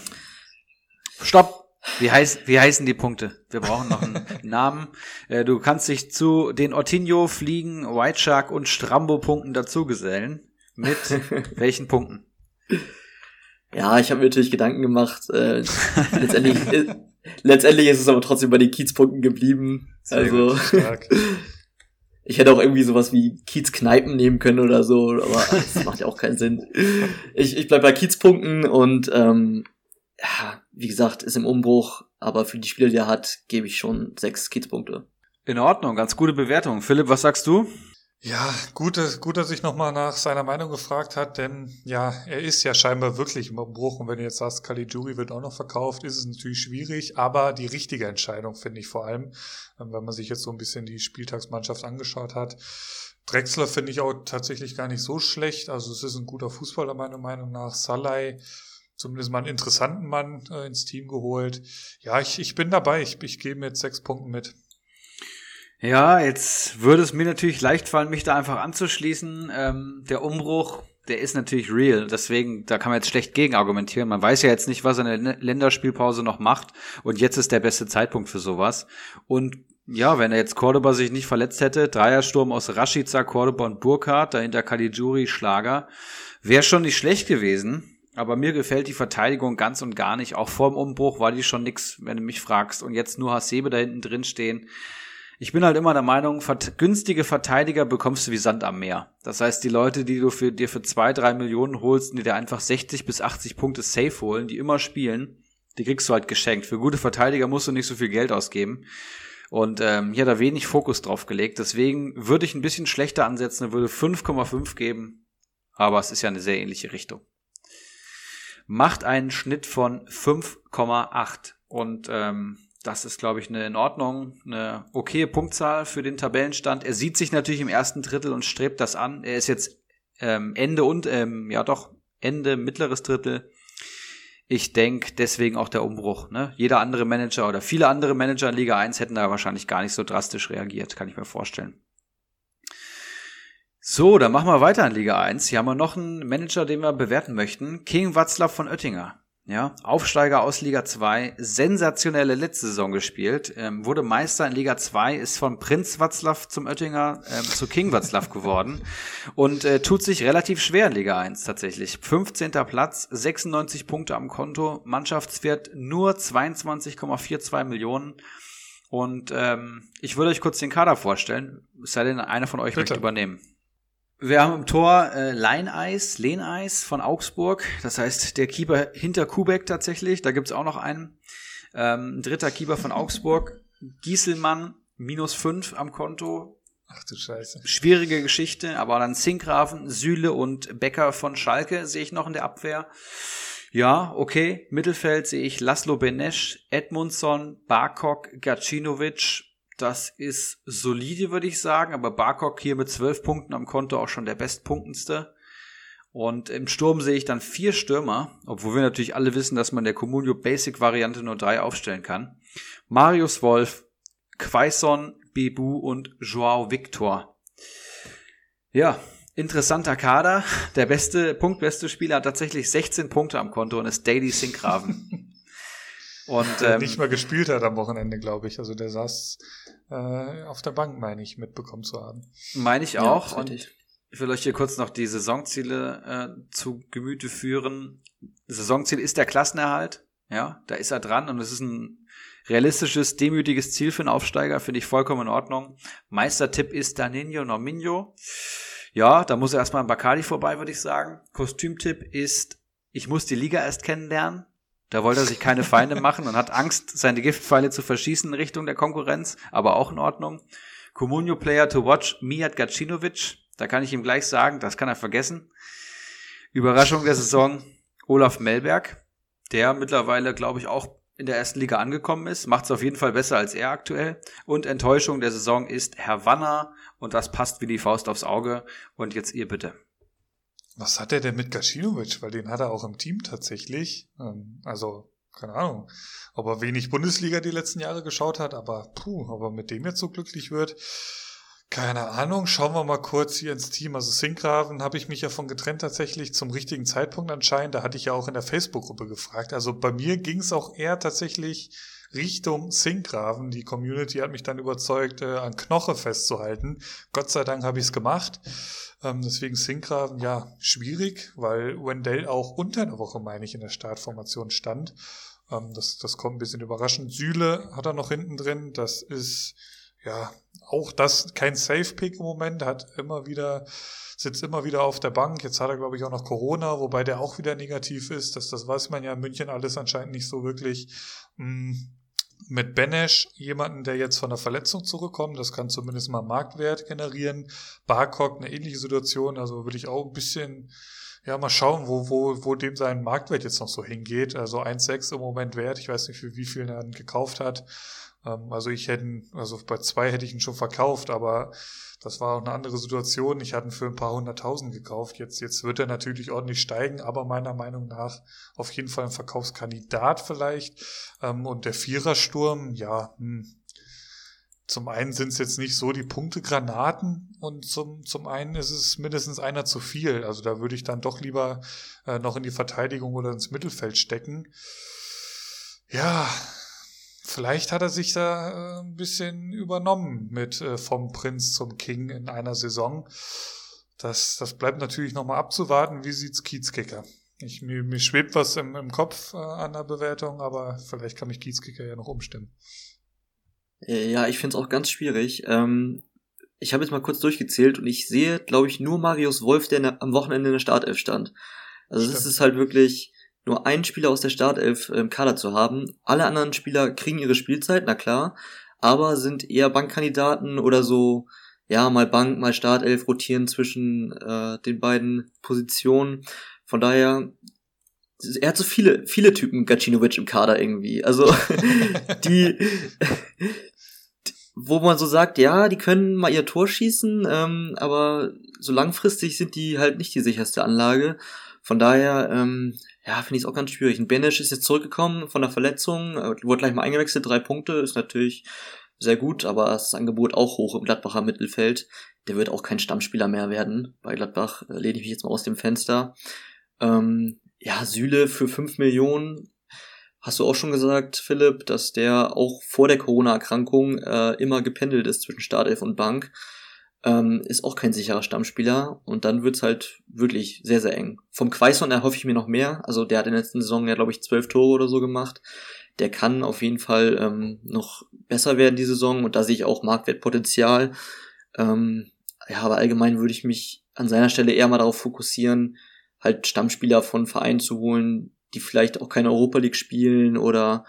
Stopp! Wie, heiß, wie heißen die Punkte? Wir brauchen noch einen [laughs] Namen. Äh, Du kannst dich zu den Ortinho, Fliegen, White Shark und Strambo-Punkten dazugesellen. Mit [laughs] welchen Punkten? ja, ich habe mir natürlich Gedanken gemacht. Äh, letztendlich, äh, letztendlich ist es aber trotzdem bei den Kiezpunkten geblieben. Sehr also gut, [laughs] ich hätte auch irgendwie sowas wie Kiez-Kneipen nehmen können oder so, aber das macht ja auch keinen Sinn. Ich, ich bleib bei Kiezpunkten und ähm, wie gesagt, ist im Umbruch, aber für die Spieler, die er hat, gebe ich schon sechs Kiezpunkte. In Ordnung, ganz gute Bewertung. Philipp, was sagst du? Ja, gut, dass- gut, dass ich nochmal nach seiner Meinung gefragt hat, denn ja, er ist ja scheinbar wirklich im Umbruch und wenn du jetzt sagst, Caligiuri wird auch noch verkauft, ist es natürlich schwierig, aber die richtige Entscheidung finde ich vor allem, ähm, wenn man sich jetzt so ein bisschen die Spieltagsmannschaft angeschaut hat. Drexler finde ich auch tatsächlich gar nicht so schlecht, also es ist ein guter Fußballer meiner Meinung nach. Salai, zumindest mal einen interessanten Mann äh, ins Team geholt. Ja, ich, ich bin dabei, ich, ich gehe mit sechs Punkten mit. Ja, jetzt würde es mir natürlich leicht fallen, mich da einfach anzuschließen. Ähm, der Umbruch, der ist natürlich real. Deswegen, da kann man jetzt schlecht gegen argumentieren. Man weiß ja jetzt nicht, was er in der Lä- Länderspielpause noch macht. Und jetzt ist der beste Zeitpunkt für sowas. Und ja, wenn er jetzt Cordoba sich nicht verletzt hätte, Dreiersturm aus Rashica, Cordoba und Burkhardt, dahinter Caligiuri, Schlager, wäre schon nicht schlecht gewesen. Aber mir gefällt die Verteidigung ganz und gar nicht. Auch vor dem Umbruch war die schon nix, wenn du mich fragst. Und jetzt nur Hasebe da hinten drin stehen. Ich bin halt immer der Meinung, günstige Verteidiger bekommst du wie Sand am Meer. Das heißt, die Leute, die du für, dir für zwei, drei Millionen holst die dir einfach 60 bis 80 Punkte safe holen, die immer spielen, die kriegst du halt geschenkt. Für gute Verteidiger musst du nicht so viel Geld ausgeben. Und ähm, hier hat er wenig Fokus drauf gelegt. Deswegen würde ich ein bisschen schlechter ansetzen, würde 5,5 geben. Aber es ist ja eine sehr ähnliche Richtung. Macht einen Schnitt von 5,8. Und ähm, das ist, glaube ich, eine in Ordnung, eine okaye Punktzahl für den Tabellenstand. Er sieht sich natürlich im ersten Drittel und strebt das an. Er ist jetzt ähm, Ende und, ähm, ja doch, Ende, mittleres Drittel. Ich denke deswegen auch der Umbruch. Ne? Jeder andere Manager oder viele andere Manager in Liga 1 hätten da wahrscheinlich gar nicht so drastisch reagiert, kann ich mir vorstellen. So, dann machen wir weiter in Liga 1. Hier haben wir noch einen Manager, den wir bewerten möchten. King Watzlaw von Oettinger. Ja, Aufsteiger aus Liga 2, sensationelle letzte Saison gespielt, ähm, wurde Meister in Liga 2, ist von Prinz Watzlaw zum Oettinger ähm, zu King Watzlaw geworden und äh, tut sich relativ schwer in Liga 1 tatsächlich. 15. Platz, 96 Punkte am Konto, Mannschaftswert nur 22,42 Millionen. Und ähm, ich würde euch kurz den Kader vorstellen, es sei denn, einer von euch Bitte. möchte übernehmen. Wir haben im Tor äh, Leineis, Lehneis von Augsburg. Das heißt, der Keeper hinter Kubek tatsächlich. Da gibt's auch noch einen. Ähm, dritter Keeper von Augsburg. Gieselmann, minus fünf am Konto. Ach du Scheiße. Schwierige Geschichte, aber dann Zinkgrafen, Süle und Becker von Schalke sehe ich noch in der Abwehr. Ja, okay. Mittelfeld sehe ich Laszlo Benesch, Edmundson, Barkok, Gacinovic. Das ist solide, würde ich sagen, aber Barkok hier mit zwölf Punkten am Konto auch schon der bestpunktendste. Und im Sturm sehe ich dann vier Stürmer, obwohl wir natürlich alle wissen, dass man der Comunio Basic Variante nur drei aufstellen kann. Marius Wolf, Quaison, Bebu und Joao Victor. Ja, interessanter Kader. Der beste, punktbeste Spieler hat tatsächlich 16 Punkte am Konto und ist Daily Sinkgraven. [laughs] und Der ähm, nicht mal gespielt hat am Wochenende, glaube ich. Also der saß äh, auf der Bank, meine ich, mitbekommen zu haben. meine ich Ja, auch. ist und richtig. ich will euch hier kurz noch die Saisonziele äh, zu Gemüte führen. Saisonziel ist der Klassenerhalt. Ja, da ist er dran und es ist ein realistisches, demütiges Ziel für einen Aufsteiger, finde ich vollkommen in Ordnung. Meistertipp ist Danino Nominio. Ja, da muss er erstmal an Bacardi vorbei, würde ich sagen. Kostümtipp ist, ich muss die Liga erst kennenlernen. Da wollte er sich keine Feinde machen und hat Angst, seine Giftpfeile zu verschießen in Richtung der Konkurrenz, aber auch in Ordnung. Comunio Player to watch, Mijat Gacinovic. Da kann ich ihm gleich sagen, das kann er vergessen. Überraschung der Saison, Olaf Melberg, der mittlerweile, glaube ich, auch in der ersten Liga angekommen ist, macht es auf jeden Fall besser als er aktuell. Und Enttäuschung der Saison ist Herr Wanner und das passt wie die Faust aufs Auge. Und jetzt ihr bitte. Was hat er denn mit Gacinovic? Weil den hat er auch im Team tatsächlich. Ähm, also, keine Ahnung, ob er wenig Bundesliga die letzten Jahre geschaut hat, aber puh, ob er mit dem jetzt so glücklich wird, Keine Ahnung, schauen wir mal kurz hier ins Team. Also Sinkgraven habe ich mich ja von getrennt tatsächlich zum richtigen Zeitpunkt anscheinend. Da hatte ich ja auch in der Facebook-Gruppe gefragt. Also bei mir ging es auch eher tatsächlich Richtung Sinkgraven. Die Community hat mich dann überzeugt, äh, an Knoche festzuhalten. Gott sei Dank habe ich es gemacht. Ähm, deswegen Sinkgraven, ja, schwierig, weil Wendell auch unter einer Woche, meine ich, in der Startformation stand. Ähm, das, das kommt ein bisschen überraschend. Sühle hat er noch hinten drin. Das ist ja, auch das kein Safe-Pick im Moment, hat immer wieder, sitzt immer wieder auf der Bank. Jetzt hat er, glaube ich, auch noch Corona, wobei der auch wieder negativ ist. Das, das weiß man ja in München alles anscheinend nicht so wirklich. Mm, mit Benesch, jemanden, der jetzt von der Verletzung zurückkommt, das kann zumindest mal Marktwert generieren. Barcock, eine ähnliche Situation, also würde ich auch ein bisschen, ja, mal schauen, wo, wo, wo dem sein Marktwert jetzt noch so hingeht. Also 1,6 im Moment wert, ich weiß nicht, für wie viel er gekauft hat. Ähm, also ich hätte, also bei zwei hätte ich ihn schon verkauft, aber das war auch eine andere Situation. Ich hatte ihn für ein paar hunderttausend gekauft. Jetzt, jetzt wird er natürlich ordentlich steigen, aber meiner Meinung nach auf jeden Fall ein Verkaufskandidat vielleicht. Ähm, und der Vierersturm, ja, hm. zum einen sind es jetzt nicht so die Punktegranaten und zum, zum einen ist es mindestens einer zu viel. Also da würde ich dann doch lieber äh, noch in die Verteidigung oder ins Mittelfeld stecken. Ja, Vielleicht hat er sich da äh, ein bisschen übernommen mit äh, vom Prinz zum King in einer Saison. Das, das bleibt natürlich nochmal abzuwarten. Wie sieht's Kiezkicker? Ich, mir, mir schwebt was im, im Kopf äh, an der Bewertung, aber vielleicht kann mich Kiezkicker ja noch umstimmen. Ja, ich finde es auch ganz schwierig. Ähm, ich habe jetzt mal kurz durchgezählt und ich sehe, glaube ich, nur Marius Wolf, der der am Wochenende in der Startelf stand. Also das ist halt wirklich, nur einen Spieler aus der Startelf im Kader zu haben. Alle anderen Spieler kriegen ihre Spielzeit, na klar, aber sind eher Bankkandidaten oder so, ja, mal Bank, mal Startelf rotieren zwischen äh, den beiden Positionen. Von daher, er hat so viele, viele Typen Gacinovic im Kader irgendwie. Also [laughs] die, wo man so sagt, ja, die können mal ihr Tor schießen, ähm, aber so langfristig sind die halt nicht die sicherste Anlage. Von daher, ähm, ja, finde ich es auch ganz schwierig. Ein Benesch ist jetzt zurückgekommen von der Verletzung, äh, wurde gleich mal eingewechselt, drei Punkte, ist natürlich sehr gut, aber das Angebot auch hoch im Gladbacher Mittelfeld. Der wird auch kein Stammspieler mehr werden. Bei Gladbach äh, lehne ich mich jetzt mal aus dem Fenster. Ähm, ja, Süle für fünf Millionen. Hast du auch schon gesagt, Philipp, dass der auch vor der Corona-Erkrankung äh, immer gependelt ist zwischen Startelf und Bank ähm, ist auch kein sicherer Stammspieler und dann wird's halt wirklich sehr, sehr eng. Vom Quaison erhoffe ich mir noch mehr. Also der hat in der letzten Saison ja, glaube ich, zwölf Tore oder so gemacht. Der kann auf jeden Fall ähm, noch besser werden die Saison und da sehe ich auch Marktwertpotenzial. Ähm, ja, aber allgemein würde ich mich an seiner Stelle eher mal darauf fokussieren, halt Stammspieler von Vereinen zu holen, die vielleicht auch keine Europa League spielen oder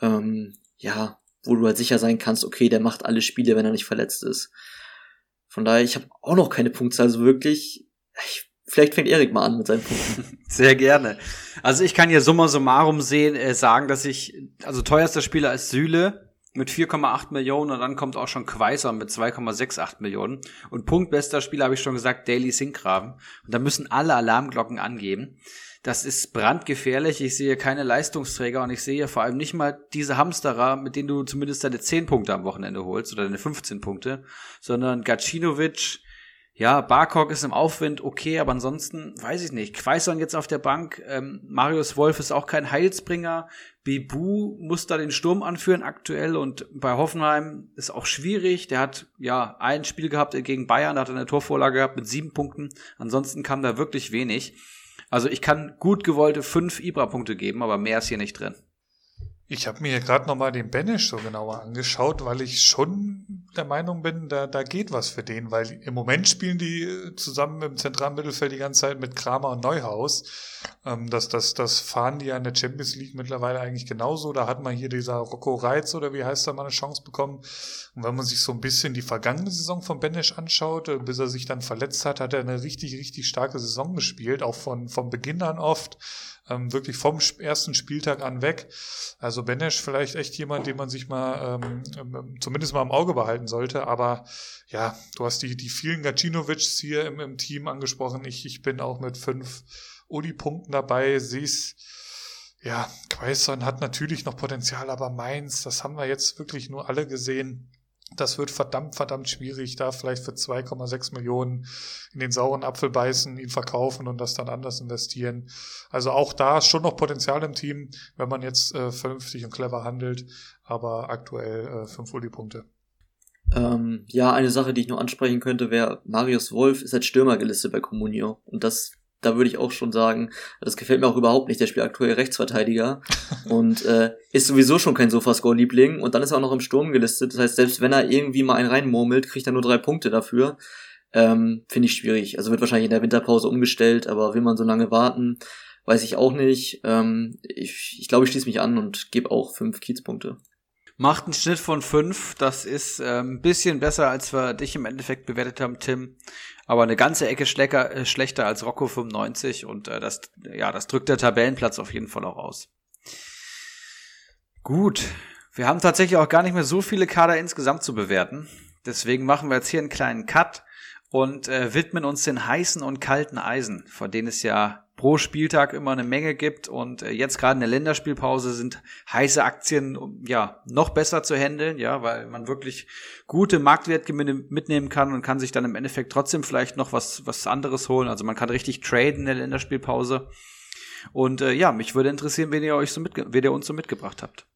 ähm, ja, wo du halt sicher sein kannst, okay, der macht alle Spiele, wenn er nicht verletzt ist. Von daher, ich habe auch noch keine Punkte, also wirklich, ich, vielleicht fängt Erik mal an mit seinen Punkten. [laughs] Sehr gerne. Also ich kann hier summa summarum sehen, äh, sagen, dass ich, also teuerster Spieler ist Süle mit 4,8 Millionen und dann kommt auch schon Quaiser mit 2,68 Millionen. Und punktbester Spieler habe ich schon gesagt, Daily Sinkgraven. Und da müssen alle Alarmglocken angeben. Das ist brandgefährlich. Ich sehe keine Leistungsträger und ich sehe vor allem nicht mal diese Hamsterer, mit denen du zumindest deine 10 Punkte am Wochenende holst oder deine 15 Punkte, sondern Gacinovic, ja, Barkok ist im Aufwind okay, aber ansonsten weiß ich nicht. Quaison jetzt auf der Bank, ähm, Marius Wolf ist auch kein Heilsbringer. Bibu muss da den Sturm anführen aktuell und bei Hoffenheim ist auch schwierig. Der hat ja ein Spiel gehabt gegen Bayern, da hat er eine Torvorlage gehabt mit sieben Punkten. Ansonsten kam da wirklich wenig. Also ich kann gut gewollte fünf Ibra-Punkte geben, aber mehr ist hier nicht drin. Ich habe mir gerade nochmal den Banish so genauer angeschaut, weil ich schon der Meinung bin, da, da geht was für den, weil im Moment spielen die zusammen im zentralen Mittelfeld die ganze Zeit mit Kramer und Neuhaus. Ähm, das, das, das fahren die ja in der Champions League mittlerweile eigentlich genauso. Da hat man hier dieser Rocco Reitz oder wie heißt er mal eine Chance bekommen. Und wenn man sich so ein bisschen die vergangene Saison von Banish anschaut, äh, bis er sich dann verletzt hat, hat er eine richtig, richtig starke Saison gespielt, auch von, von Beginn an oft ähm, wirklich vom ersten Spieltag an weg. Also Benesch vielleicht echt jemand, den man sich mal ähm, ähm, zumindest mal im Auge behalten sollte. Aber ja, du hast die, die vielen Gacinovics hier im, im Team angesprochen. Ich, ich bin auch mit fünf Uli-Punkten dabei, sieh's. Ja, Quaison hat natürlich noch Potenzial, aber Mainz, das haben wir jetzt wirklich nur alle gesehen das wird verdammt, verdammt schwierig, da vielleicht für 2,6 Millionen in den sauren Apfel beißen, ihn verkaufen und das dann anders investieren. Also auch da schon noch Potenzial im Team, wenn man jetzt äh, vernünftig und clever handelt, aber aktuell äh, fünf Uli-Punkte. Ähm, ja, eine Sache, die ich noch ansprechen könnte, wäre, Marius Wolf ist als Stürmer gelistet bei Comunio. Und das da würde ich auch schon sagen, das gefällt mir auch überhaupt nicht. Der spielt aktuell Rechtsverteidiger [laughs] und äh, ist sowieso schon kein Sofascore-Liebling und dann ist er auch noch im Sturm gelistet. Das heißt, selbst wenn er irgendwie mal einen reinmurmelt, kriegt er nur drei Punkte dafür. Ähm, Finde ich schwierig. Also wird wahrscheinlich in der Winterpause umgestellt, aber will man so lange warten, weiß ich auch nicht. Ähm, ich ich glaube, ich schließe mich an und gebe auch fünf Kiezpunkte. Macht einen Schnitt von fünf. Das ist äh, ein bisschen besser, als wir dich im Endeffekt bewertet haben, Tim aber eine ganze Ecke schlecker, äh, schlechter als Rocco 95 und äh, das, ja, das drückt der Tabellenplatz auf jeden Fall auch aus. Gut, wir haben tatsächlich auch gar nicht mehr so viele Kader insgesamt zu bewerten. Deswegen machen wir jetzt hier einen kleinen Cut und äh, widmen uns den heißen und kalten Eisen, von denen es ja pro Spieltag immer eine Menge gibt und äh, jetzt gerade in der Länderspielpause sind heiße Aktien ja noch besser zu handeln, ja, weil man wirklich gute Marktwertgewinne mitnehmen kann und kann sich dann im Endeffekt trotzdem vielleicht noch was was anderes holen. Also man kann richtig traden in der Länderspielpause. Und äh, ja, mich würde interessieren, wen ihr euch so mitge wen ihr uns so mitgebracht habt.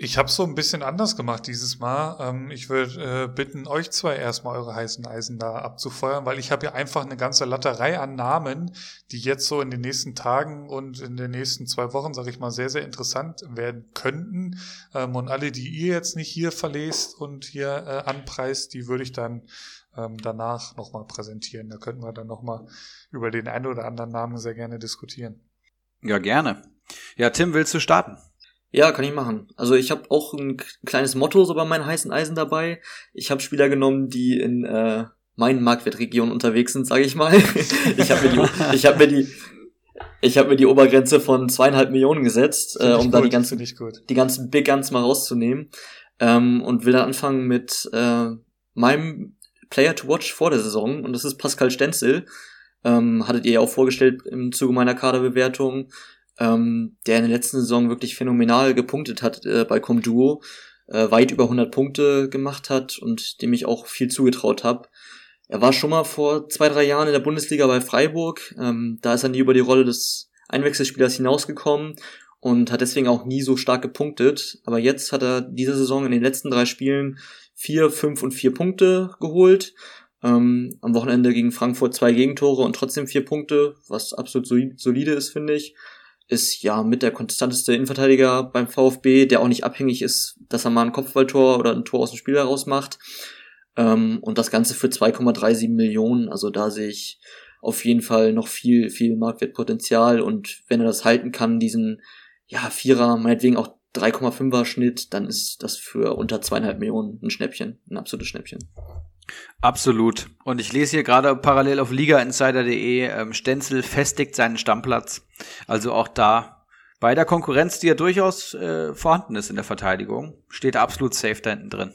Ich habe so ein bisschen anders gemacht dieses Mal. Ähm, ich würde äh, bitten, euch zwei erstmal eure heißen Eisen da abzufeuern, weil ich habe ja einfach eine ganze Latterei an Namen, die jetzt so in den nächsten Tagen und in den nächsten zwei Wochen, sage ich mal, sehr, sehr interessant werden könnten. Ähm, und alle, die ihr jetzt nicht hier verlest und hier äh, anpreist, die würde ich dann ähm, danach nochmal präsentieren. Da könnten wir dann nochmal über den einen oder anderen Namen sehr gerne diskutieren. Ja, gerne. Ja, Tim, willst du starten? Ja, kann ich machen. Also ich habe auch ein kleines Motto so bei meinen heißen Eisen dabei. Ich habe Spieler genommen, die in äh, meinen Marktwertregionen unterwegs sind, sage ich mal. [laughs] ich habe mir die, ich habe mir die, ich habe mir die Obergrenze von zweieinhalb Millionen gesetzt, äh, um gut, da die ganzen, die ganzen Big Guns mal rauszunehmen. Ähm, und will dann anfangen mit äh, meinem Player to Watch vor der Saison und das ist Pascal Stenzel. Ähm, hattet ihr ja auch vorgestellt im Zuge meiner Kaderbewertung ähm, der in der letzten Saison wirklich phänomenal gepunktet hat äh, bei Comduo, äh, weit über 100 Punkte gemacht hat und dem ich auch viel zugetraut habe. Er war schon mal vor zwei, drei Jahren in der Bundesliga bei Freiburg. Ähm, da ist er nie über die Rolle des Einwechselspielers hinausgekommen und hat deswegen auch nie so stark gepunktet. Aber jetzt hat er diese Saison in den letzten drei Spielen vier, fünf und vier Punkte geholt. Ähm, am Wochenende gegen Frankfurt zwei Gegentore und trotzdem vier Punkte, was absolut solide ist, finde ich ist ja mit der konstanteste Innenverteidiger beim VfB, der auch nicht abhängig ist, dass er mal ein Kopfballtor oder ein Tor aus dem Spiel heraus macht. Ähm, und das Ganze für 2,37 Millionen. Also da sehe ich auf jeden Fall noch viel, viel Marktwertpotenzial. Und wenn er das halten kann, diesen, ja, Vierer, meinetwegen auch 3,5er Schnitt, dann ist das für unter zweieinhalb Millionen ein Schnäppchen, ein absolutes Schnäppchen. Absolut. Und ich lese hier gerade parallel auf ligainsider.de, ähm, Stenzel festigt seinen Stammplatz. Also auch da bei der Konkurrenz, die ja durchaus äh, vorhanden ist in der Verteidigung, steht absolut safe da hinten drin.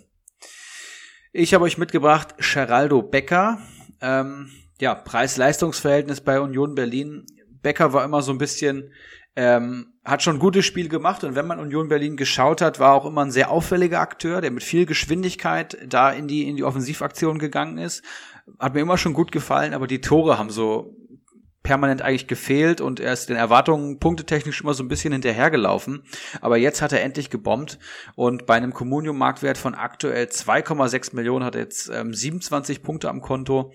Ich habe euch mitgebracht Geraldo Becker. Ähm, ja, Preis-Leistungs-Verhältnis bei Union Berlin. Becker war immer so ein bisschen ähm, hat schon ein gutes Spiel gemacht und wenn man Union Berlin geschaut hat, war auch immer ein sehr auffälliger Akteur, der mit viel Geschwindigkeit da in die, in die Offensivaktion gegangen ist. Hat mir immer schon gut gefallen, aber die Tore haben so permanent eigentlich gefehlt und er ist den Erwartungen punktetechnisch immer so ein bisschen hinterhergelaufen. Aber jetzt hat er endlich gebombt und bei einem Communium-Marktwert von aktuell 2,6 Millionen hat er jetzt ähm, 27 Punkte am Konto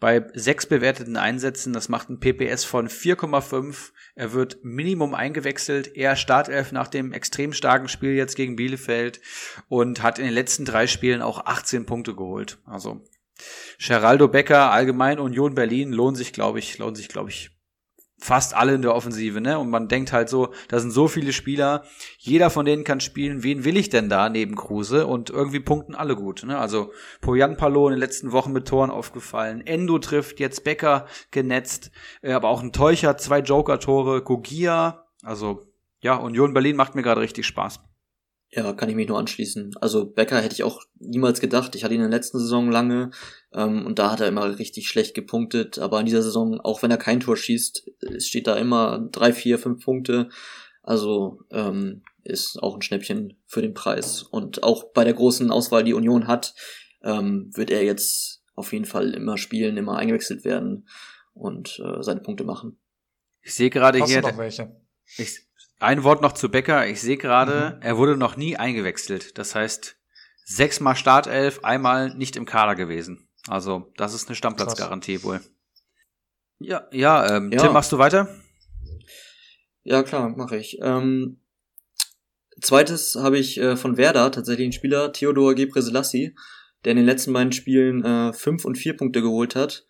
bei sechs bewerteten Einsätzen. Das macht ein PPS von 4,5. Er wird Minimum eingewechselt. Er Startelf nach dem extrem starken Spiel jetzt gegen Bielefeld und hat in den letzten drei Spielen auch 18 Punkte geholt. Also Geraldo Becker, allgemein Union Berlin lohnt sich, glaube ich, lohnt sich, glaube ich, fast alle in der Offensive, ne? Und man denkt halt so, da sind so viele Spieler, jeder von denen kann spielen, wen will ich denn da neben Kruse? Und irgendwie punkten alle gut, ne? Also Poyan Palo in den letzten Wochen mit Toren aufgefallen, Endo trifft, jetzt Becker genetzt, äh, aber auch ein Teucher, zwei Joker-Tore, Gogia, also ja, Union Berlin macht mir gerade richtig Spaß. Ja, kann ich mich nur anschließen. Also Becker hätte ich auch niemals gedacht. Ich hatte ihn in der letzten Saison lange ähm, und da hat er immer richtig schlecht gepunktet. Aber in dieser Saison, auch wenn er kein Tor schießt, steht da immer drei, vier, fünf Punkte. Also ähm, ist auch ein Schnäppchen für den Preis. Und auch bei der großen Auswahl, die Union hat, ähm, wird er jetzt auf jeden Fall immer spielen, immer eingewechselt werden und äh, seine Punkte machen. Ich sehe gerade hier. du noch welche? Ich, ein Wort noch zu Becker. Ich sehe gerade, Mhm. er wurde noch nie eingewechselt. Das heißt, sechsmal Startelf, einmal nicht im Kader gewesen. Also, das ist eine Stammplatzgarantie wohl. Ja, ja, ähm, Ja. Tim, machst du weiter? Ja, klar, mache ich. Ähm, zweites habe ich äh, von Werder tatsächlich einen Spieler, Theodor Gebrselassie, der in den letzten beiden Spielen äh, fünf und vier Punkte geholt hat.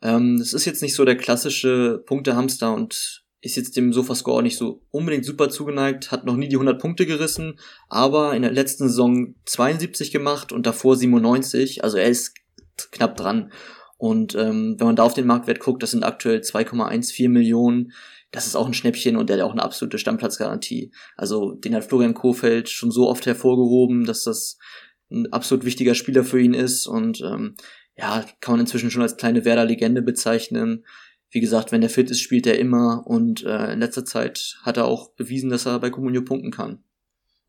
Ähm, das ist jetzt nicht so der klassische Punktehamster und ist jetzt dem Sofascore auch nicht so unbedingt super zugeneigt, hat noch nie die 100 Punkte gerissen, aber in der letzten Saison 72 gemacht und davor 97, also er ist knapp dran. Und ähm, wenn man da auf den Marktwert guckt, das sind aktuell 2,14 Millionen. Das ist auch ein Schnäppchen und der hat auch eine absolute Stammplatzgarantie. Also den hat Florian Kohfeldt schon so oft hervorgehoben, dass das ein absolut wichtiger Spieler für ihn ist und ähm, ja, kann man inzwischen schon als kleine Werder-Legende bezeichnen. Wie gesagt, wenn der fit ist, spielt er immer und äh, in letzter Zeit hat er auch bewiesen, dass er bei Comunio punkten kann.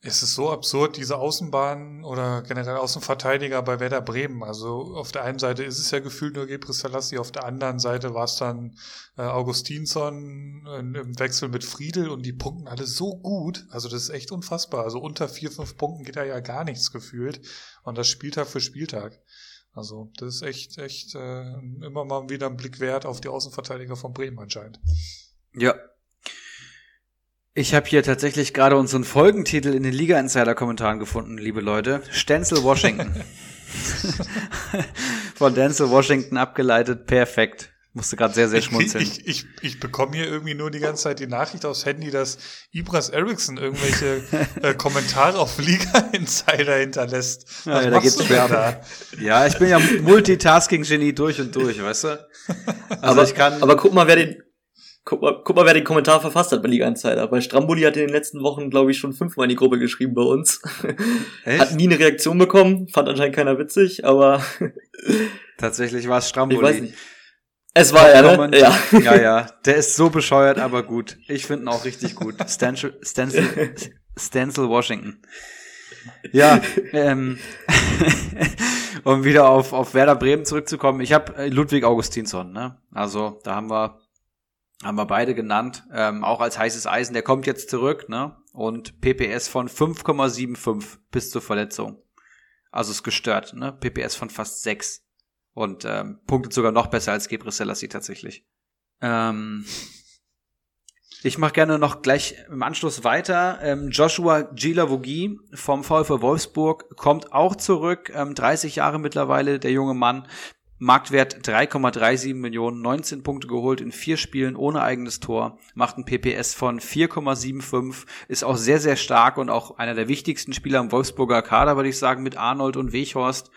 Es ist so absurd, diese Außenbahn oder generell Außenverteidiger bei Werder Bremen. Also auf der einen Seite ist es ja gefühlt nur Gebris Selassie, auf der anderen Seite war es dann äh, Augustinsson im Wechsel mit Friedel und die punkten alle so gut. Also das ist echt unfassbar. Also unter vier, fünf Punkten geht da ja gar nichts gefühlt. Und das Spieltag für Spieltag. Also das ist echt, echt äh, immer mal wieder ein Blick wert auf die Außenverteidiger von Bremen anscheinend. Ja. Ich habe hier tatsächlich gerade unseren Folgentitel in den Liga-Insider-Kommentaren gefunden, liebe Leute. Stenzel Washington. [laughs] [laughs] Von Denzel Washington abgeleitet, perfekt. Musste gerade sehr, sehr schmunzeln. Ich, ich, ich bekomme hier irgendwie nur die ganze Zeit die Nachricht aufs Handy, dass Ibras Eriksson irgendwelche äh, Kommentare auf Liga Insider hinterlässt. Was Ja, ja, da geht's schwer. da? Ja, ich bin ja Multitasking-Genie durch und durch, weißt du? Also aber, ich kann. aber guck mal, wer den guck mal, guck mal, wer den Kommentar verfasst hat bei Liga Insider. Weil Stramboli hat in den letzten Wochen, glaube ich, schon fünfmal in die Gruppe geschrieben bei uns. Echt? Hat nie eine Reaktion bekommen, fand anscheinend keiner witzig, aber Tatsächlich war es ich Stramboli. weiß nicht. Es war er, Comment- ne? Ja. ja, ja. Der ist so bescheuert, aber gut. Ich finde ihn auch richtig gut. Stencil, Stencil, Stencil Washington. Ja, ähm, [laughs] um wieder auf, auf Werder Bremen zurückzukommen. Ich habe Ludwig Augustinsson, ne? Also da haben wir haben wir beide genannt, ähm, auch als heißes Eisen. Der kommt jetzt zurück, ne? Und PPS von 5,75 bis zur Verletzung. Also ist gestört, ne? PPS von fast 6 und ähm, punktet sogar noch besser als Gebris Selassie tatsächlich. Ähm, ich mache gerne noch gleich im Anschluss weiter. Ähm, Joshua Gilavogi vom VfL Wolfsburg kommt auch zurück. Ähm, 30 Jahre mittlerweile, der junge Mann. Marktwert 3,37 Millionen, 19 Punkte geholt in vier Spielen ohne eigenes Tor, macht ein PPS von 4,75, ist auch sehr, sehr stark und auch einer der wichtigsten Spieler im Wolfsburger Kader, würde ich sagen, mit Arnold und Weghorst.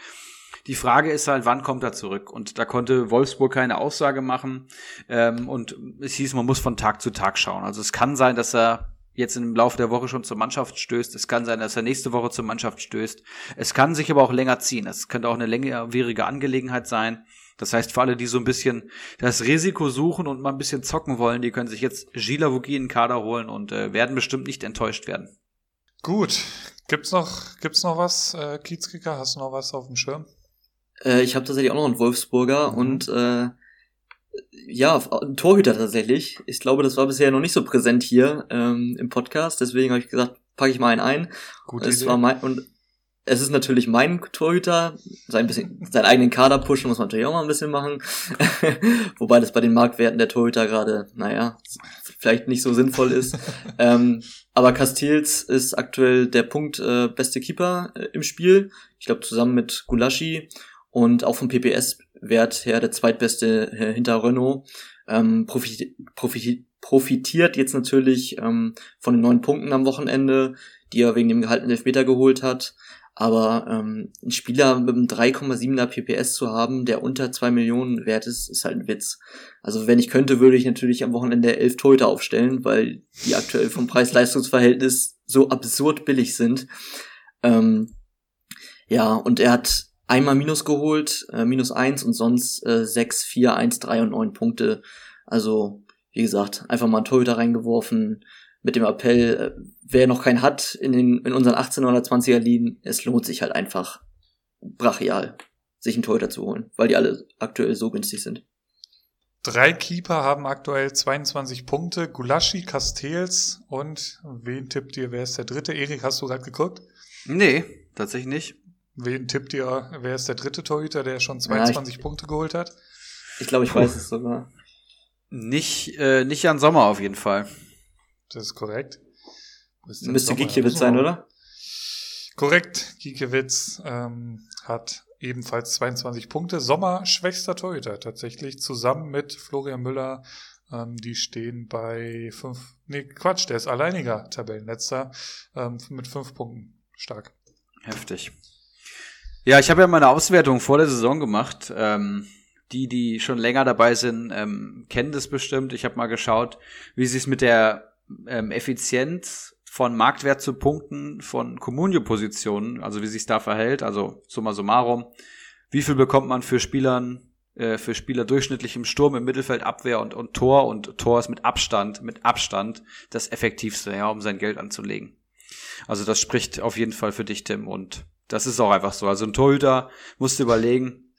Die Frage ist halt, wann kommt er zurück? Und da konnte Wolfsburg keine Aussage machen. Ähm, und es hieß, man muss von Tag zu Tag schauen. Also es kann sein, dass er jetzt im Laufe der Woche schon zur Mannschaft stößt. Es kann sein, dass er nächste Woche zur Mannschaft stößt. Es kann sich aber auch länger ziehen. Es könnte auch eine längerwierige Angelegenheit sein. Das heißt, für alle, die so ein bisschen das Risiko suchen und mal ein bisschen zocken wollen, die können sich jetzt Gila Vogie in den Kader holen und äh, werden bestimmt nicht enttäuscht werden. Gut. Gibt's noch, gibt's noch was, äh, Kiezkicker? Hast du noch was auf dem Schirm? Äh, ich habe tatsächlich auch noch einen Wolfsburger Mhm. und äh, ja, ein Torhüter tatsächlich. Ich glaube, das war bisher noch nicht so präsent hier ähm, im Podcast, deswegen habe ich gesagt, packe ich mal einen ein. Gute es Idee. war mein und es ist natürlich mein Torhüter, sein bisschen seinen eigenen Kader pushen muss man natürlich auch mal ein bisschen machen. [laughs] Wobei das bei den Marktwerten der Torhüter gerade, naja, vielleicht nicht so sinnvoll ist. [laughs] ähm, aber Castells ist aktuell der Punkt äh, beste Keeper äh, im Spiel. Ich glaube zusammen mit Gulaschi und auch vom PPS-Wert her der zweitbeste hinter Renault. Ähm, profit, profit, profitiert jetzt natürlich ähm, von den neun Punkten am Wochenende, die er wegen dem gehaltenen Elfmeter geholt hat. Aber ähm, ein Spieler mit einem 3,7er PPS zu haben, der unter zwei Millionen wert ist, ist halt ein Witz. Also wenn ich könnte, würde ich natürlich am Wochenende elf Torhüter aufstellen, weil die aktuell vom Preis-Leistungs-Verhältnis so absurd billig sind. Ähm, ja, und er hat einmal Minus geholt, äh, Minus eins und sonst äh, sechs, vier, eins, drei und neun Punkte. Also, wie gesagt, einfach mal einen Torhüter reingeworfen. mit dem Appell, äh, wer noch keinen hat in, den, in unseren 18 oder 20er Ligen, es lohnt sich halt einfach brachial, sich einen Torhüter zu holen, weil die alle aktuell so günstig sind. Drei Keeper haben aktuell 22 Punkte. Gulaschi, Castells und wen tippt ihr? Wer ist der dritte? Erik, hast du gerade geguckt? Nee, tatsächlich nicht. Wen tippt ihr? Wer ist der dritte Torhüter, der schon 22 ja, ich, Punkte geholt hat? Ich glaube, ich Puh. weiß es sogar. Nicht, äh, nicht Jan Sommer auf jeden Fall. Das ist korrekt. Müsste Gikiewicz sein, oder? Korrekt. Gikiewicz ähm, hat ebenfalls 22 Punkte. Sommer schwächster Torhüter tatsächlich, zusammen mit Florian Müller. Ähm, die stehen bei fünf, nee, Quatsch, der ist alleiniger Tabellenletzter ähm, mit fünf Punkten. Stark. Heftig. Ja, ich habe ja meine Auswertung vor der Saison gemacht. Ähm, die, die schon länger dabei sind, ähm, kennen das bestimmt. Ich habe mal geschaut, wie sich mit der ähm, Effizienz von Marktwert zu Punkten von Communio-Positionen, also wie sich da verhält, also summa summarum, wie viel bekommt man für Spielern, äh, für Spieler durchschnittlich im Sturm, im Mittelfeld, Abwehr und, und Tor und Tor ist mit Abstand, mit Abstand das effektivste, ja, um sein Geld anzulegen. Also das spricht auf jeden Fall für dich, Tim, und das ist auch einfach so. Also ein Torhüter musst du überlegen,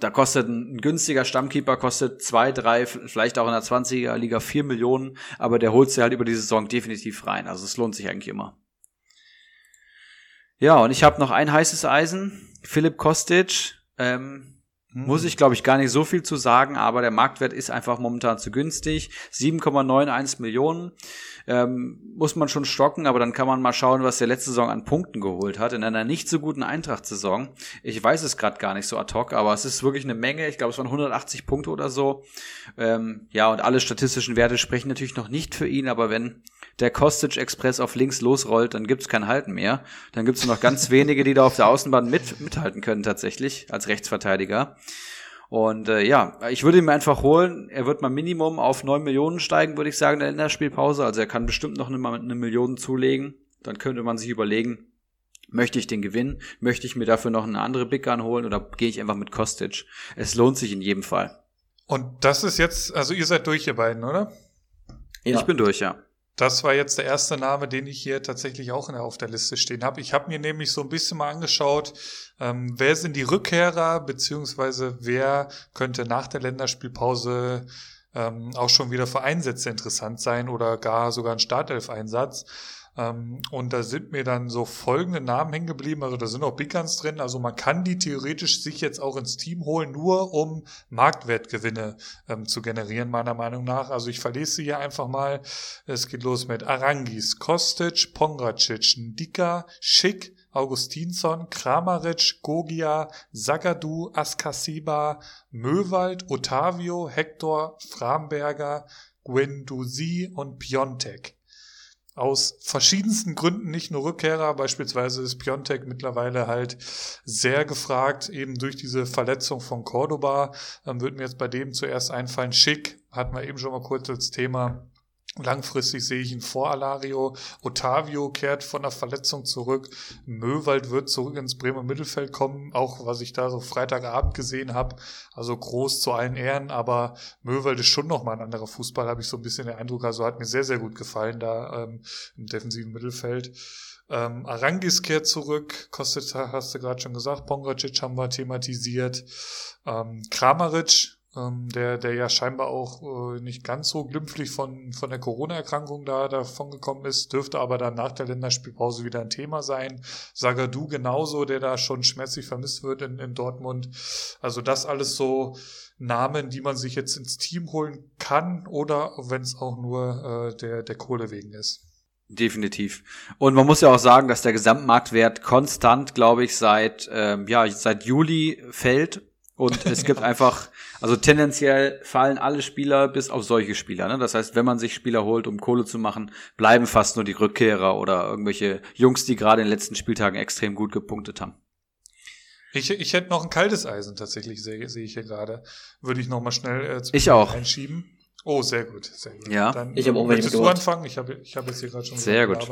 da kostet ein, günstiger Stammkeeper kostet zwei, drei, vielleicht auch in der 20er Liga vier Millionen, aber der holt sie halt über die Saison definitiv rein. Also es lohnt sich eigentlich immer. Ja, und ich habe noch ein heißes Eisen. Philipp Kostic. Ähm, hm. Muss ich, glaube ich, gar nicht so viel zu sagen, aber der Marktwert ist einfach momentan zu günstig. 7,91 Millionen ähm, muss man schon stocken, aber dann kann man mal schauen, was der letzte Saison an Punkten geholt hat in einer nicht so guten Eintracht-Saison. Ich weiß es gerade gar nicht so ad hoc, aber es ist wirklich eine Menge. Ich glaube, es waren 180 Punkte oder so. Ähm, ja, und alle statistischen Werte sprechen natürlich noch nicht für ihn, aber wenn der Kostic Express auf links losrollt, dann gibt's kein Halten mehr. Dann gibt's nur noch ganz wenige, die da auf der Außenbahn mit, mithalten können tatsächlich als Rechtsverteidiger. Und äh, ja, ich würde ihn einfach holen. Er wird mal Minimum auf neun Millionen steigen, würde ich sagen, in der Länderspielpause. Also er kann bestimmt noch eine, eine Million zulegen. Dann könnte man sich überlegen, möchte ich den gewinnen? Möchte ich mir dafür noch eine andere Big Gun holen oder gehe ich einfach mit Kostic? Es lohnt sich in jedem Fall. Und das ist jetzt, also ihr seid durch, ihr beiden, oder? Ja. Ich bin durch, ja. Das war jetzt der erste Name, den ich hier tatsächlich auch auf der Liste stehen habe. Ich habe mir nämlich so ein bisschen mal angeschaut, ähm, wer sind die Rückkehrer, beziehungsweise wer könnte nach der Länderspielpause ähm, auch schon wieder für Einsätze interessant sein oder gar sogar ein Startelf-Einsatz. Ähm, und da sind mir dann so folgende Namen hängen geblieben. Also da sind auch Big Guns drin. Also man kann die theoretisch sich jetzt auch ins Team holen, nur um Marktwertgewinne ähm, zu generieren, meiner Meinung nach. Also ich verlese sie hier einfach mal. Es geht los mit Arangis, Kostic, Pongracic, Ndika, Schick, Augustinsson, Kramaric, Gogia, Sagadu, Askasiba, Möwald, Otavio, Hector, Framberger, Guendouzi und Piontek aus verschiedensten Gründen nicht nur Rückkehrer. Beispielsweise ist Piontek mittlerweile halt sehr gefragt, eben durch diese Verletzung von Cordoba. Ähm, wird mir jetzt bei dem zuerst einfallen. Schick hatten wir eben schon mal kurz als Thema. Langfristig sehe ich ihn vor Alario. Otavio kehrt von der Verletzung zurück. Möwald wird zurück ins Bremer Mittelfeld kommen, auch was ich da so Freitagabend gesehen habe. Also groß zu allen Ehren, aber Möwald ist schon nochmal ein anderer Fußball, habe ich so ein bisschen den Eindruck. Also hat mir sehr, sehr gut gefallen da ähm, im defensiven Mittelfeld. Ähm, Arangis kehrt zurück, Kostet hast du gerade schon gesagt, Pongracic haben wir thematisiert. Ähm, Kramaric ähm, der, der ja scheinbar auch äh, nicht ganz so glimpflich von, von der Corona-Erkrankung da davon gekommen ist, dürfte aber dann nach der Länderspielpause wieder ein Thema sein. Sagadu genauso, der da schon schmerzlich vermisst wird in, in Dortmund. Also das alles so Namen, die man sich jetzt ins Team holen kann oder wenn es auch nur äh, der, der Kohle wegen ist. Definitiv. Und man muss ja auch sagen, dass der Gesamtmarktwert konstant, glaube ich, seit ähm, ja seit Juli fällt und es gibt [laughs] einfach, also tendenziell fallen alle Spieler bis auf solche Spieler. Ne? Das heißt, wenn man sich Spieler holt, um Kohle zu machen, bleiben fast nur die Rückkehrer oder irgendwelche Jungs, die gerade in den letzten Spieltagen extrem gut gepunktet haben. Ich, ich hätte noch ein kaltes Eisen tatsächlich, sehe seh ich hier gerade. Würde ich noch mal schnell äh, ich auch. einschieben. Oh, sehr gut, sehr gut. Ja. Dann, ich habe auch Möchtest du anfangen? Ich habe ich hab jetzt hier gerade schon sehr gut.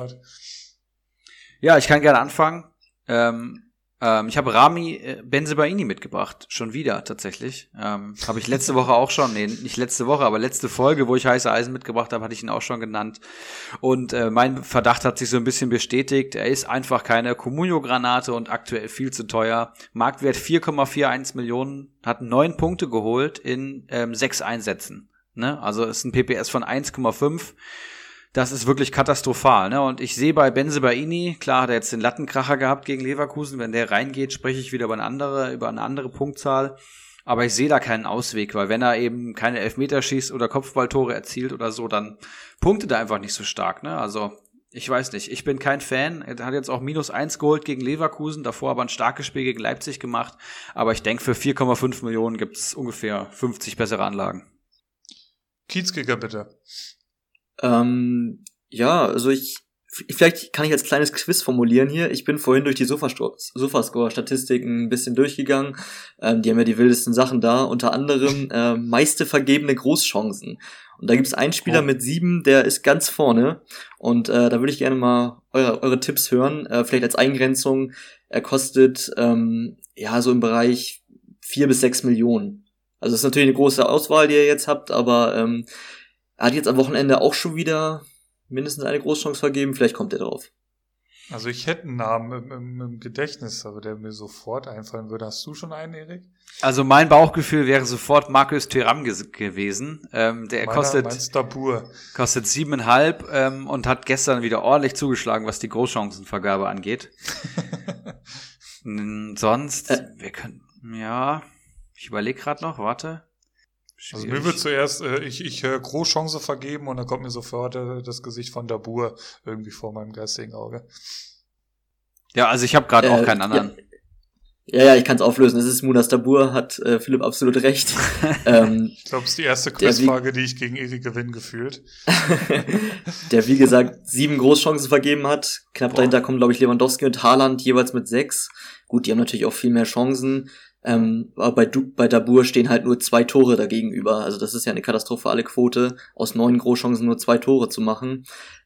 Ja, ich kann gerne anfangen. Ähm, Ähm, ich habe Rami äh, Benzebaini mitgebracht, schon wieder tatsächlich. Ähm, habe ich letzte Woche auch schon, nee, nicht letzte Woche, aber letzte Folge, wo ich heiße Eisen mitgebracht habe, hatte ich ihn auch schon genannt. Und äh, mein Verdacht hat sich so ein bisschen bestätigt. Er ist einfach keine Comunio-Granate und aktuell viel zu teuer. Marktwert 4,41 Millionen, hat neun Punkte geholt in ähm, sechs Einsätzen. Ne? Also ist ein PPS von 1,5 das ist wirklich katastrophal. Ne? Und ich sehe bei Benzebaini, klar hat er jetzt den Lattenkracher gehabt gegen Leverkusen. Wenn der reingeht, spreche ich wieder über eine andere, über eine andere Punktzahl. Aber ich sehe da keinen Ausweg, weil wenn er eben keine Elfmeter schießt oder Kopfballtore erzielt oder so, dann punktet er einfach nicht so stark. Ne? Also ich weiß nicht, ich bin kein Fan. Er hat jetzt auch minus eins geholt gegen Leverkusen, davor aber ein starkes Spiel gegen Leipzig gemacht. Aber ich denke, für 4,5 Millionen gibt es ungefähr 50 bessere Anlagen. Kiezkicker bitte. Ähm, ja, also ich, vielleicht kann ich als kleines Quiz formulieren hier. Ich bin vorhin durch die Sofascore-Statistiken ein bisschen durchgegangen. Ähm, die haben ja die wildesten Sachen da, unter anderem [laughs] äh, meiste vergebene Großchancen. Und da gibt es einen Spieler oh. mit sieben, der ist ganz vorne. Und äh, da würde ich gerne mal eure, eure Tipps hören. Äh, vielleicht als Eingrenzung. Er kostet ähm, ja so im Bereich vier bis sechs Millionen. Also das ist natürlich eine große Auswahl, die ihr jetzt habt, aber ähm, er hat jetzt am Wochenende auch schon wieder mindestens eine Großchance vergeben. Vielleicht kommt er drauf. Also ich hätte einen Namen im, im, im, Gedächtnis, aber der mir sofort einfallen würde. Hast du schon einen, Erik? Also mein Bauchgefühl wäre sofort Markus Thuram gewesen. Ähm, der Meiner, kostet kostet siebeneinhalb ähm, und hat gestern wieder ordentlich zugeschlagen, was die Großchancenvergabe angeht. [laughs] Sonst, äh, wir können, ja, ich überlege gerade noch, warte. Also mir wird zuerst, äh, ich, ich höre Großchance vergeben und dann kommt mir sofort äh, das Gesicht von Dabur irgendwie vor meinem geistigen Auge. Ja, also ich habe gerade äh, auch keinen anderen. Ja, ja, ja ich kann es auflösen. Es ist Munas Dabur, hat äh, Philipp absolut recht. [laughs] ähm, ich glaube, es ist die erste Quizfrage, die ich gegen Erik gewinne gefühlt. [laughs] der, wie gesagt, sieben Großchancen vergeben hat. Knapp Boah. dahinter kommen, glaube ich, Lewandowski und Haaland jeweils mit sechs. Gut, die haben natürlich auch viel mehr Chancen. Ähm, aber bei, du bei Dabur stehen halt nur zwei Tore dagegenüber. Also das ist ja eine katastrophale Quote, aus neun Großchancen nur zwei Tore zu machen.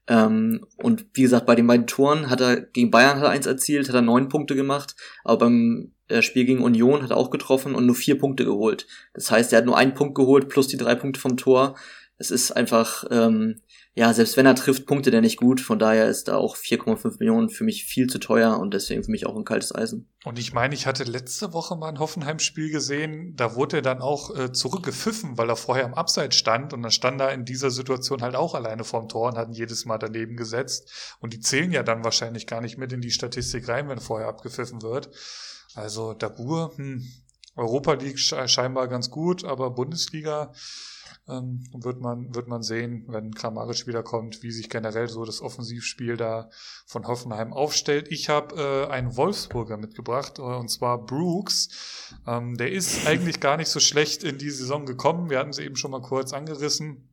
Ähm, und wie gesagt, bei den beiden Toren hat er gegen Bayern hat er eins erzielt, hat er neun Punkte gemacht, aber beim äh, Spiel gegen Union hat er auch getroffen und nur vier Punkte geholt. Das heißt, er hat nur einen Punkt geholt plus die drei Punkte vom Tor. Es ist einfach ähm, ja, selbst wenn er trifft, punktet er nicht gut. Von daher ist da auch 4,5 Millionen für mich viel zu teuer und deswegen für mich auch ein kaltes Eisen. Und ich meine, ich hatte letzte Woche mal ein Hoffenheim-Spiel gesehen, da wurde er dann auch äh, zurückgepfiffen, weil er vorher am Abseits stand und dann stand er in dieser Situation halt auch alleine vorm Tor und hat ihn jedes Mal daneben gesetzt. Und die zählen ja dann wahrscheinlich gar nicht mit in die Statistik rein, wenn vorher abgepfiffen wird. Also Dabur, hm, Europa League scheinbar ganz gut, aber Bundesliga ähm, wird man, wird man sehen, wenn Kramaric wiederkommt, wie sich generell so das Offensivspiel da von Hoffenheim aufstellt. Ich habe äh, einen Wolfsburger mitgebracht, äh, und zwar Brooks. Ähm, der ist eigentlich gar nicht so schlecht in die Saison gekommen. Wir hatten es eben schon mal kurz angerissen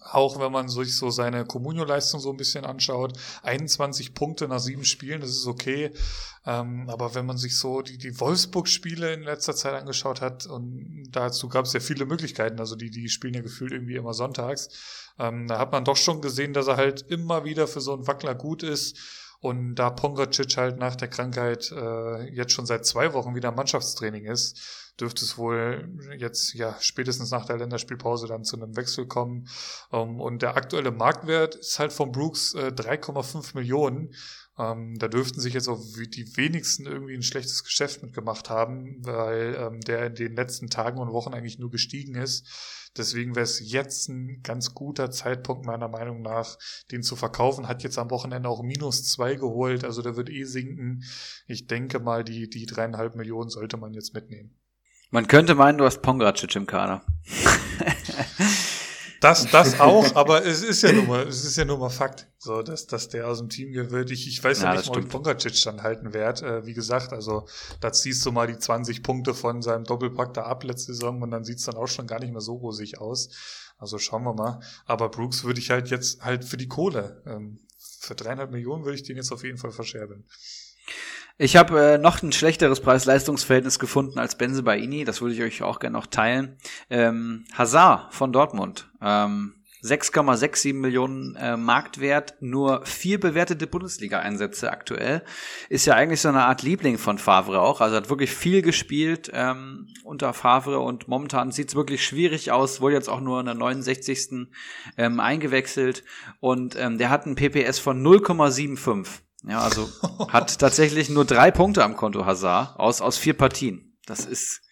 auch wenn man sich so seine Comunio-Leistung so ein bisschen anschaut, 21 Punkte nach sieben Spielen, das ist okay. Ähm, aber wenn man sich so die, die Wolfsburg-Spiele in letzter Zeit angeschaut hat, und dazu gab es ja viele Möglichkeiten, also die, die spielen ja gefühlt irgendwie immer sonntags, ähm, da hat man doch schon gesehen, dass er halt immer wieder für so einen Wackler gut ist. Und da Pongracic halt nach der Krankheit äh, jetzt schon seit zwei Wochen wieder Mannschaftstraining ist, dürfte es wohl jetzt ja spätestens nach der Länderspielpause dann zu einem Wechsel kommen. Ähm, und der aktuelle Marktwert ist halt von Brooks äh, 3,5 Millionen. Ähm, da dürften sich jetzt auch die wenigsten irgendwie ein schlechtes Geschäft mitgemacht haben, weil ähm, der in den letzten Tagen und Wochen eigentlich nur gestiegen ist. Deswegen wäre es jetzt ein ganz guter Zeitpunkt meiner Meinung nach, den zu verkaufen. Hat jetzt am Wochenende auch minus zwei geholt, also der wird eh sinken. Ich denke mal, die, die dreieinhalb Millionen sollte man jetzt mitnehmen. Man könnte meinen, du hast Pongracic im Kader. [laughs] Das, das [laughs] auch, aber es ist ja nur mal, es ist ja nur mal Fakt, so, dass, dass der aus dem Team gewinnt. Ich, ich weiß ja, ja nicht, ob ich Pongracic dann halten werde. Äh, wie gesagt, also, da ziehst du mal die 20 Punkte von seinem Doppelpack da ab letzte Saison und dann sieht's dann auch schon gar nicht mehr so rosig aus. Also schauen wir mal. Aber Brooks würde ich halt jetzt halt für die Kohle, ähm, für dreieinhalb Millionen würde ich den jetzt auf jeden Fall verscherbeln. Ich habe äh, noch ein schlechteres Preis-Leistungs-Verhältnis gefunden als Benze Baini. Das würde ich euch auch gerne noch teilen. Ähm, Hazard von Dortmund. Ähm, 6,67 Millionen äh, Marktwert, nur vier bewertete Bundesliga-Einsätze aktuell. Ist ja eigentlich so eine Art Liebling von Favre auch. Also hat wirklich viel gespielt ähm, unter Favre und momentan sieht's wirklich schwierig aus. Wurde jetzt auch nur in der 69. Ähm, eingewechselt und ähm, der hat einen PPS von 0,75. Ja, also hat tatsächlich nur drei Punkte am Konto Hazard aus, aus vier Partien. Das ist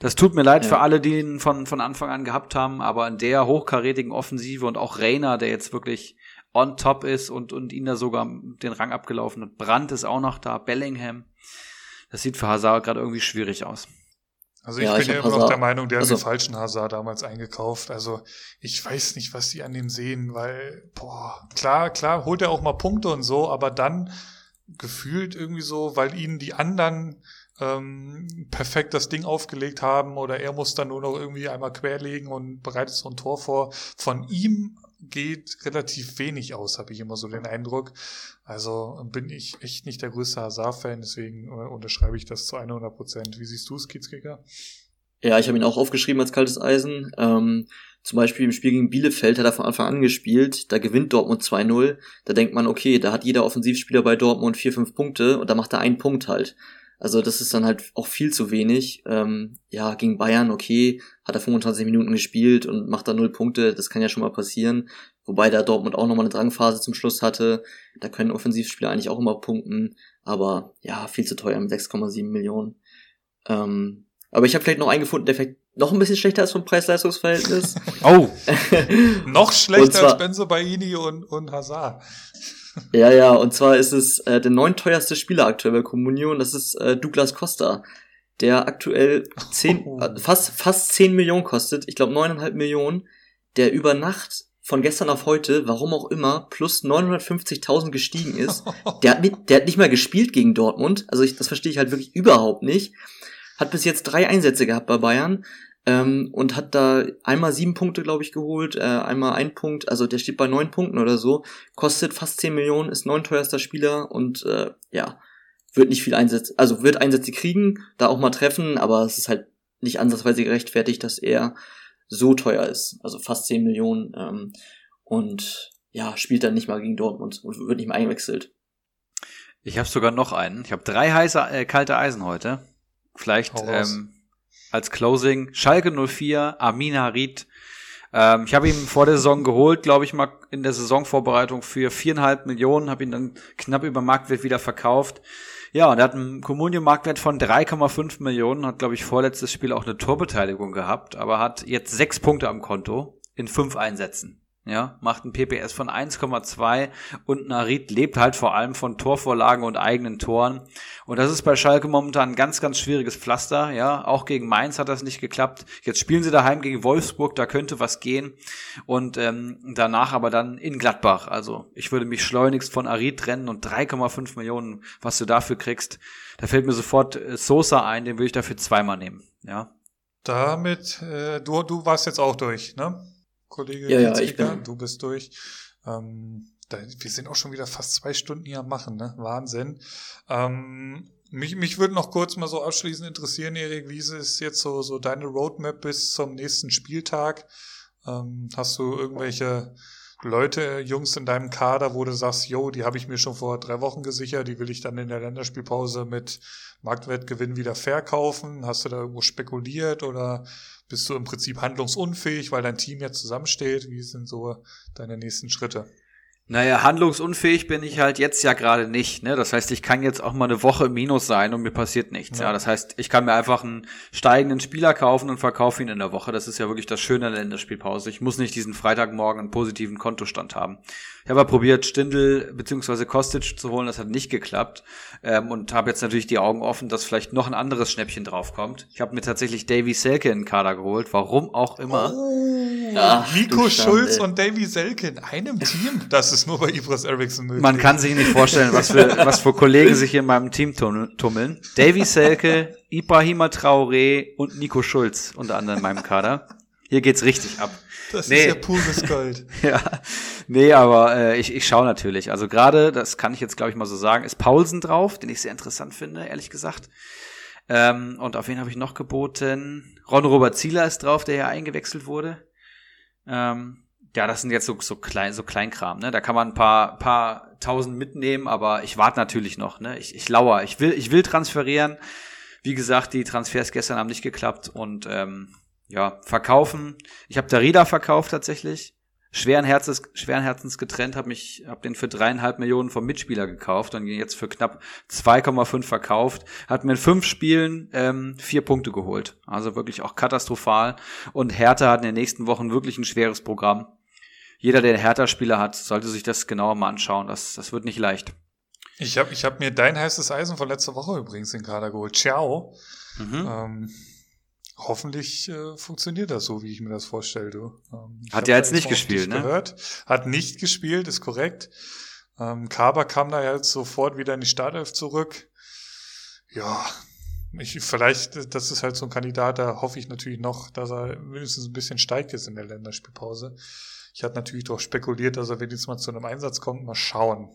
das tut mir leid ja. für alle, die ihn von, von Anfang an gehabt haben, aber in der hochkarätigen Offensive und auch Reiner, der jetzt wirklich on top ist und, und ihn da sogar den Rang abgelaufen hat. Brandt ist auch noch da, Bellingham. Das sieht für Hazard gerade irgendwie schwierig aus. Also ich ja, bin ich ja immer noch der Meinung, der also, hat den falschen Hazard damals eingekauft. Also ich weiß nicht, was die an dem sehen, weil, boah, klar, klar, holt er auch mal Punkte und so, aber dann gefühlt irgendwie so, weil ihnen die anderen ähm, perfekt das Ding aufgelegt haben oder er muss dann nur noch irgendwie einmal querlegen und bereitet so ein Tor vor. Von ihm geht relativ wenig aus, habe ich immer so den Eindruck. Also bin ich echt nicht der größte Hazard-Fan, deswegen äh, unterschreibe ich das zu 100 Prozent. Wie siehst du es, Kiezkicker? Ja, ich habe ihn auch aufgeschrieben als kaltes Eisen. Ähm, zum Beispiel im Spiel gegen Bielefeld hat er von Anfang an gespielt. Da gewinnt Dortmund 2-0. Da denkt man, okay, da hat jeder Offensivspieler bei Dortmund vier, fünf Punkte und da macht er einen Punkt halt. Also das ist dann halt auch viel zu wenig. Ähm, ja, gegen Bayern, okay, hat er 25 Minuten gespielt und macht da null Punkte, das kann ja schon mal passieren. Wobei da Dortmund auch nochmal eine Drangphase zum Schluss hatte. Da können Offensivspieler eigentlich auch immer punkten. Aber ja, viel zu teuer mit 6,7 Millionen. Ähm, aber ich habe vielleicht noch einen gefunden, der vielleicht noch ein bisschen schlechter ist vom Preis-Leistungs-Verhältnis. [laughs] oh! [laughs] noch schlechter zwar, als Benzo Baini und, und Hazard. Ja, ja, und zwar ist es äh, der neunteuerste Spieler aktuell bei Comunio und das ist äh, Douglas Costa, der aktuell zehn, oh. äh, fast, fast zehn Millionen kostet, ich glaube neuneinhalb Millionen, der über Nacht von gestern auf heute, warum auch immer, plus 950.000 gestiegen ist. [laughs] Der hat, nicht, der hat nicht mal gespielt gegen Dortmund, also ich, das verstehe ich halt wirklich überhaupt nicht. Hat bis jetzt drei Einsätze gehabt bei Bayern, ähm, und hat da einmal sieben Punkte, glaube ich, geholt, äh, einmal ein Punkt, also der steht bei neun Punkten oder so, kostet fast zehn Millionen, ist neunteuerster Spieler und äh, ja, wird nicht viel Einsätze, also wird Einsätze kriegen, da auch mal treffen, aber es ist halt nicht ansatzweise gerechtfertigt, dass er so teuer ist, also fast zehn Millionen ähm, und ja, spielt dann nicht mal gegen Dortmund und wird nicht mal eingewechselt. Ich habe sogar noch einen. Ich habe drei heiße, äh, kalte Eisen heute. Vielleicht ähm, als Closing. Schalke 04, Amin Harid. Ähm, ich habe ihn vor der Saison geholt, glaube ich mal in der Saisonvorbereitung für viereinhalb Millionen, habe ihn dann knapp über Marktwert wieder verkauft. Ja, und er hat einen Communio-Marktwert von 3,5 Millionen, hat, glaube ich, vorletztes Spiel auch eine Torbeteiligung gehabt, aber hat jetzt sechs Punkte am Konto in fünf Einsätzen ja, macht ein PPS von 1,2 und Narit lebt halt vor allem von Torvorlagen und eigenen Toren. Und das ist bei Schalke momentan ein ganz, ganz schwieriges Pflaster, ja. Auch gegen Mainz hat das nicht geklappt. Jetzt spielen sie daheim gegen Wolfsburg, da könnte was gehen. Und ähm, danach aber dann in Gladbach. Also ich würde mich schleunigst von Arid trennen und 3,5 Millionen, was du dafür kriegst. Da fällt mir sofort äh, Sosa ein, den würde ich dafür zweimal nehmen, ja. Damit, äh, du, du warst jetzt auch durch, ne? Kollege ja, ja, ich bin... du bist durch. Ähm, da, wir sind auch schon wieder fast zwei Stunden hier am Machen, ne? Wahnsinn. Ähm, mich, mich würde noch kurz mal so abschließend interessieren, Erik, wie ist jetzt so, so deine Roadmap bis zum nächsten Spieltag? Ähm, hast du irgendwelche Leute, Jungs in deinem Kader, wo du sagst, yo, die habe ich mir schon vor drei Wochen gesichert, die will ich dann in der Länderspielpause mit Marktwertgewinn wieder verkaufen? Hast du da irgendwo spekuliert oder bist du im Prinzip handlungsunfähig, weil dein Team jetzt zusammensteht? Wie sind so deine nächsten Schritte? Naja, handlungsunfähig bin ich halt jetzt ja gerade nicht. Ne? Das heißt, ich kann jetzt auch mal eine Woche im Minus sein und mir passiert nichts. Ja. ja. das heißt, ich kann mir einfach einen steigenden Spieler kaufen und verkaufe ihn in der Woche. Das ist ja wirklich das Schöne an der Länderspielpause. Ich muss nicht diesen Freitagmorgen einen positiven Kontostand haben. Ich habe probiert, Stindel bzw. Kostic zu holen, das hat nicht geklappt. Ähm, und habe jetzt natürlich die Augen offen, dass vielleicht noch ein anderes Schnäppchen draufkommt. Ich habe mir tatsächlich Davy Selke in den Kader geholt, warum auch immer. Oh, Ach, Nico Schulz und Davy Selke in einem Team? Das ist nur bei Ibras Ericsson möglich. Man kann sich nicht vorstellen, was für, was für Kollegen sich in meinem Team tummeln. Davy Selke, Ibrahima Traoré und Nico Schulz unter anderem in meinem Kader. Hier geht's richtig ab. Das nee. ist ja pures Gold. [laughs] ja, nee, aber äh, ich, ich schaue natürlich. Also gerade, das kann ich jetzt glaube ich mal so sagen, ist Paulsen drauf, den ich sehr interessant finde, ehrlich gesagt. Ähm, und auf wen habe ich noch geboten? Ron Robert Zieler ist drauf, der ja eingewechselt wurde. Ähm, ja, das sind jetzt so, so klein, so Kleinkram, ne? Da kann man ein paar, paar tausend mitnehmen, aber ich warte natürlich noch, ne? Ich, ich lauer, ich will, ich will transferieren. Wie gesagt, die Transfers gestern haben nicht geklappt und ähm, ja, verkaufen. Ich habe Darida verkauft tatsächlich schweren Herzens, schweren Herzens getrennt, habe mich, habe den für dreieinhalb Millionen vom Mitspieler gekauft und jetzt für knapp 2,5 verkauft. Hat mir in fünf Spielen ähm, vier Punkte geholt. Also wirklich auch katastrophal. Und Hertha hat in den nächsten Wochen wirklich ein schweres Programm. Jeder, der Hertha-Spieler hat, sollte sich das genauer mal anschauen. Das, das wird nicht leicht. Ich habe ich hab mir dein heißes Eisen von letzter Woche übrigens in Kader geholt. Ciao. Mhm. Ähm, hoffentlich äh, funktioniert das so, wie ich mir das vorstelle. Du. Ähm, Hat ja jetzt nicht gespielt, ne? Gehört. Hat nicht gespielt, ist korrekt. Ähm, Kaber kam da jetzt sofort wieder in die Startelf zurück. Ja, ich, vielleicht, das ist halt so ein Kandidat, da hoffe ich natürlich noch, dass er mindestens ein bisschen steigt jetzt in der Länderspielpause. Ich hatte natürlich doch spekuliert, dass er wenigstens mal zu einem Einsatz kommt. Mal schauen.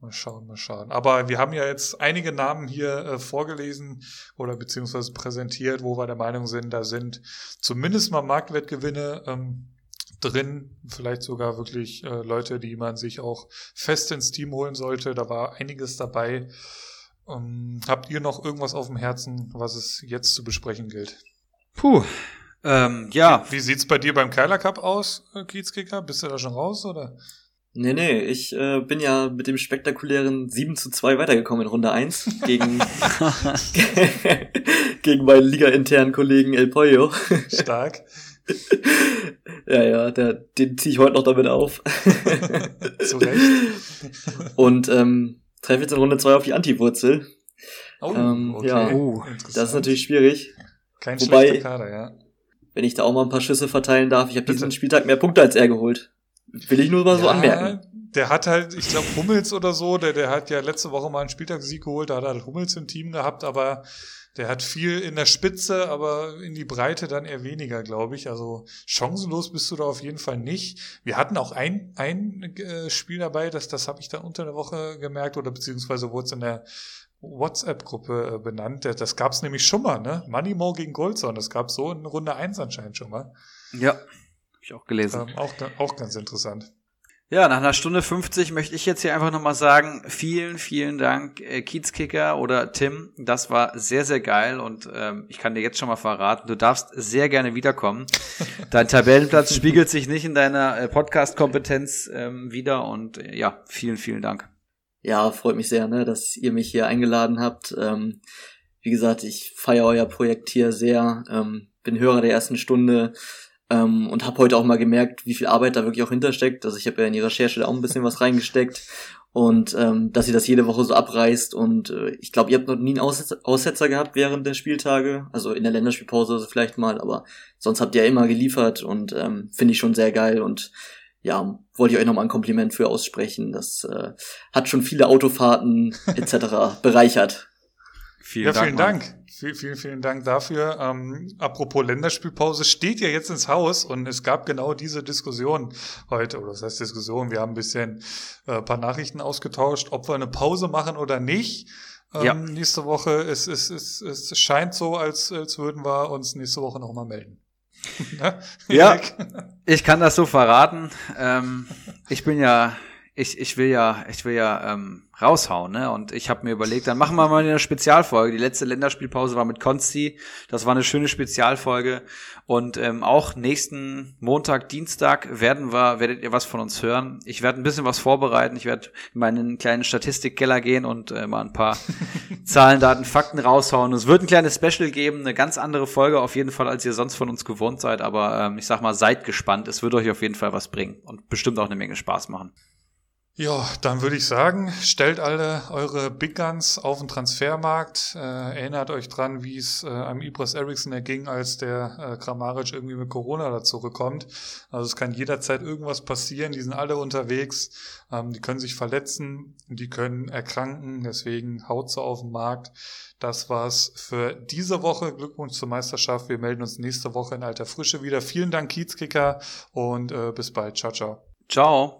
Mal schauen, mal schauen. Aber wir haben ja jetzt einige Namen hier äh, vorgelesen oder beziehungsweise präsentiert, wo wir der Meinung sind, da sind zumindest mal Marktwertgewinne ähm, drin, vielleicht sogar wirklich äh, Leute, die man sich auch fest ins Team holen sollte. Da war einiges dabei. Ähm, habt ihr noch irgendwas auf dem Herzen, was es jetzt zu besprechen gilt? Puh, ähm, ja. Wie, wie sieht's bei dir beim Keiler Cup aus, äh, Kiezkicker? Bist du da schon raus oder? Nee, nee, ich äh, bin ja mit dem spektakulären 7 zu 2 weitergekommen in Runde 1 gegen, [laughs] [laughs] gegen meinen liga-internen Kollegen El Pollo. Stark. [laughs] ja, ja, der, den ziehe ich heute noch damit auf. Zu Recht. Und ähm, treffe jetzt in Runde 2 auf die Anti-Wurzel. Oh, ähm, okay. Ja, oh, das ist natürlich schwierig. Kein Wobei, schlechter Kader, ja. Wenn ich da auch mal ein paar Schüsse verteilen darf, ich habe diesen Spieltag mehr Punkte als er geholt. Will ich nur mal ja, so anmerken. Der hat halt, ich glaube, Hummels oder so, der, der hat ja letzte Woche mal einen Spieltagssieg geholt, da hat er halt Hummels im Team gehabt, aber der hat viel in der Spitze, aber in die Breite dann eher weniger, glaube ich. Also chancenlos bist du da auf jeden Fall nicht. Wir hatten auch ein, ein äh, Spiel dabei, das, das habe ich dann unter der Woche gemerkt, oder beziehungsweise wurde es in der WhatsApp-Gruppe äh, benannt. Das gab es nämlich schon mal, ne? Moneymo gegen Goldson, das gab so in Runde eins anscheinend schon mal. Ja, ich auch gelesen. Ähm, auch, auch ganz interessant. Ja, nach einer Stunde 50 möchte ich jetzt hier einfach nochmal sagen, vielen, vielen Dank, äh, Kiezkicker oder Tim. Das war sehr, sehr geil und ähm, ich kann dir jetzt schon mal verraten, du darfst sehr gerne wiederkommen. [laughs] Dein Tabellenplatz spiegelt sich nicht in deiner äh, Podcast-Kompetenz ähm, wieder und äh, ja, vielen, vielen Dank. Ja, freut mich sehr, ne, dass ihr mich hier eingeladen habt. Ähm, wie gesagt, ich feiere euer Projekt hier sehr, ähm, bin Hörer der ersten Stunde, ähm, und habe heute auch mal gemerkt, wie viel Arbeit da wirklich auch hintersteckt. Also ich habe ja in die Recherche auch ein bisschen was reingesteckt und ähm, dass ihr das jede Woche so abreißt und äh, ich glaube, ihr habt noch nie einen Aussetzer, Aussetzer gehabt während der Spieltage, also in der Länderspielpause vielleicht mal, aber sonst habt ihr ja immer geliefert und ähm, finde ich schon sehr geil und ja, wollte ich euch nochmal ein Kompliment für aussprechen. Das äh, hat schon viele Autofahrten etc. [laughs] bereichert. Vielen ja, Dank. Vielen Dank. Vielen, vielen, vielen Dank dafür. Ähm, apropos Länderspielpause, steht ja jetzt ins Haus und es gab genau diese Diskussion heute, oder das heißt Diskussion, wir haben ein bisschen äh, paar Nachrichten ausgetauscht, ob wir eine Pause machen oder nicht. Ähm, ja. Nächste Woche, es, es, es, es scheint so, als, als würden wir uns nächste Woche nochmal melden. [laughs] Ne? ja, [laughs] ich kann das so verraten. Ähm, ich bin ja ich, ich will ja, ich will ja ähm, raushauen, ne? Und ich habe mir überlegt, dann machen wir mal eine Spezialfolge. Die letzte Länderspielpause war mit Konsti. Das war eine schöne Spezialfolge. Und ähm, auch nächsten Montag, Dienstag werden wir, werdet ihr was von uns hören. Ich werde ein bisschen was vorbereiten. Ich werde in meinen kleinen Statistikkeller gehen und äh, mal ein paar [laughs] Zahlen, Daten, Fakten raushauen. Es wird ein kleines Special geben, eine ganz andere Folge auf jeden Fall, als ihr sonst von uns gewohnt seid. Aber ähm, ich sag mal, seid gespannt. Es wird euch auf jeden Fall was bringen und bestimmt auch eine Menge Spaß machen. Ja, dann würde ich sagen, stellt alle eure Big Guns auf den Transfermarkt. Äh, erinnert euch dran, wie es äh, einem Ibras Eriksson erging, als der äh, Kramaric irgendwie mit Corona da zurückkommt. Also es kann jederzeit irgendwas passieren. Die sind alle unterwegs. Ähm, die können sich verletzen, die können erkranken. Deswegen haut sie auf den Markt. Das war's für diese Woche. Glückwunsch zur Meisterschaft. Wir melden uns nächste Woche in alter Frische wieder. Vielen Dank, Kiezkicker, und äh, bis bald. Ciao, ciao. Ciao.